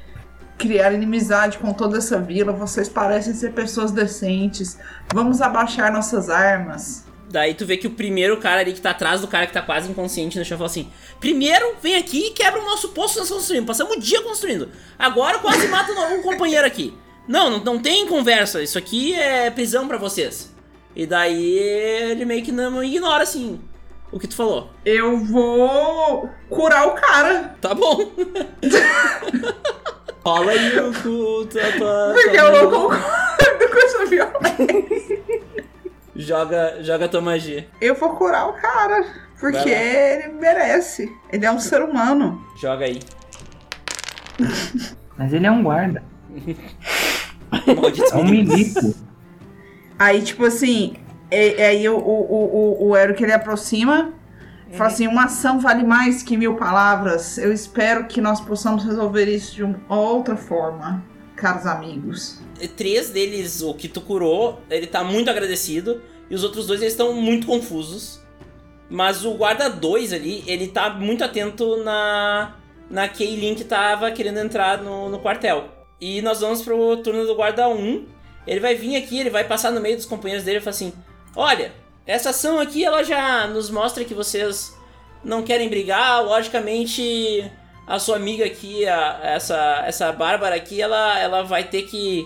criar inimizade com toda essa vila. Vocês parecem ser pessoas decentes. Vamos abaixar nossas armas. Daí tu vê que o primeiro cara ali que tá atrás do cara que tá quase inconsciente no chão fala assim: Primeiro, vem aqui e quebra o nosso poço que nós construímos. Passamos o dia construindo. Agora quase mata um companheiro aqui. Não, não, não tem conversa. Isso aqui é prisão pra vocês. E daí ele meio que não ignora assim o que tu falou. Eu vou curar o cara. Tá bom. Rola aí o cu, tua, tua, Porque eu não concordo com essa violência. Joga, joga tua magia. Eu vou curar o cara. Porque ele merece. Ele é um ser humano. Joga aí. Mas ele é um guarda. É um milico. Aí, tipo assim, é, é aí o, o, o, o Eric ele aproxima. Fala assim, uma ação vale mais que mil palavras. Eu espero que nós possamos resolver isso de uma outra forma, caros amigos. três deles, o que tu curou, ele tá muito agradecido. E os outros dois, eles estão muito confusos. Mas o guarda 2 ali, ele tá muito atento na, na Kaylin que tava querendo entrar no, no quartel. E nós vamos pro turno do guarda 1. Um. Ele vai vir aqui, ele vai passar no meio dos companheiros dele e falar assim: Olha, essa ação aqui ela já nos mostra que vocês não querem brigar. Logicamente, a sua amiga aqui, a- essa, essa Bárbara aqui, ela, ela vai ter que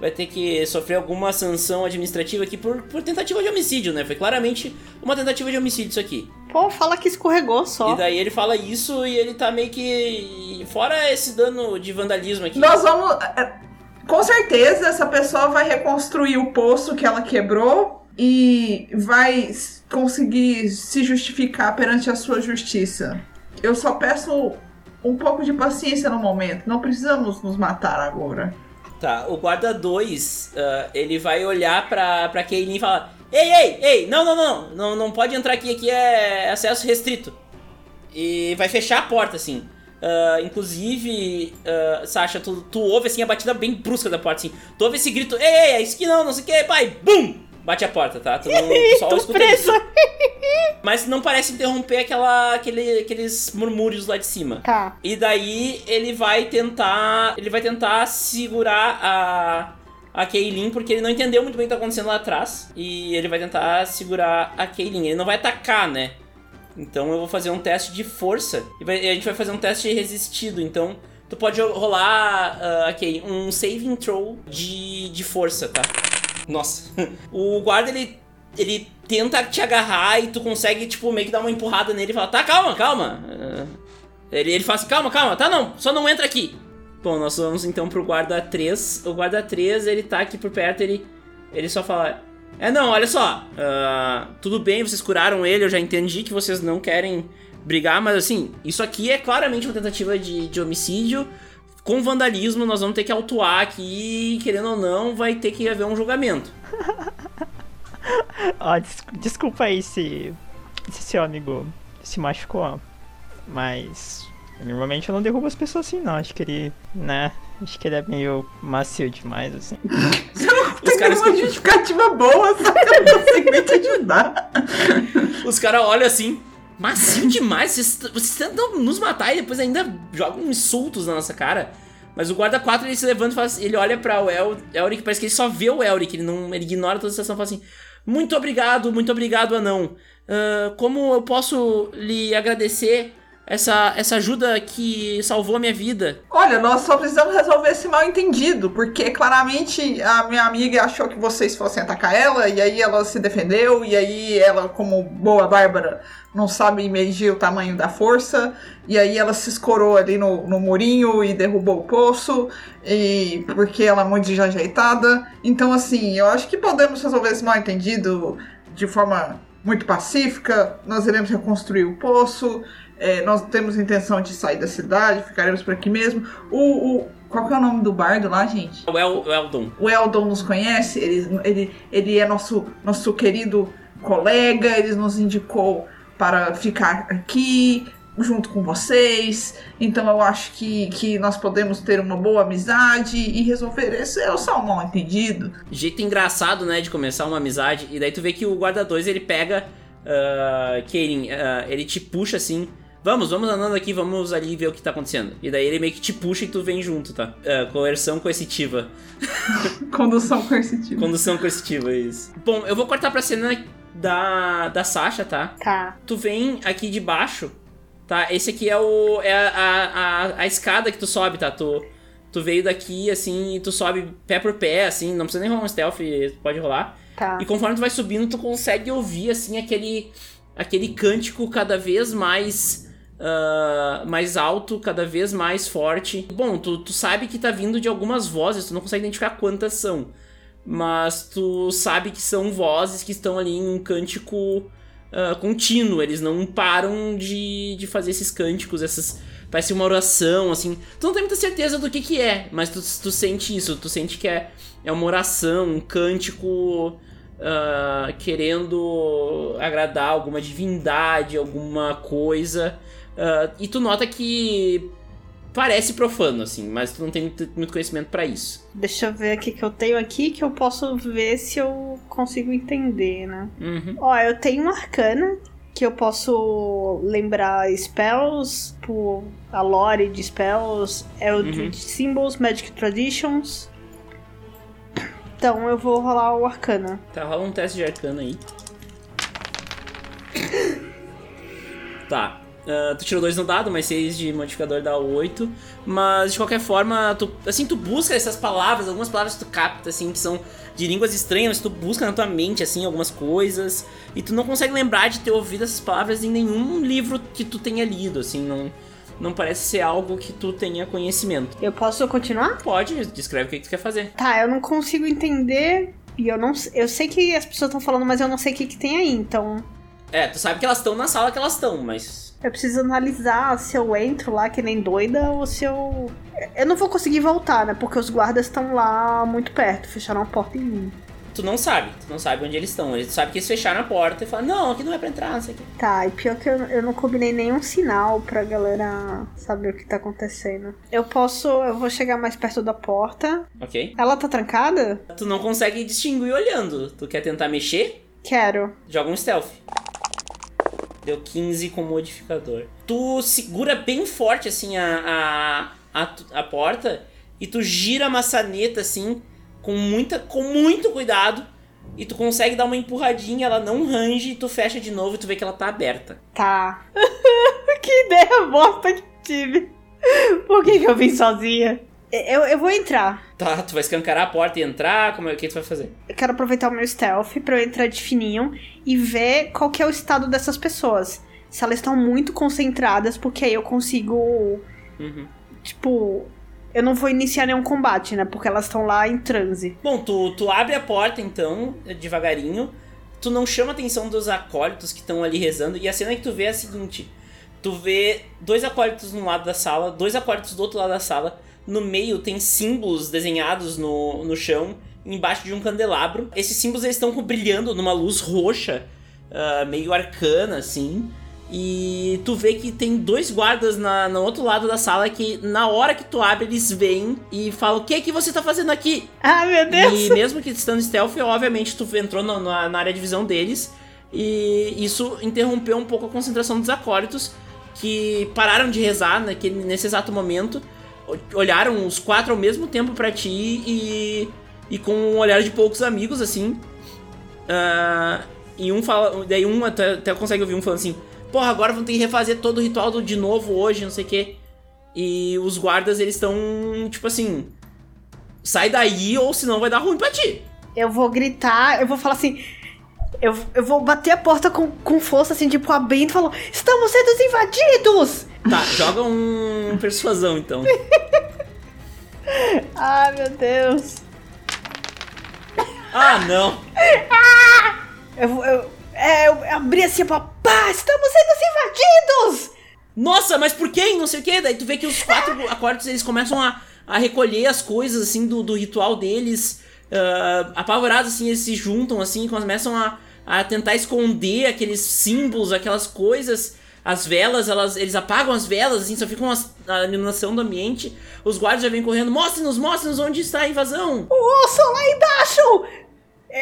vai ter que sofrer alguma sanção administrativa aqui por, por tentativa de homicídio, né? Foi claramente uma tentativa de homicídio isso aqui. Pô, fala que escorregou só. E daí ele fala isso e ele tá meio que. Fora esse dano de vandalismo aqui. Nós vamos. é, Com certeza, essa pessoa vai reconstruir o poço que ela quebrou e vai conseguir se justificar perante a sua justiça. Eu só peço um pouco de paciência no momento. Não precisamos nos matar agora. Tá, o guarda 2, ele vai olhar pra, pra Kaylin e falar: Ei, ei, ei, não, não, não, não, não pode entrar aqui, aqui é acesso restrito. E vai fechar a porta, assim. Ah, inclusive, ah, Sasha, tu, tu ouve assim a batida bem brusca da porta, assim. Tu ouve esse grito: Ei, ei, é isso que não, não sei o que, pai, BUM! Bate a porta, tá? Tu, não, tu só Tô presa. isso. Mas não parece interromper aquela, aquele, aqueles murmúrios lá de cima. Tá. E daí ele vai tentar. Ele vai tentar segurar a. A Kaylin, porque ele não entendeu muito bem o que tá acontecendo lá atrás. E ele vai tentar segurar a Kaylin. Ele não vai atacar, né? Então eu vou fazer um teste de força. E, vai- e a gente vai fazer um teste resistido. Então tu pode rolar, ah, ok, um saving throw de, de força, tá? Nossa. o guarda ele. Ele tenta te agarrar e tu consegue, tipo, meio que dar uma empurrada nele e fala: Tá, calma, calma. Ah, ele, ele fala assim: Calma, calma, tá não, só não entra aqui. Bom, nós vamos então pro guarda 3. O guarda 3, ele tá aqui por perto, ele, ele só fala: É, não, olha só. ah, tudo bem, vocês curaram ele, eu já entendi que vocês não querem brigar, mas assim, isso aqui é claramente uma tentativa de, de homicídio. Com vandalismo, nós vamos ter que autuar aqui, e, querendo ou não, vai ter que haver um julgamento. Ó, des- desculpa aí se, se seu amigo se machucou, mas normalmente eu não derrubo as pessoas assim, não. Acho que ele, né? Acho que ele é meio macio demais, assim. Os caras, Tem uma justificativa boa, só que eu não consigo nem te ajudar. os caras olham assim, macio demais, vocês, vocês tentam nos matar e depois ainda jogam insultos na nossa cara. Mas o guarda 4 ele se levanta e assim, ele olha para o El, Elric, parece que ele só vê o Elric, ele não ele ignora toda a situação e fala assim: "Muito obrigado, muito obrigado, anão. Ah, como eu posso lhe agradecer essa essa ajuda que salvou a minha vida?" Olha, nós só precisamos resolver esse mal entendido, porque claramente a minha amiga achou que vocês fossem atacar ela, e aí ela se defendeu, e aí ela, como boa Bárbara, não sabe medir o tamanho da força, e aí ela se escorou ali no, no murinho e derrubou o poço, e porque ela é muito desajeitada. Então, assim, eu acho que podemos resolver esse mal entendido de forma muito pacífica, nós iremos reconstruir o poço, é, nós temos intenção de sair da cidade, ficaremos por aqui mesmo. O, o- qual que é o nome do bardo lá, gente? O, El, o Eldon. O Eldon nos conhece, ele, ele, ele é nosso, nosso querido colega, ele nos indicou para ficar aqui junto com vocês. Então eu acho que, que nós podemos ter uma boa amizade e resolver esse é só um mal entendido. Jeito engraçado, né, de começar uma amizade. E daí tu vê que o guarda 2 ele pega. Uh, Keirin, ah, ele te puxa assim. Vamos, vamos andando aqui, vamos ali ver o que tá acontecendo. E daí ele meio que te puxa e tu vem junto, tá? Ah, coerção coercitiva. Condução coercitiva. Condução coercitiva, isso. Bom, eu vou cortar pra cena da, da Sasha, tá? Tá. Tu vem aqui de baixo, tá? Esse aqui é o. É a, a, a, a escada que tu sobe, tá? Tu, tu veio daqui assim e tu sobe pé por pé, assim, não precisa nem rolar um stealth, pode rolar. Tá. E conforme tu vai subindo, tu consegue ouvir, assim, aquele, aquele cântico cada vez mais, ah, mais alto, cada vez mais forte. Bom, tu, tu sabe que tá vindo de algumas vozes, tu não consegue identificar quantas são. Mas tu sabe que são vozes que estão ali em um cântico ah, contínuo. Eles não param de, de fazer esses cânticos, essas... Parece uma oração, assim. Tu não tem muita certeza do que que é, mas tu, tu sente isso. Tu sente que é, é uma oração, um cântico ah, querendo agradar alguma divindade, alguma coisa. Ah, e tu nota que parece profano, assim, mas tu não tem muito, conhecimento pra isso. Deixa eu ver o que que eu tenho aqui que eu posso ver se eu consigo entender, né? Uhum. Ó, eu tenho um arcana que eu posso lembrar spells, por a lore de spells, Eldritch Uhum. Symbols, Magic Traditions. Então eu vou rolar o arcana. Tá, rola um teste de arcana aí. Tá. Ah, tu tirou dois no dado, mas 6 de modificador dá 8. Mas de qualquer forma, tu, assim, tu busca essas palavras, algumas palavras que tu capta, assim, que são de línguas estranhas, tu busca na tua mente, assim, algumas coisas. E tu não consegue lembrar de ter ouvido essas palavras em nenhum livro que tu tenha lido, assim, não, não parece ser algo que tu tenha conhecimento. Eu posso continuar? Pode, descreve o que que tu quer fazer. Tá, eu não consigo entender. E eu não eu sei que as pessoas estão falando, mas eu não sei o que, que tem aí, então É, tu sabe que elas estão na sala que elas estão, mas eu preciso analisar se eu entro lá que nem doida ou se eu. Eu não vou conseguir voltar, né? Porque os guardas estão lá muito perto, fecharam a porta em mim. tu não sabe, tu não sabe onde eles estão. Eles sabem que eles fecharam a porta e falaram, não, aqui não é pra entrar, não sei o que. Tá, e pior que eu, eu não combinei nenhum sinal pra galera saber o que tá acontecendo. Eu posso. Eu vou chegar mais perto da porta. Ok? Ela tá trancada? Tu não consegue distinguir olhando. Tu quer tentar mexer? Quero. Joga um stealth. Deu 15 com modificador. Tu segura bem forte, assim, a, a, a, a porta e tu gira a maçaneta, assim, com, muita, com muito cuidado. E tu consegue dar uma empurradinha, ela não range, e tu fecha de novo e tu vê que ela tá aberta. Tá. que ideia bosta que tive. Por que, que eu vim sozinha? Eu, eu vou entrar. Tá, tu vai escancarar a porta e entrar, como é que tu vai fazer? Eu quero aproveitar o meu stealth pra eu entrar de fininho e ver qual que é o estado dessas pessoas. Se elas estão muito concentradas, porque aí eu consigo, Uhum. tipo, eu não vou iniciar nenhum combate, né? Porque elas estão lá em transe. Bom, tu, tu abre a porta então, devagarinho. Tu não chama a atenção dos acólitos que estão ali rezando. E a cena que tu vê é a seguinte: tu vê dois acólitos num lado da sala, dois acólitos do outro lado da sala. No meio tem símbolos desenhados no, no chão, embaixo de um candelabro. Esses símbolos eles estão brilhando numa luz roxa, uh, meio arcana, assim. E tu vê que tem dois guardas na, no outro lado da sala que na hora que tu abre eles vêm e falam: O que é que você tá fazendo aqui? Ah, meu Deus! E mesmo que estando stealth, obviamente tu entrou na, na, na área de visão deles. E isso interrompeu um pouco a concentração dos acólitos que pararam de rezar naquele, nesse exato momento. Olharam os quatro ao mesmo tempo para ti e, e com um olhar de poucos amigos, assim. Uh, e um fala. Daí um até, até consegue ouvir um falando assim porra, agora vão ter que refazer todo o ritual do, de novo hoje, não sei o quê. E os guardas, eles estão, tipo assim, sai daí ou senão vai dar ruim pra ti. Eu vou gritar, eu vou falar assim. Eu, eu vou bater a porta com, com força, assim, tipo, abrindo e falando: Estamos sendo invadidos! Tá, joga um persuasão então. Ai, meu Deus. Ah, não! eu, eu, é, eu abri assim, pá, estamos sendo invadidos! Nossa, mas por quem? Não sei o que. Daí tu vê que os quatro acordes eles começam a, a recolher as coisas assim do, do ritual deles. Uh, apavorados assim, eles se juntam assim, começam a, a tentar esconder aqueles símbolos, aquelas coisas. As velas, elas, eles apagam as velas, assim, só ficam a iluminação do ambiente. Os guardas já vêm correndo, mostre-nos, mostre-nos onde está a invasão. O osso lá embaixo!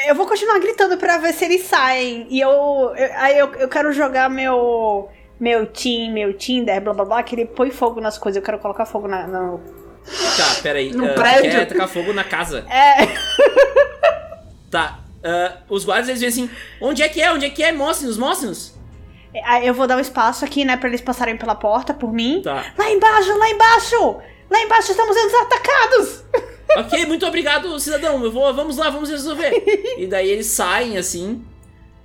Eu vou continuar gritando pra ver se eles saem. E eu. eu aí eu, eu quero jogar meu. Meu team, meu Tinder, blá blá blá, que ele põe fogo nas coisas. Eu quero colocar fogo na. No... Tá, peraí. No uh, prédio. Quer tacar fogo na casa. É. Tá. Uh, os guardas eles vêm assim: onde é que é? Onde é que é? Mostre-nos, mostre-nos. Aí eu vou dar um espaço aqui, né, pra eles passarem pela porta por mim. Tá. Lá embaixo, lá embaixo! Lá embaixo estamos sendo atacados! ok, muito obrigado, cidadão. Eu vou, vamos lá, vamos resolver. e daí eles saem assim.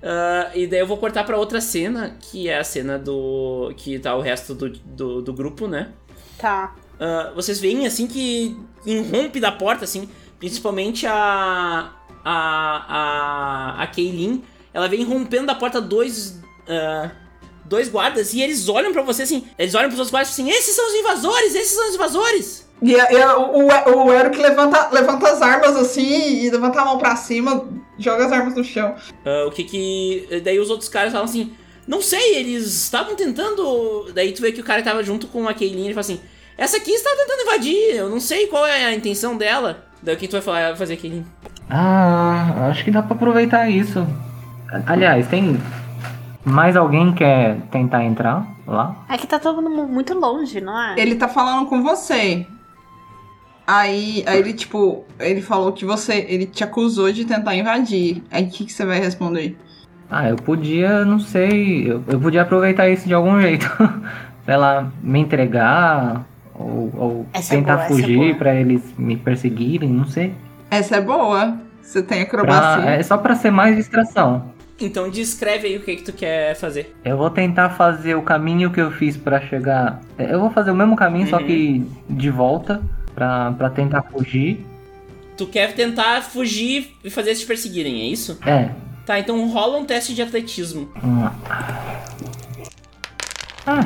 Uh, e daí eu vou cortar para outra cena, que é a cena do. que tá o resto do, do, do grupo, né? Tá. Uh, vocês veem assim que irrompe da porta, assim, principalmente a. a. a. a Kaylin. Ela vem rompendo da porta dois. Uh, dois guardas e eles olham para você assim. Eles olham pros outros guardas assim: esses são os invasores, esses são os invasores. E, e o, o, o Eric levanta, levanta as armas assim e levanta a mão pra cima, joga as armas no chão. Uh, o que que. Daí os outros caras falam assim: Não sei, eles estavam tentando. Daí tu vê que o cara tava junto com a Kaylin e ele fala assim: Essa aqui está tentando invadir, eu não sei qual é a intenção dela. Daí o que tu vai falar, fazer, Kaylin? Ah, acho que dá pra aproveitar isso. Aliás, tem. Mais alguém quer tentar entrar lá? É que tá todo mundo muito longe, não é? Ele tá falando com você. Aí, aí ele, tipo, ele falou que você. Ele te acusou de tentar invadir. Aí o que, que você vai responder? Ah, eu podia, não sei. Eu, eu podia aproveitar isso de algum jeito. Sei lá, me entregar. Ou, ou é tentar boa, é fugir boa. pra eles me perseguirem, não sei. Essa é boa. Você tem Pra- acrobacia. é só pra ser mais distração. Então descreve aí o que, que tu quer fazer. Eu vou tentar fazer o caminho que eu fiz pra chegar. é, Eu vou fazer o mesmo caminho, só Uhum. que de volta. Pra, pra tentar fugir. Tu quer tentar fugir e fazer eles te perseguirem, é isso? É. Tá, então rola um teste de atletismo. Vamos lá. Ah,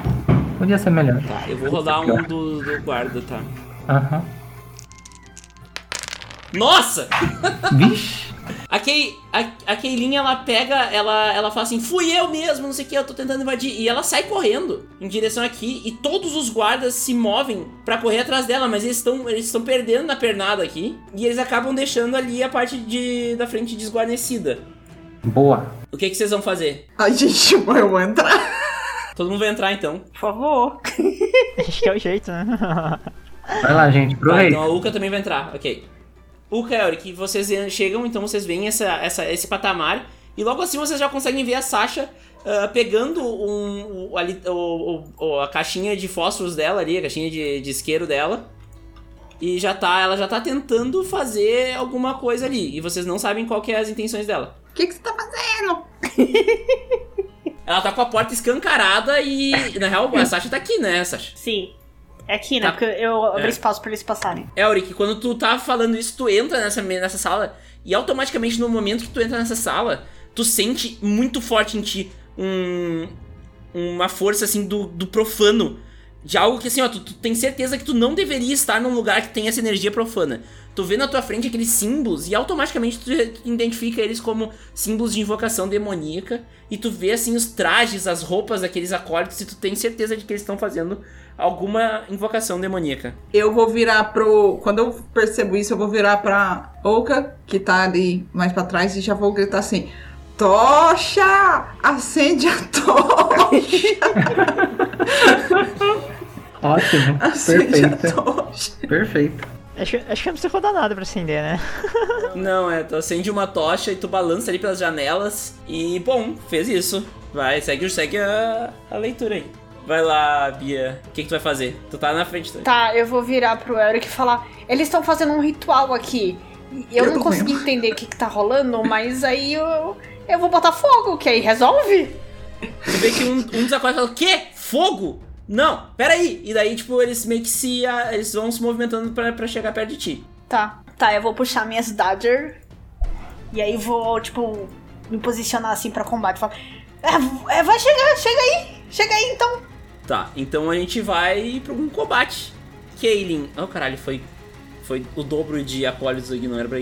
podia ser melhor. Tá, eu vou rodar um do, do guarda, tá? Aham. Nossa! Vixe! A, Kay, a, a Kaylin, ela pega, ela, ela fala assim, fui eu mesmo, não sei o que, eu tô tentando invadir. E ela sai correndo em direção aqui e todos os guardas se movem pra correr atrás dela, mas eles estão eles estão perdendo na pernada aqui. E eles acabam deixando ali a parte de, da frente desguarnecida. Boa. O que, que vocês vão fazer? A gente vai eu vou entrar. Todo mundo vai entrar então. Por favor. Acho que é o jeito, né? Vai lá, gente. Tá, Aproveita. então a Uka também vai entrar, ok. Uka e Eric, vocês chegam, então vocês veem essa, essa, esse patamar. E logo assim vocês já conseguem ver a Sasha ah, pegando um, o- ali, o, o- o- a caixinha de fósforos dela ali, a caixinha de, de isqueiro dela. E já tá, ela já tá tentando fazer alguma coisa ali. E vocês não sabem qual que é as intenções dela. O que, que você tá fazendo? Ela tá com a porta escancarada e, na real, a Sasha tá aqui, né, Sasha? Sim. É aqui, né? Tá. Porque eu abri É. espaço pra eles passarem. Elric, quando tu tá falando isso, tu entra nessa, nessa sala e automaticamente no momento que tu entra nessa sala, tu sente muito forte em ti um, uma força assim do, do profano. De algo que assim, ó, tu, tu tem certeza que tu não deveria estar num lugar que tem essa energia profana. Tu vê na tua frente aqueles símbolos e automaticamente tu, identifica eles como símbolos de invocação demoníaca. E tu vê assim os trajes, as roupas daqueles acólitos e tu tem certeza de que eles estão fazendo alguma invocação demoníaca. Eu vou virar pro. Quando eu percebo isso, eu vou virar pra Oka, que tá ali mais pra trás, e já vou gritar assim: Tocha! Acende a tocha! Ótimo. Acende a Perfeito. tocha! Perfeito. Acho, acho que não precisa rodar nada pra acender, né? Não, é, tu acende uma tocha e tu balança ali pelas janelas. E, bom, fez isso. Vai, segue, segue a, a leitura aí. Vai lá, Bia. O que, que tu vai fazer? Tu tá na frente também. Tá, eu vou virar pro Eric e falar: eles estão fazendo um ritual aqui. Eu, Eu não consegui vendo. entender o que, que tá rolando, mas aí eu, eu vou botar fogo, que aí resolve. Tu vê que um, um dos acólitos fala, quê? Fogo? Não, peraí. E daí, tipo, eles meio que se... ah, Eles vão se movimentando pra, pra chegar perto de ti. Tá, tá, eu vou puxar minhas Dodger. E aí vou, tipo, me posicionar assim pra combate. Falar, é, é, vai chegar, chega aí, chega aí então. Tá, então a gente vai pra um combate. Kaylin... Oh, caralho, foi... Foi o dobro de acólitos aqui, não era pra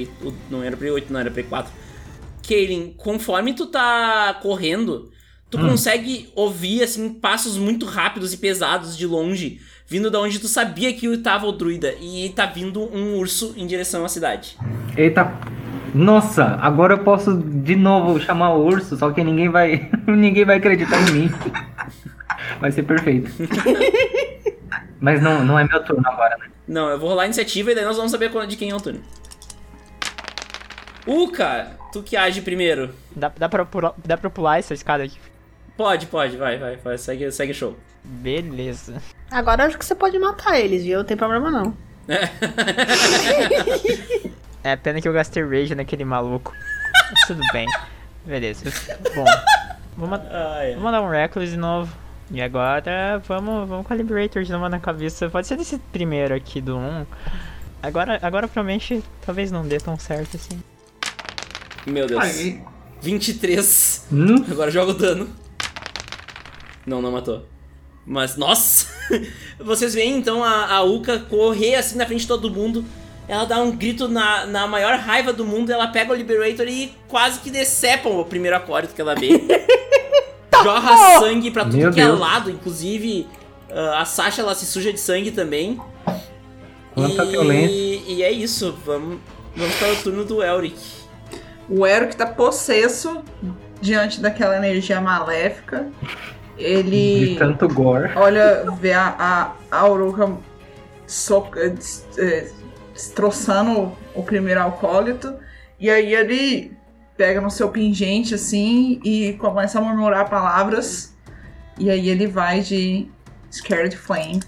Não era pra ir 8, não era pra ir 4. Kaylin, conforme tu tá correndo, tu consegue ouvir, assim, passos muito rápidos e pesados de longe, vindo da onde tu sabia que tava o druida. E tá vindo um urso em direção à cidade. Eita. Nossa, agora eu posso de novo chamar o urso, só que ninguém vai. ninguém vai acreditar em mim. Vai ser perfeito. Mas não, não é meu turno agora, né? Não, eu vou rolar a iniciativa e daí nós vamos saber de quem é o turno. Uca, tu que age primeiro. Dá, dá, pra pular, dá pra pular essa escada aqui? Pode, pode, vai, vai, vai segue, segue o show. Beleza. Agora acho que você pode matar eles, viu? Não tem problema não. É pena que eu gastei rage naquele maluco. Mas tudo bem. Beleza. Bom, vou, ma- Ah, é. vou mandar um Reckless de novo. E agora vamos, vamos com a Liberator de novo na cabeça. Pode ser desse primeiro aqui do 1. Agora, agora provavelmente talvez não dê tão certo assim. Meu Deus. Aí, 23. Hum? Agora joga o dano. Não, não matou. Mas, nossa! Vocês veem então a, a Uka correr assim na frente de todo mundo. Ela dá um grito na, na maior raiva do mundo. Ela pega o Liberator e quase que decepam o primeiro acólito que ela vê. Jorra sangue pra tudo Meu que é Deus. lado. Inclusive, ah, a Sasha ela se suja de sangue também. Quanta e, violência. e é isso. Vamos, vamos para o turno do Elric. o Eric tá possesso diante daquela energia maléfica. De Ele tanto gore. olha, vê a, a, a Auruca soca, des- é, destroçando o primeiro alcoólito. E aí ele pega no seu pingente assim e começa a murmurar palavras. E aí ele vai de Scared Flame.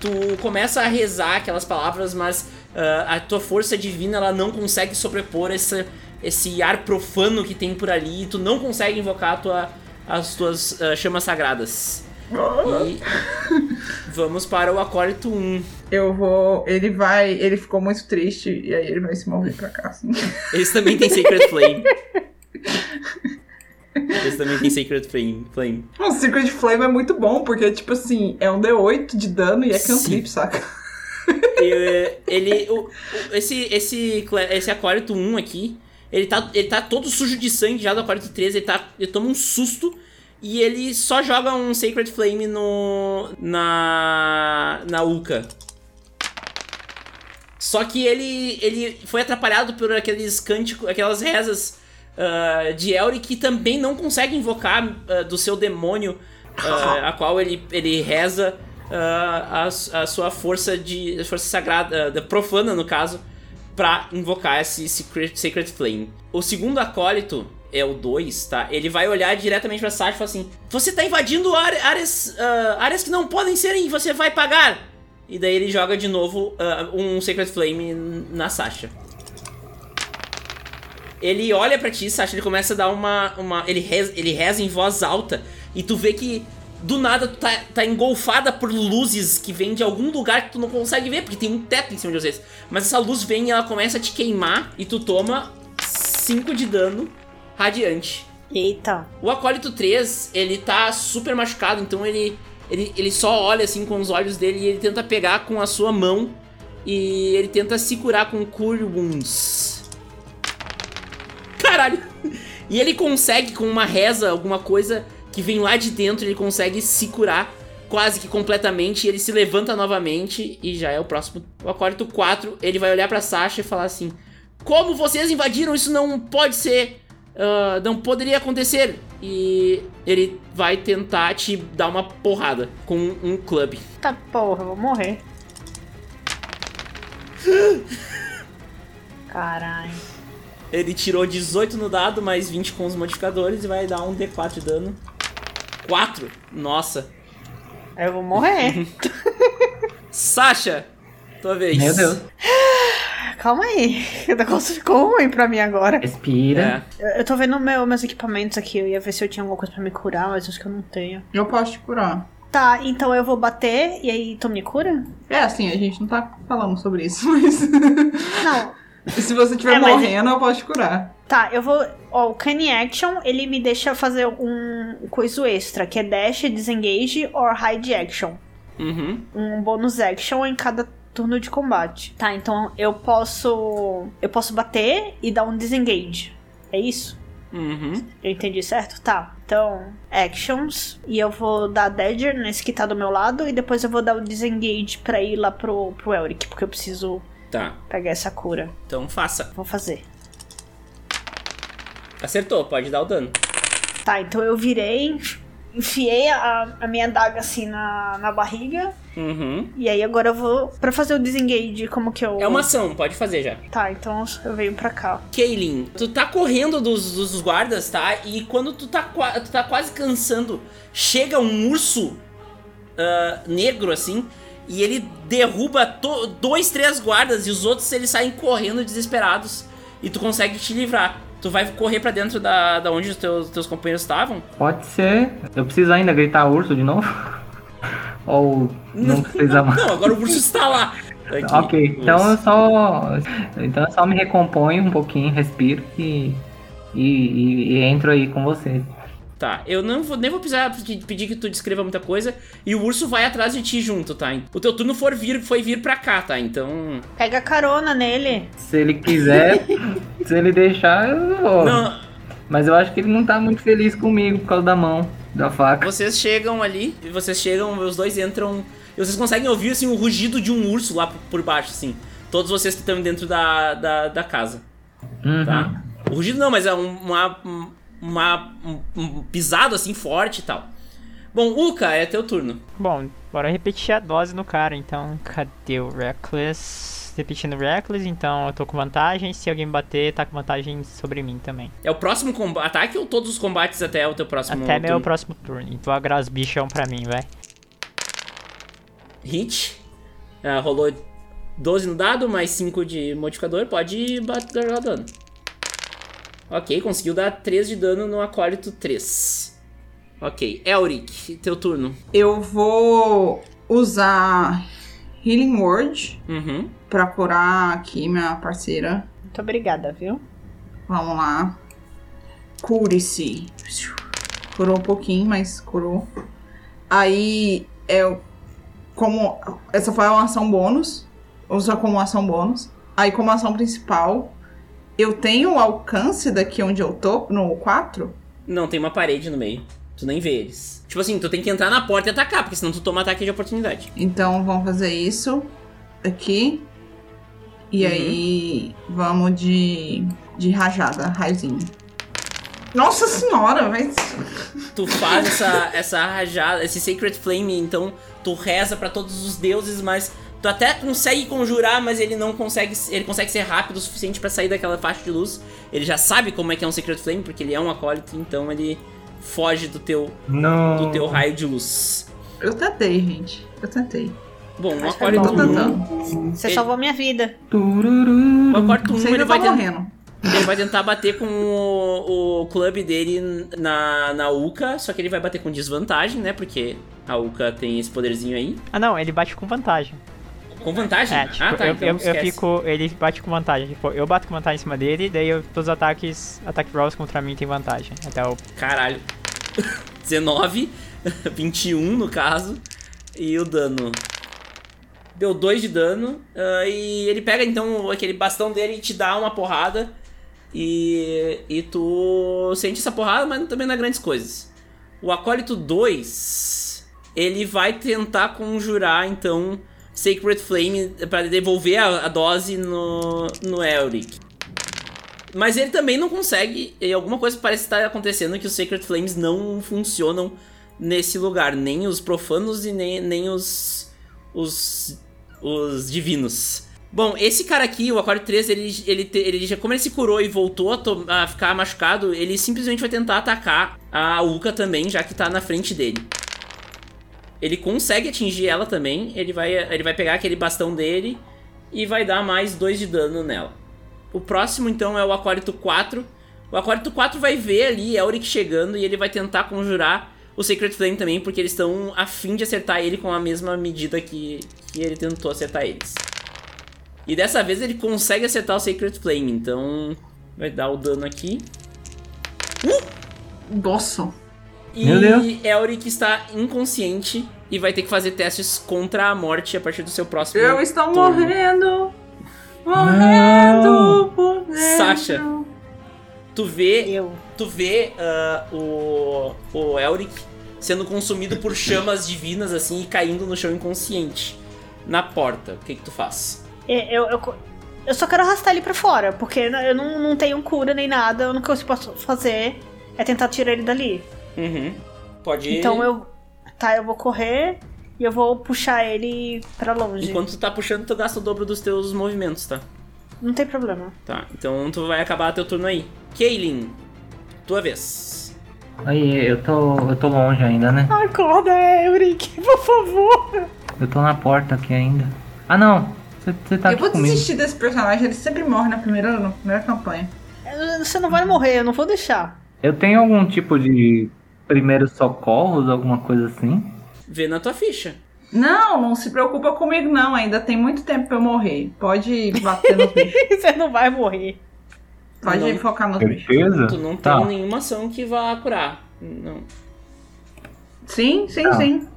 tu começa a rezar aquelas palavras, mas ah, a tua força divina ela não consegue sobrepor essa, esse ar profano que tem por ali e tu não consegue invocar a tua, as tuas ah, chamas sagradas. E vamos para o acólito 1. Eu vou. Ele vai. Ele ficou muito triste e aí ele vai se mover pra cá, assim. Eles também têm Sacred Flame. Eles também têm Sacred Flame. Flame. O Secret Flame é muito bom, porque, tipo assim, é um D8 de dano e é cantrip, saca? E, ele. o- esse, esse, esse acólito 1 aqui, ele tá, ele tá todo sujo de sangue já do acólito 3, ele, tá, ele toma um susto e ele só joga um Sacred Flame no. na. na Uka. Só que ele, ele foi atrapalhado por aqueles cânticos, aquelas rezas ah, de Elric que também não consegue invocar ah, do seu demônio, ah, a qual ele, ele reza a, a sua força de força sagrada, profana no caso, pra invocar esse Secret, Sacred Flame. O segundo acólito é o 2, tá? Ele vai olhar diretamente pra Sasha e falar assim: Você tá invadindo áre- áreas, ah, áreas que não podem ser e você vai pagar! E daí ele joga de novo ah, um Sacred Flame na Sasha. Ele olha pra ti, Sasha, ele começa a dar uma. uma ele, reza, ele reza em voz alta. E tu vê que do nada tu tá, tá engolfada por luzes que vêm de algum lugar que tu não consegue ver, porque tem um teto em cima de vocês. Mas essa luz vem e ela começa a te queimar e tu toma 5 de dano radiante. Eita. O acólito 3, ele tá super machucado, então ele, ele, ele só olha assim com os olhos dele e ele tenta pegar com a sua mão e ele tenta se curar com Cure Wounds. Caralho! E ele consegue, com uma reza, alguma coisa que vem lá de dentro, ele consegue se curar quase que completamente. E ele se levanta novamente e já é o próximo. O acólito 4, ele vai olhar pra Sasha e falar assim: Como vocês invadiram? Isso não pode ser. ah, não poderia acontecer. E ele vai tentar te dar uma porrada com um clube. Tá porra, eu vou morrer. Caralho. Ele tirou 18 no dado, mais 20 com os modificadores e vai dar um D4 de dano. 4? Nossa. Eu vou morrer. Sasha, tua vez. Meu Deus. Calma aí. O negócio ficou ruim pra mim agora. Respira. É. Eu, eu tô vendo meu, meus equipamentos aqui. Eu ia ver se eu tinha alguma coisa pra me curar, mas acho que eu não tenho. Eu posso te curar. Tá, então eu vou bater e aí tu me cura? É, assim, a gente não tá falando sobre isso, mas. Não. Se você estiver É, mas- morrendo, eu posso te curar. Tá, eu vou. Ó, o Canny Action, ele me deixa fazer um coisa extra, que é Dash, Disengage or Hide Action. Uhum. Um bônus action em cada turno de combate. Tá, então eu posso. Eu posso bater e dar um disengage. É isso? Uhum. Eu entendi certo? Tá. Então, actions. E eu vou dar Dagger nesse que tá do meu lado. E depois eu vou dar o disengage pra ir lá pro, pro Elric. Porque eu preciso Tá. pegar essa cura. Então faça. Vou fazer. Acertou, pode dar o dano. Tá, então eu virei. Enfiei a, a minha adaga assim na, na barriga. Uhum. E aí agora eu vou. Pra fazer o disengage, como que eu. É uma ação, pode fazer já. Tá, então eu venho pra cá. Kaylin, tu tá correndo dos, dos guardas, tá? E quando tu tá, tu tá quase cansando, chega um urso ah, negro, assim, e ele derruba dois, três guardas, e os outros eles saem correndo desesperados, e tu consegue te livrar. Tu vai correr pra dentro da, da onde os teus, teus companheiros estavam? Pode ser. Eu preciso ainda gritar urso de novo? Ou não precisa mais? Não, agora o urso está lá. Aqui, Ok, então eu só. Então eu só me recomponho um pouquinho, respiro e. E, e- e entro aí com você. Tá, eu não vou, nem vou precisar pedir pedir que tu descreva muita coisa. E o urso vai atrás de ti junto, tá? O teu turno for vir, foi vir pra cá, tá? Então. Pega carona nele. Se ele quiser, se ele deixar, eu vou. Não, Mas eu acho que ele não tá muito feliz comigo por causa da mão, da faca. vocês chegam ali, e vocês chegam, os dois entram. E vocês conseguem ouvir assim o rugido de um urso lá por- baixo, assim. Todos vocês que estão dentro da, da, da casa, Uhum. tá? O rugido não, mas é um- uma, uma, um, um pisado assim forte e tal. Bom, Uka, é teu turno. Bom, bora repetir a dose no cara, então. Cadê o Reckless? Repetindo Reckless, então eu tô com vantagem. Se alguém bater, tá com vantagem sobre mim também. É o próximo ataque ou todos os combates até o teu próximo Até meu turno? próximo turno. Então agora os bichão pra mim, vai. hit. Ah, rolou 12 no dado, mais 5 de modificador, pode bater dano. Ok, conseguiu dar 3 de dano no acólito 3. Ok, Elric, teu turno. Eu vou usar Healing Word Uhum. pra curar aqui minha parceira. Muito obrigada, viu? Vamos lá. Cure-se. Curou um pouquinho, mas curou. Aí, eu. Como. Essa foi uma ação bônus. Usa como ação bônus. Aí, como ação principal, eu tenho alcance daqui onde eu tô, no 4. Não, tem uma parede no meio. Tu nem vê eles. Tipo assim, tu tem que entrar na porta e atacar, porque senão tu toma ataque de oportunidade. Então, vamos fazer isso aqui. E Uhum. aí, vamos de. de rajada, raizinho. Nossa senhora, mas. Tu faz essa, essa rajada, esse Sacred Flame, então tu reza pra todos os deuses, mas tu até consegue conjurar, mas ele não consegue, ele consegue ser rápido o suficiente pra sair daquela faixa de luz. Ele já sabe como é que é um Sacred Flame, porque ele é um acólito, então ele foge do teu, Não. do teu raio de luz. Eu tentei, gente. Eu tentei. Bom, o acólito Tô bom. 1, tentando. Você Ele- salvou minha vida. o acólito 1 Você ele vai tá tentar... morrendo. Ele vai tentar bater com o, o clube dele na, na Uka, só que ele vai bater com desvantagem, né? Porque a Uka tem esse poderzinho aí. Ah, não, ele bate com vantagem. Com vantagem? É, tipo, ah, tá, eu, então eu, fico. Ele bate com vantagem. Tipo, eu bato com vantagem em cima dele, daí eu, todos os ataques, ataque rolls contra mim tem vantagem. Até o. Caralho. 19, 21 no caso. E o dano. Deu 2 de dano. ah, e ele pega então aquele bastão dele e te dá uma porrada. E, e tu sente essa porrada, mas também não é grandes coisas. O Acólito 2, ele vai tentar conjurar então Sacred Flame para devolver a, a dose no, no Elric. Mas ele também não consegue, e alguma coisa parece estar acontecendo que os Sacred Flames não funcionam nesse lugar, nem os profanos e nem, nem os, os os divinos. Bom, esse cara aqui, o Aquário 3, ele, ele, ele já, como ele se curou e voltou a, a ficar machucado, ele simplesmente vai tentar atacar a Uka também, já que tá na frente dele. Ele consegue atingir ela também, ele vai, ele vai pegar aquele bastão dele e vai dar mais 2 de dano nela. O próximo, então, é o Aquárito 4. O Aquárito 4 vai ver ali Elric chegando e ele vai tentar conjurar o Sacred Flame também, porque eles estão a fim de acertar ele com a mesma medida que, que ele tentou acertar eles. E dessa vez ele consegue acertar o Sacred Flame, então vai dar o dano aqui. Nossa. E Meu Deus. Elric está inconsciente e vai ter que fazer testes contra a morte a partir do seu próximo Eu estou turno. morrendo. Morrendo. Sasha. Tu vê Eu. tu vê ah, o, o Elric sendo consumido por chamas divinas, assim, e caindo no chão inconsciente. Na porta. O que que tu faz? É, Eu, eu, eu só quero arrastar ele pra fora, porque eu não, não tenho cura nem nada. A única coisa que eu posso fazer é tentar tirar ele dali. Uhum. Pode... Então eu. Tá, eu vou correr e eu vou puxar ele pra longe. Enquanto tu tá puxando, tu gasta o dobro dos teus movimentos, tá? Não tem problema. Tá, então tu vai acabar teu turno aí. Kaylin, tua vez. Aí, eu tô, eu tô longe ainda, né? Acorda, Euric, por favor. Eu tô na porta aqui ainda. Ah, não. Você- Você tá eu aqui vou comigo. desistir desse personagem, ele sempre morre na primeira, na primeira campanha. Você não vai morrer, eu não vou deixar. Eu tenho algum tipo de primeiros socorros, alguma coisa assim? Vê na tua ficha. Não, não se preocupa comigo não, ainda tem muito tempo pra eu morrer. Pode bater nos bichos. Você não vai morrer. Pode Não. focar nos bichos. Certeza? Tu não Tá. tem nenhuma ação que vá curar. Não. Sim, sim, Tá. sim.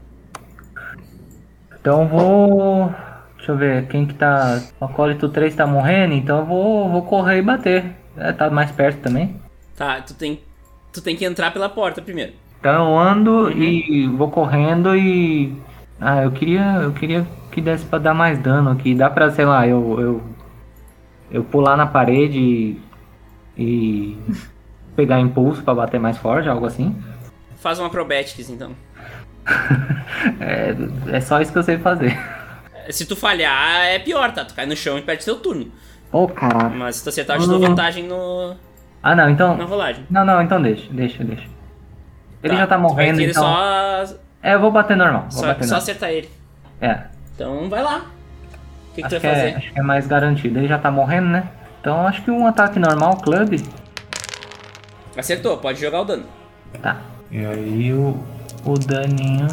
Então eu vou. Deixa eu ver, quem que tá. O acólito 3 tá morrendo, então eu vou, vou correr e bater. É, tá mais perto também. Tá, tu tem, tu tem que entrar pela porta primeiro. Então eu ando e vou correndo e. Ah, eu queria. Eu queria que desse pra dar mais dano aqui. Dá pra, sei lá, eu. Eu, eu pular na parede e. e pegar impulso pra bater mais forte, algo assim. Faz um acrobatics, então. É, é só isso que eu sei fazer. Se tu falhar, é pior, tá? Tu cai no chão e perde teu turno. Ô, caralho. Mas se tu acertar, eu te dou vantagem no, Ah, não, então. na rolagem. Não, não, então deixa, deixa, deixa. Ele já tá tu vai morrendo, então. só, É, eu vou bater normal. Vou só, bater só normal. acertar ele. É, Então vai lá. O que, que tu acho vai que, é, fazer? acho que é mais garantido. Ele já tá morrendo, né? Então acho que um ataque normal, clube. Acertou, pode jogar o dano. Tá. E aí o, o daninho.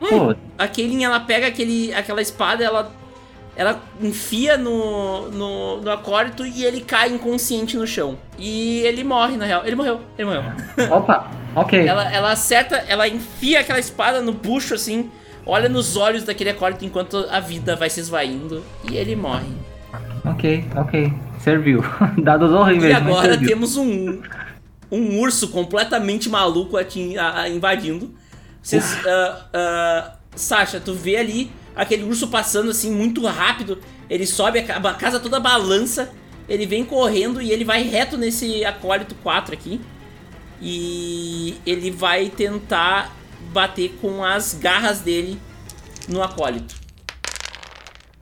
Pô, A Kaylin, ela pega aquele, aquela espada, ela, ela enfia no, no, no acólito e ele cai inconsciente no chão. E ele morre, na real. Ele morreu, ele morreu. opa, ok. Ela, ela acerta, ela enfia aquela espada no bucho, assim, olha nos olhos daquele acólito enquanto a vida vai se esvaindo e ele morre. Ok, ok. Serviu. Dados horríveis. E mas agora temos um, um urso completamente maluco a- invadindo. Vocês, ah, ah, Sasha, tu vê ali aquele urso passando assim muito rápido. Ele sobe, a ca- a casa toda balança. Ele vem correndo e ele vai reto nesse acólito 4 aqui. E ele vai tentar bater com as garras dele no acólito.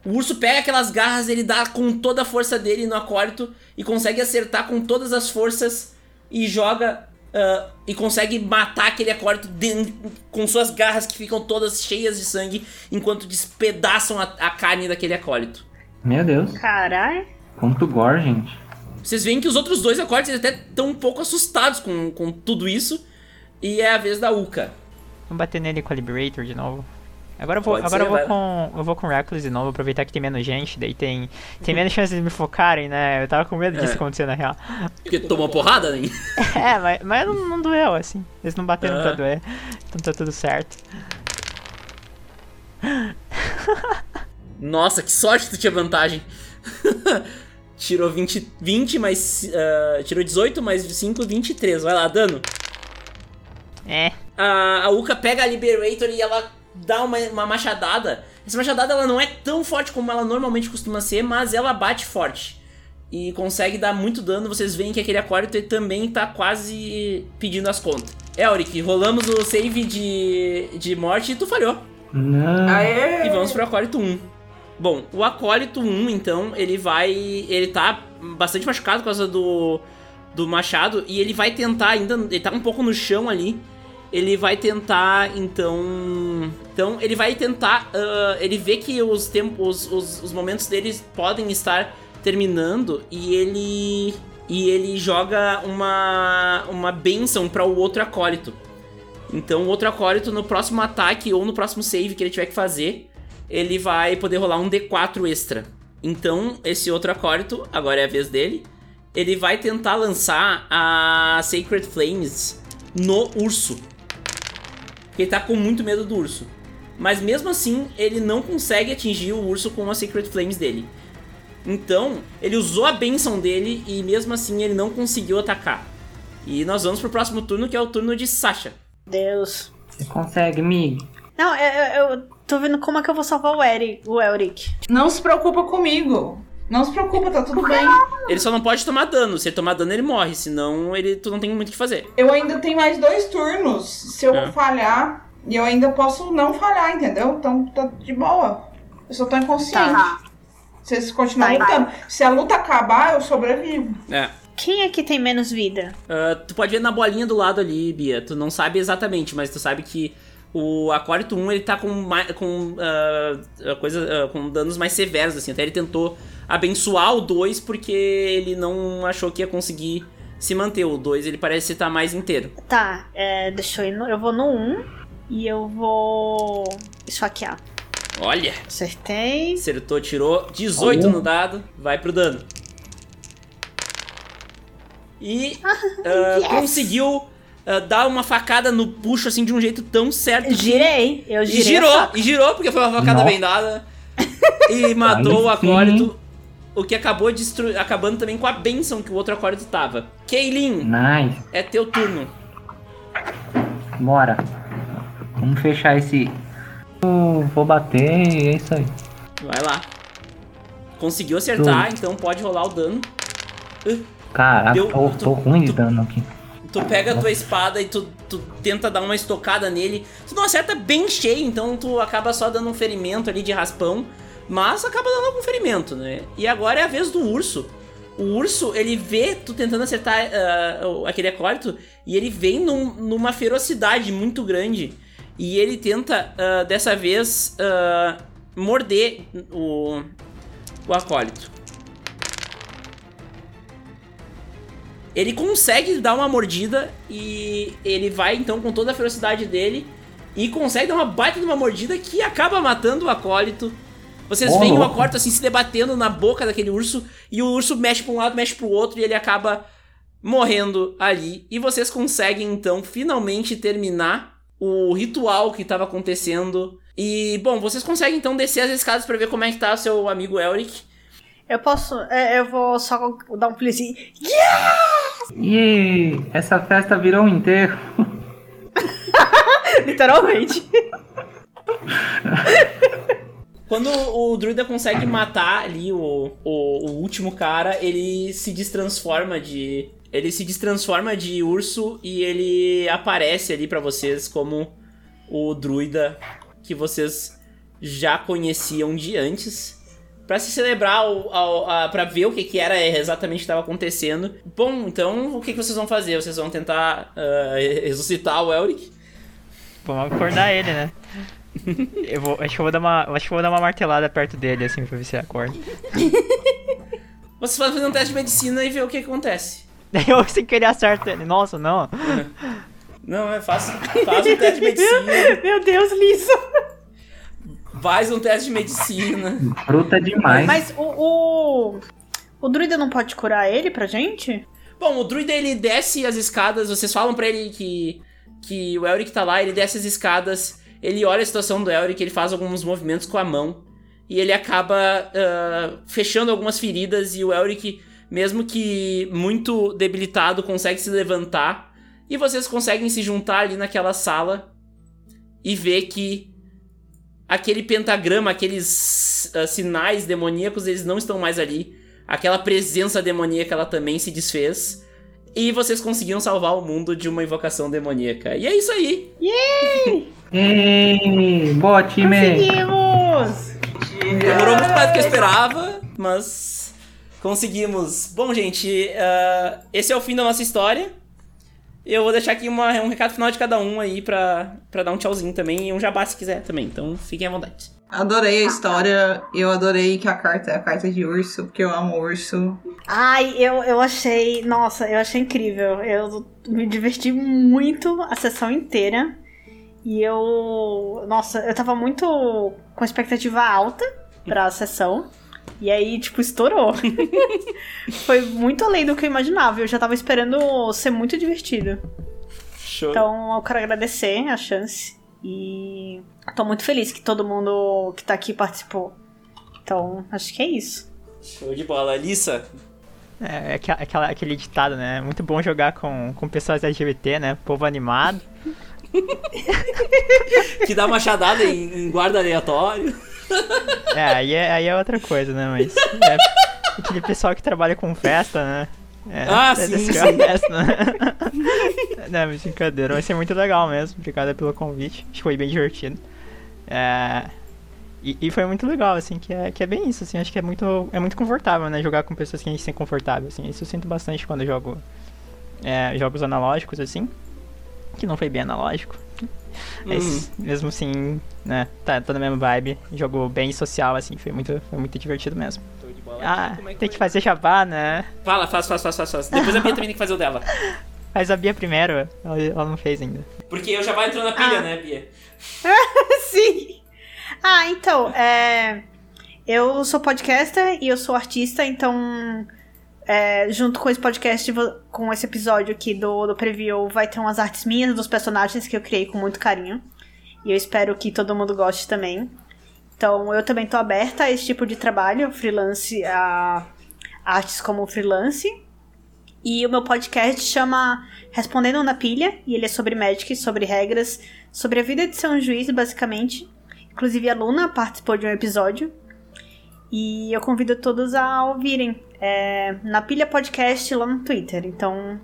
O urso pega aquelas garras, ele dá com toda a força dele no acólito e consegue acertar com todas as forças e joga ah, e consegue matar aquele acólito de- com suas garras que ficam todas cheias de sangue enquanto despedaçam a, a carne daquele acólito. Meu Deus. Caralho. Quanto gore, gente. Vocês veem que os outros dois acólitos até estão um pouco assustados com, com tudo isso. E é a vez da Uka. Vamos bater nele com a Liberator de novo. Agora eu vou, Pode agora ser, eu vou vai com. Eu vou com Reckless de novo, aproveitar que tem menos gente, daí tem. Tem menos chance de me focarem, né? Eu tava com medo disso É. acontecer na real. Porque tomou porrada, né? É, mas, mas não, não doeu, assim. Eles não bateram Ah. pra doer. Então tá tudo certo. Nossa, que sorte que tu tinha vantagem. tirou 20, 20 mais. ah, tirou 18 mais 5, 23. Vai lá, dano. É. A, a Uka pega a Liberator e ela dá uma, uma machadada. Essa machadada ela não é tão forte como ela normalmente costuma ser, mas ela bate forte. E consegue dar muito dano. Vocês veem que aquele acólito também tá quase pedindo as contas. Elric, rolamos o save de, de morte e tu falhou. Não. Aê! E vamos pro acólito 1. Bom, o acólito 1, então, ele vai. Ele tá bastante machucado por causa do, do machado. E ele vai tentar ainda. Ele tá um pouco no chão ali. Ele vai tentar, então. Então, ele vai tentar. ah, ele vê que os, tempos, os, os, os momentos deles podem estar terminando. E ele. E ele joga uma. Uma benção para o outro acólito. Então, o outro acólito, no próximo ataque ou no próximo save que ele tiver que fazer, ele vai poder rolar um D4 extra. Então, esse outro acólito, agora é a vez dele, ele vai tentar lançar a Sacred Flames no urso. Porque ele tá com muito medo do urso. Mas mesmo assim, ele não consegue atingir o urso com a Sacred Flames dele. Então, ele usou a benção dele e mesmo assim ele não conseguiu atacar. E nós vamos pro próximo turno, que é o turno de Sasha. Deus. Você consegue, Mig? Não, eu, eu, eu tô vendo como é que eu vou salvar o Eric, o Elric. Não se preocupa comigo. Não se preocupa, tá tudo bem. Ele só não pode tomar dano. Se ele tomar dano, ele morre. Senão, ele, tu não tem muito o que fazer. Eu ainda tenho mais dois turnos. Se eu É. falhar, e eu ainda posso não falhar, entendeu? Então tá de boa. Eu só tô inconsciente. Tá. Vocês continuam Tá, lutando. Se a luta acabar, eu sobrevivo. É. Quem é que tem menos vida? Ah, tu pode ver na bolinha do lado ali, Bia. Tu não sabe exatamente, mas tu sabe que o Acólito 1 ele tá com, com ah, coisa, ah, com danos mais severos, assim. Até ele tentou abençoar o 2 porque ele não achou que ia conseguir se manter. O 2 ele parece estar mais inteiro. Tá, é, deixa eu ir no, Eu vou no 1 e eu vou esfaquear. Olha! Acertei. Acertou, tirou 18 no dado, vai pro dano. E ah, yes. conseguiu ah, dar uma facada no puxo assim de um jeito tão certo. que- Girei, eu E girei. a girou, e girou, porque foi uma facada Nossa. bem dada. E matou o Aí sim. acólito. O que acabou destru... acabando também com a benção que o outro acólito tava. Kaylin, Nice. é teu turno. Bora. Vamos fechar esse. Eu vou bater e é isso aí. Vai lá. Conseguiu acertar, então pode rolar o dano. Caraca, Deu- tô, tu- tô ruim de dano aqui. Tu pega a tua espada e tu, tu tenta dar uma estocada nele. Tu não acerta bem cheio, então tu acaba só dando um ferimento ali de raspão. Mas acaba dando algum ferimento, né? E agora é a vez do urso. O urso, ele vê tu tentando acertar o- aquele acólito e ele vem num- numa ferocidade muito grande. E ele tenta, ah, dessa vez, ah, morder o, o acólito. Ele consegue dar uma mordida e ele vai então com toda a ferocidade dele e consegue dar uma baita de uma mordida que acaba matando o acólito. Vocês Ô, veem o louco. acólito assim se debatendo na boca daquele urso e o urso mexe pra um lado, mexe pro outro e ele acaba morrendo ali. E vocês conseguem então finalmente terminar o ritual que estava acontecendo. E bom, vocês conseguem então descer as escadas pra ver como é que tá o seu amigo Elric. Eu posso. é, eu vou só dar um pulizinho. E essa festa virou um enterro. Literalmente. Quando o druida consegue matar ali o, o, o último cara, ele se destransforma de. Ele se destransforma de urso e ele aparece ali pra vocês como o druida que vocês já conheciam de antes. Pra se celebrar, o, a, a, pra ver o que, que era exatamente que estava acontecendo. Bom, então o que, que vocês vão fazer? Vocês vão tentar ah, ressuscitar o Elric? Vamos acordar ele, né? Eu vou, acho que eu vou dar uma, acho que eu vou dar uma martelada perto dele assim pra ver se ele acorda. Vocês podem fazer um teste de medicina e ver o que acontece. Daí eu sem querer acerto ele. Nossa, não. Não, é fácil. Faz um teste de medicina. Meu Deus, Lisa. Faz um teste de medicina. Fruta demais. Mas o, o. O druida não pode curar ele pra gente? Bom, o druida ele desce as escadas, vocês falam pra ele que, que o Elric tá lá, ele desce as escadas, ele olha a situação do Elric, ele faz alguns movimentos com a mão, e ele acaba uh, fechando algumas feridas, e o Elric, mesmo que muito debilitado, consegue se levantar, e vocês conseguem se juntar ali naquela sala e ver que aquele pentagrama, aqueles uh, sinais demoníacos, eles não estão mais ali aquela presença demoníaca ela também se desfez. E vocês conseguiram salvar o mundo de uma invocação demoníaca. E é isso aí. Yay! Ei, boa time! Conseguimos! Demorou muito mais do que eu esperava, mas conseguimos. Bom, gente, uh, esse é o fim da nossa história. Eu vou deixar aqui uma, um recado final de cada um aí pra, pra dar um tchauzinho também e um jabá se quiser também. Então fiquem à vontade. Adorei a história. Eu adorei que a carta é a carta de urso, porque eu amo urso. Ai, eu, eu achei. Nossa, eu achei incrível. Eu me diverti muito a sessão inteira. E eu. Nossa, eu tava muito com expectativa alta pra sessão. E aí, tipo, estourou. Foi muito além do que eu imaginava. Eu já tava esperando ser muito divertido. Show. Então, eu quero agradecer a chance. E tô muito feliz que todo mundo que tá aqui participou. Então, acho que é isso. Show de bola. Alissa? É, é aquela, aquele ditado, né? É muito bom jogar com, com pessoas LGBT, né? Povo animado. Que dá machadada em, em guarda aleatório. É, aí é, aí é outra coisa, né? Mas. É aquele pessoal que trabalha com festa, né? É, Ah, é sim, desse sim. festa, né? Não, brincadeira. Vai ser muito legal mesmo. Obrigado pelo convite. Acho que foi bem divertido. É, E, e foi muito legal, assim, que é, que é bem isso, assim, acho que é muito, é muito confortável, né, jogar com pessoas que a gente se sente confortável, assim, isso eu sinto bastante quando eu jogo é, jogos analógicos, assim, que não foi bem analógico, mas mesmo assim, né, tá, tá na mesma vibe, jogo bem social, assim, foi muito, foi muito divertido mesmo. Show de bola. Ah, Como é que tem que fazer jabá, né, Fala, faz, faz, faz, faz, faz. Depois a Bia também tem que fazer o dela. faz a Bia primeiro, ela, ela não fez ainda. Porque eu já vai entrando na pilha, Ah. né, Bia? Sim. Ah, então, é, eu sou podcaster e eu sou artista, então, é, junto com esse podcast, com esse episódio aqui do, do preview, vai ter umas artes minhas dos personagens que eu criei com muito carinho. E eu espero que todo mundo goste também. Então, eu também tô aberta a esse tipo de trabalho, freelance, a artes como freelance. E o meu podcast chama Respondendo na Pilha, e ele é sobre Magic, sobre regras, sobre a vida de ser um juiz, basicamente. Inclusive, a Luna participou de um episódio. E eu convido todos a ouvirem é, na Pilha Podcast lá no Twitter. Então,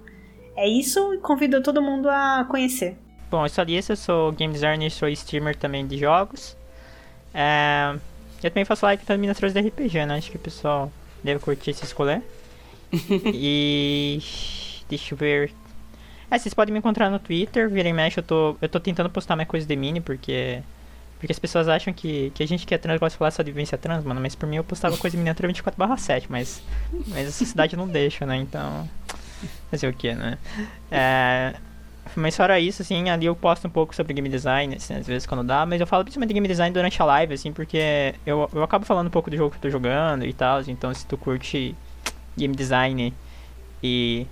é isso e convido todo mundo a conhecer. Bom, eu sou a Alissa, eu sou game designer, sou streamer também de jogos. É, eu também faço live para miniaturas de RPG, né? Acho que o pessoal deve curtir esse escolher. e. Deixa eu ver. É, vocês podem me encontrar no Twitter, vira e mexe, eu tô, eu tô tentando postar mais coisa de mini, porque. Porque as pessoas acham que, que a gente que é trans gosta de falar só de vivência trans, mano, mas por mim eu postava coisa de miniatura 24/7, mas. Mas a sociedade não deixa, né? Então. Fazer o que, né? É, mas fora isso, assim, ali eu posto um pouco sobre game design, assim, às vezes quando dá, mas eu falo principalmente de game design durante a live, assim, porque eu, eu acabo falando um pouco do jogo que eu tô jogando e tal, então se tu curte game design e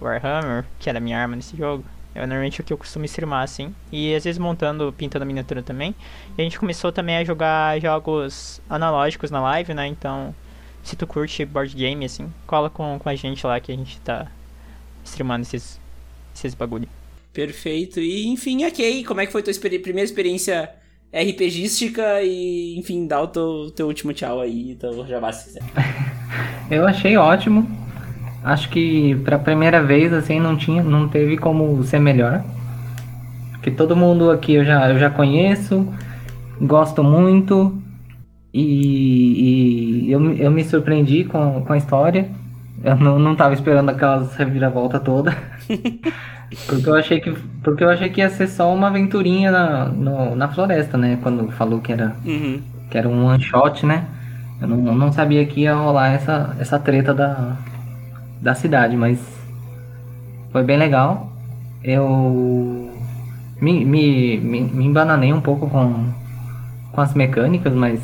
Warhammer, que era a minha arma nesse jogo, é normalmente o que eu costumo streamar, assim, e às vezes montando, pintando miniatura também, e a gente começou também a jogar jogos analógicos na live, né, então se tu curte board game, assim, cola com, com a gente lá que a gente tá streamando esses, esses bagulho. Perfeito. E, enfim, ok. Como é que foi tua experi- primeira experiência RPGística? E, enfim, dá o teu, teu último tchau aí, então já vai se quiser. Eu achei ótimo. Acho que pra primeira vez assim não tinha, não teve como ser melhor. Porque todo mundo aqui eu já, eu já conheço, gosto muito e, e eu, eu me surpreendi com, com a história. Eu não, não tava esperando aquelas reviravolta toda. porque eu achei que porque eu achei que ia ser só uma aventurinha na, no- na floresta, né? Quando falou que era Uhum. que era um one shot, né? Eu não, não sabia que ia rolar essa, essa treta da, da cidade, mas foi bem legal. Eu me, me, me, me embananei um pouco com, com as mecânicas, mas,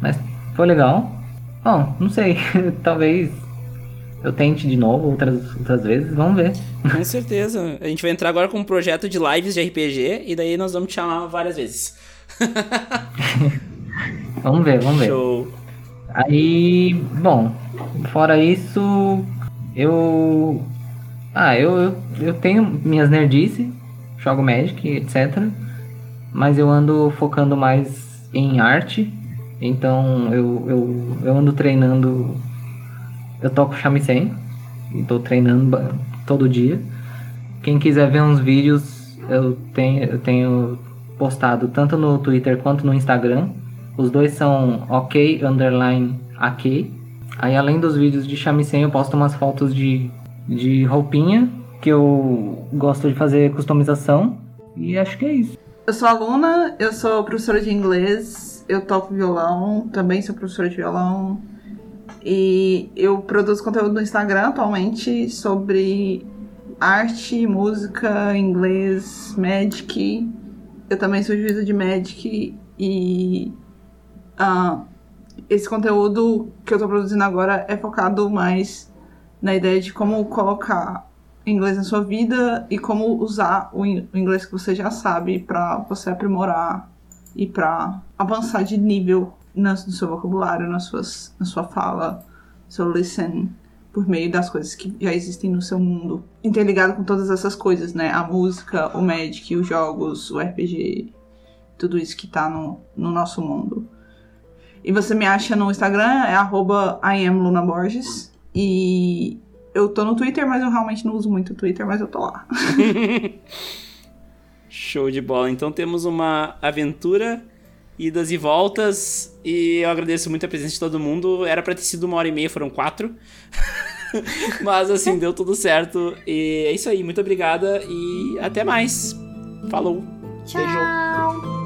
mas foi legal. Bom, não sei, talvez eu tente de novo outras, outras vezes, vamos ver. Com certeza. A gente vai entrar agora com um projeto de lives de RPG e daí nós vamos te chamar várias vezes. vamos ver, vamos ver. Show. Aí, bom, fora isso, eu. Ah, eu, eu, eu tenho minhas nerdices, jogo Magic, etc. Mas eu ando focando mais em arte. Então eu, eu, eu ando treinando. Eu toco shamisen. E tô treinando todo dia. Quem quiser ver uns vídeos, eu tenho, eu tenho postado tanto no Twitter quanto no Instagram. Os dois são ok underline ak. Aí além dos vídeos de shamisen, eu posto umas fotos de, de roupinha que eu gosto de fazer customização. E acho que é isso. Eu sou aluna, eu sou professora de inglês, eu toco violão, também sou professora de violão. E eu produzo conteúdo no Instagram atualmente sobre arte, música, inglês, Magic. Eu também sou juíza de Magic e ah, esse conteúdo que eu tô produzindo agora é focado mais na ideia de como colocar inglês na sua vida e como usar o in- o inglês que você já sabe pra você aprimorar e pra avançar de nível na- no seu vocabulário, nas suas, na sua fala, seu listen, por meio das coisas que já existem no seu mundo. Interligado com todas essas coisas, né? A música, o Magic, os jogos, o RPG, tudo isso que tá no, no nosso mundo. E você me acha no Instagram, é arroba IamLunaBorges. E eu tô no Twitter, mas eu realmente não uso muito o Twitter, mas eu tô lá. Show de bola. Então temos uma aventura, idas e voltas. E eu agradeço muito a presença de todo mundo. Era pra ter sido uma hora e meia, foram quatro. Mas assim, deu tudo certo. E é isso aí. Muito obrigada e até mais. Falou. Beijo. Tchau!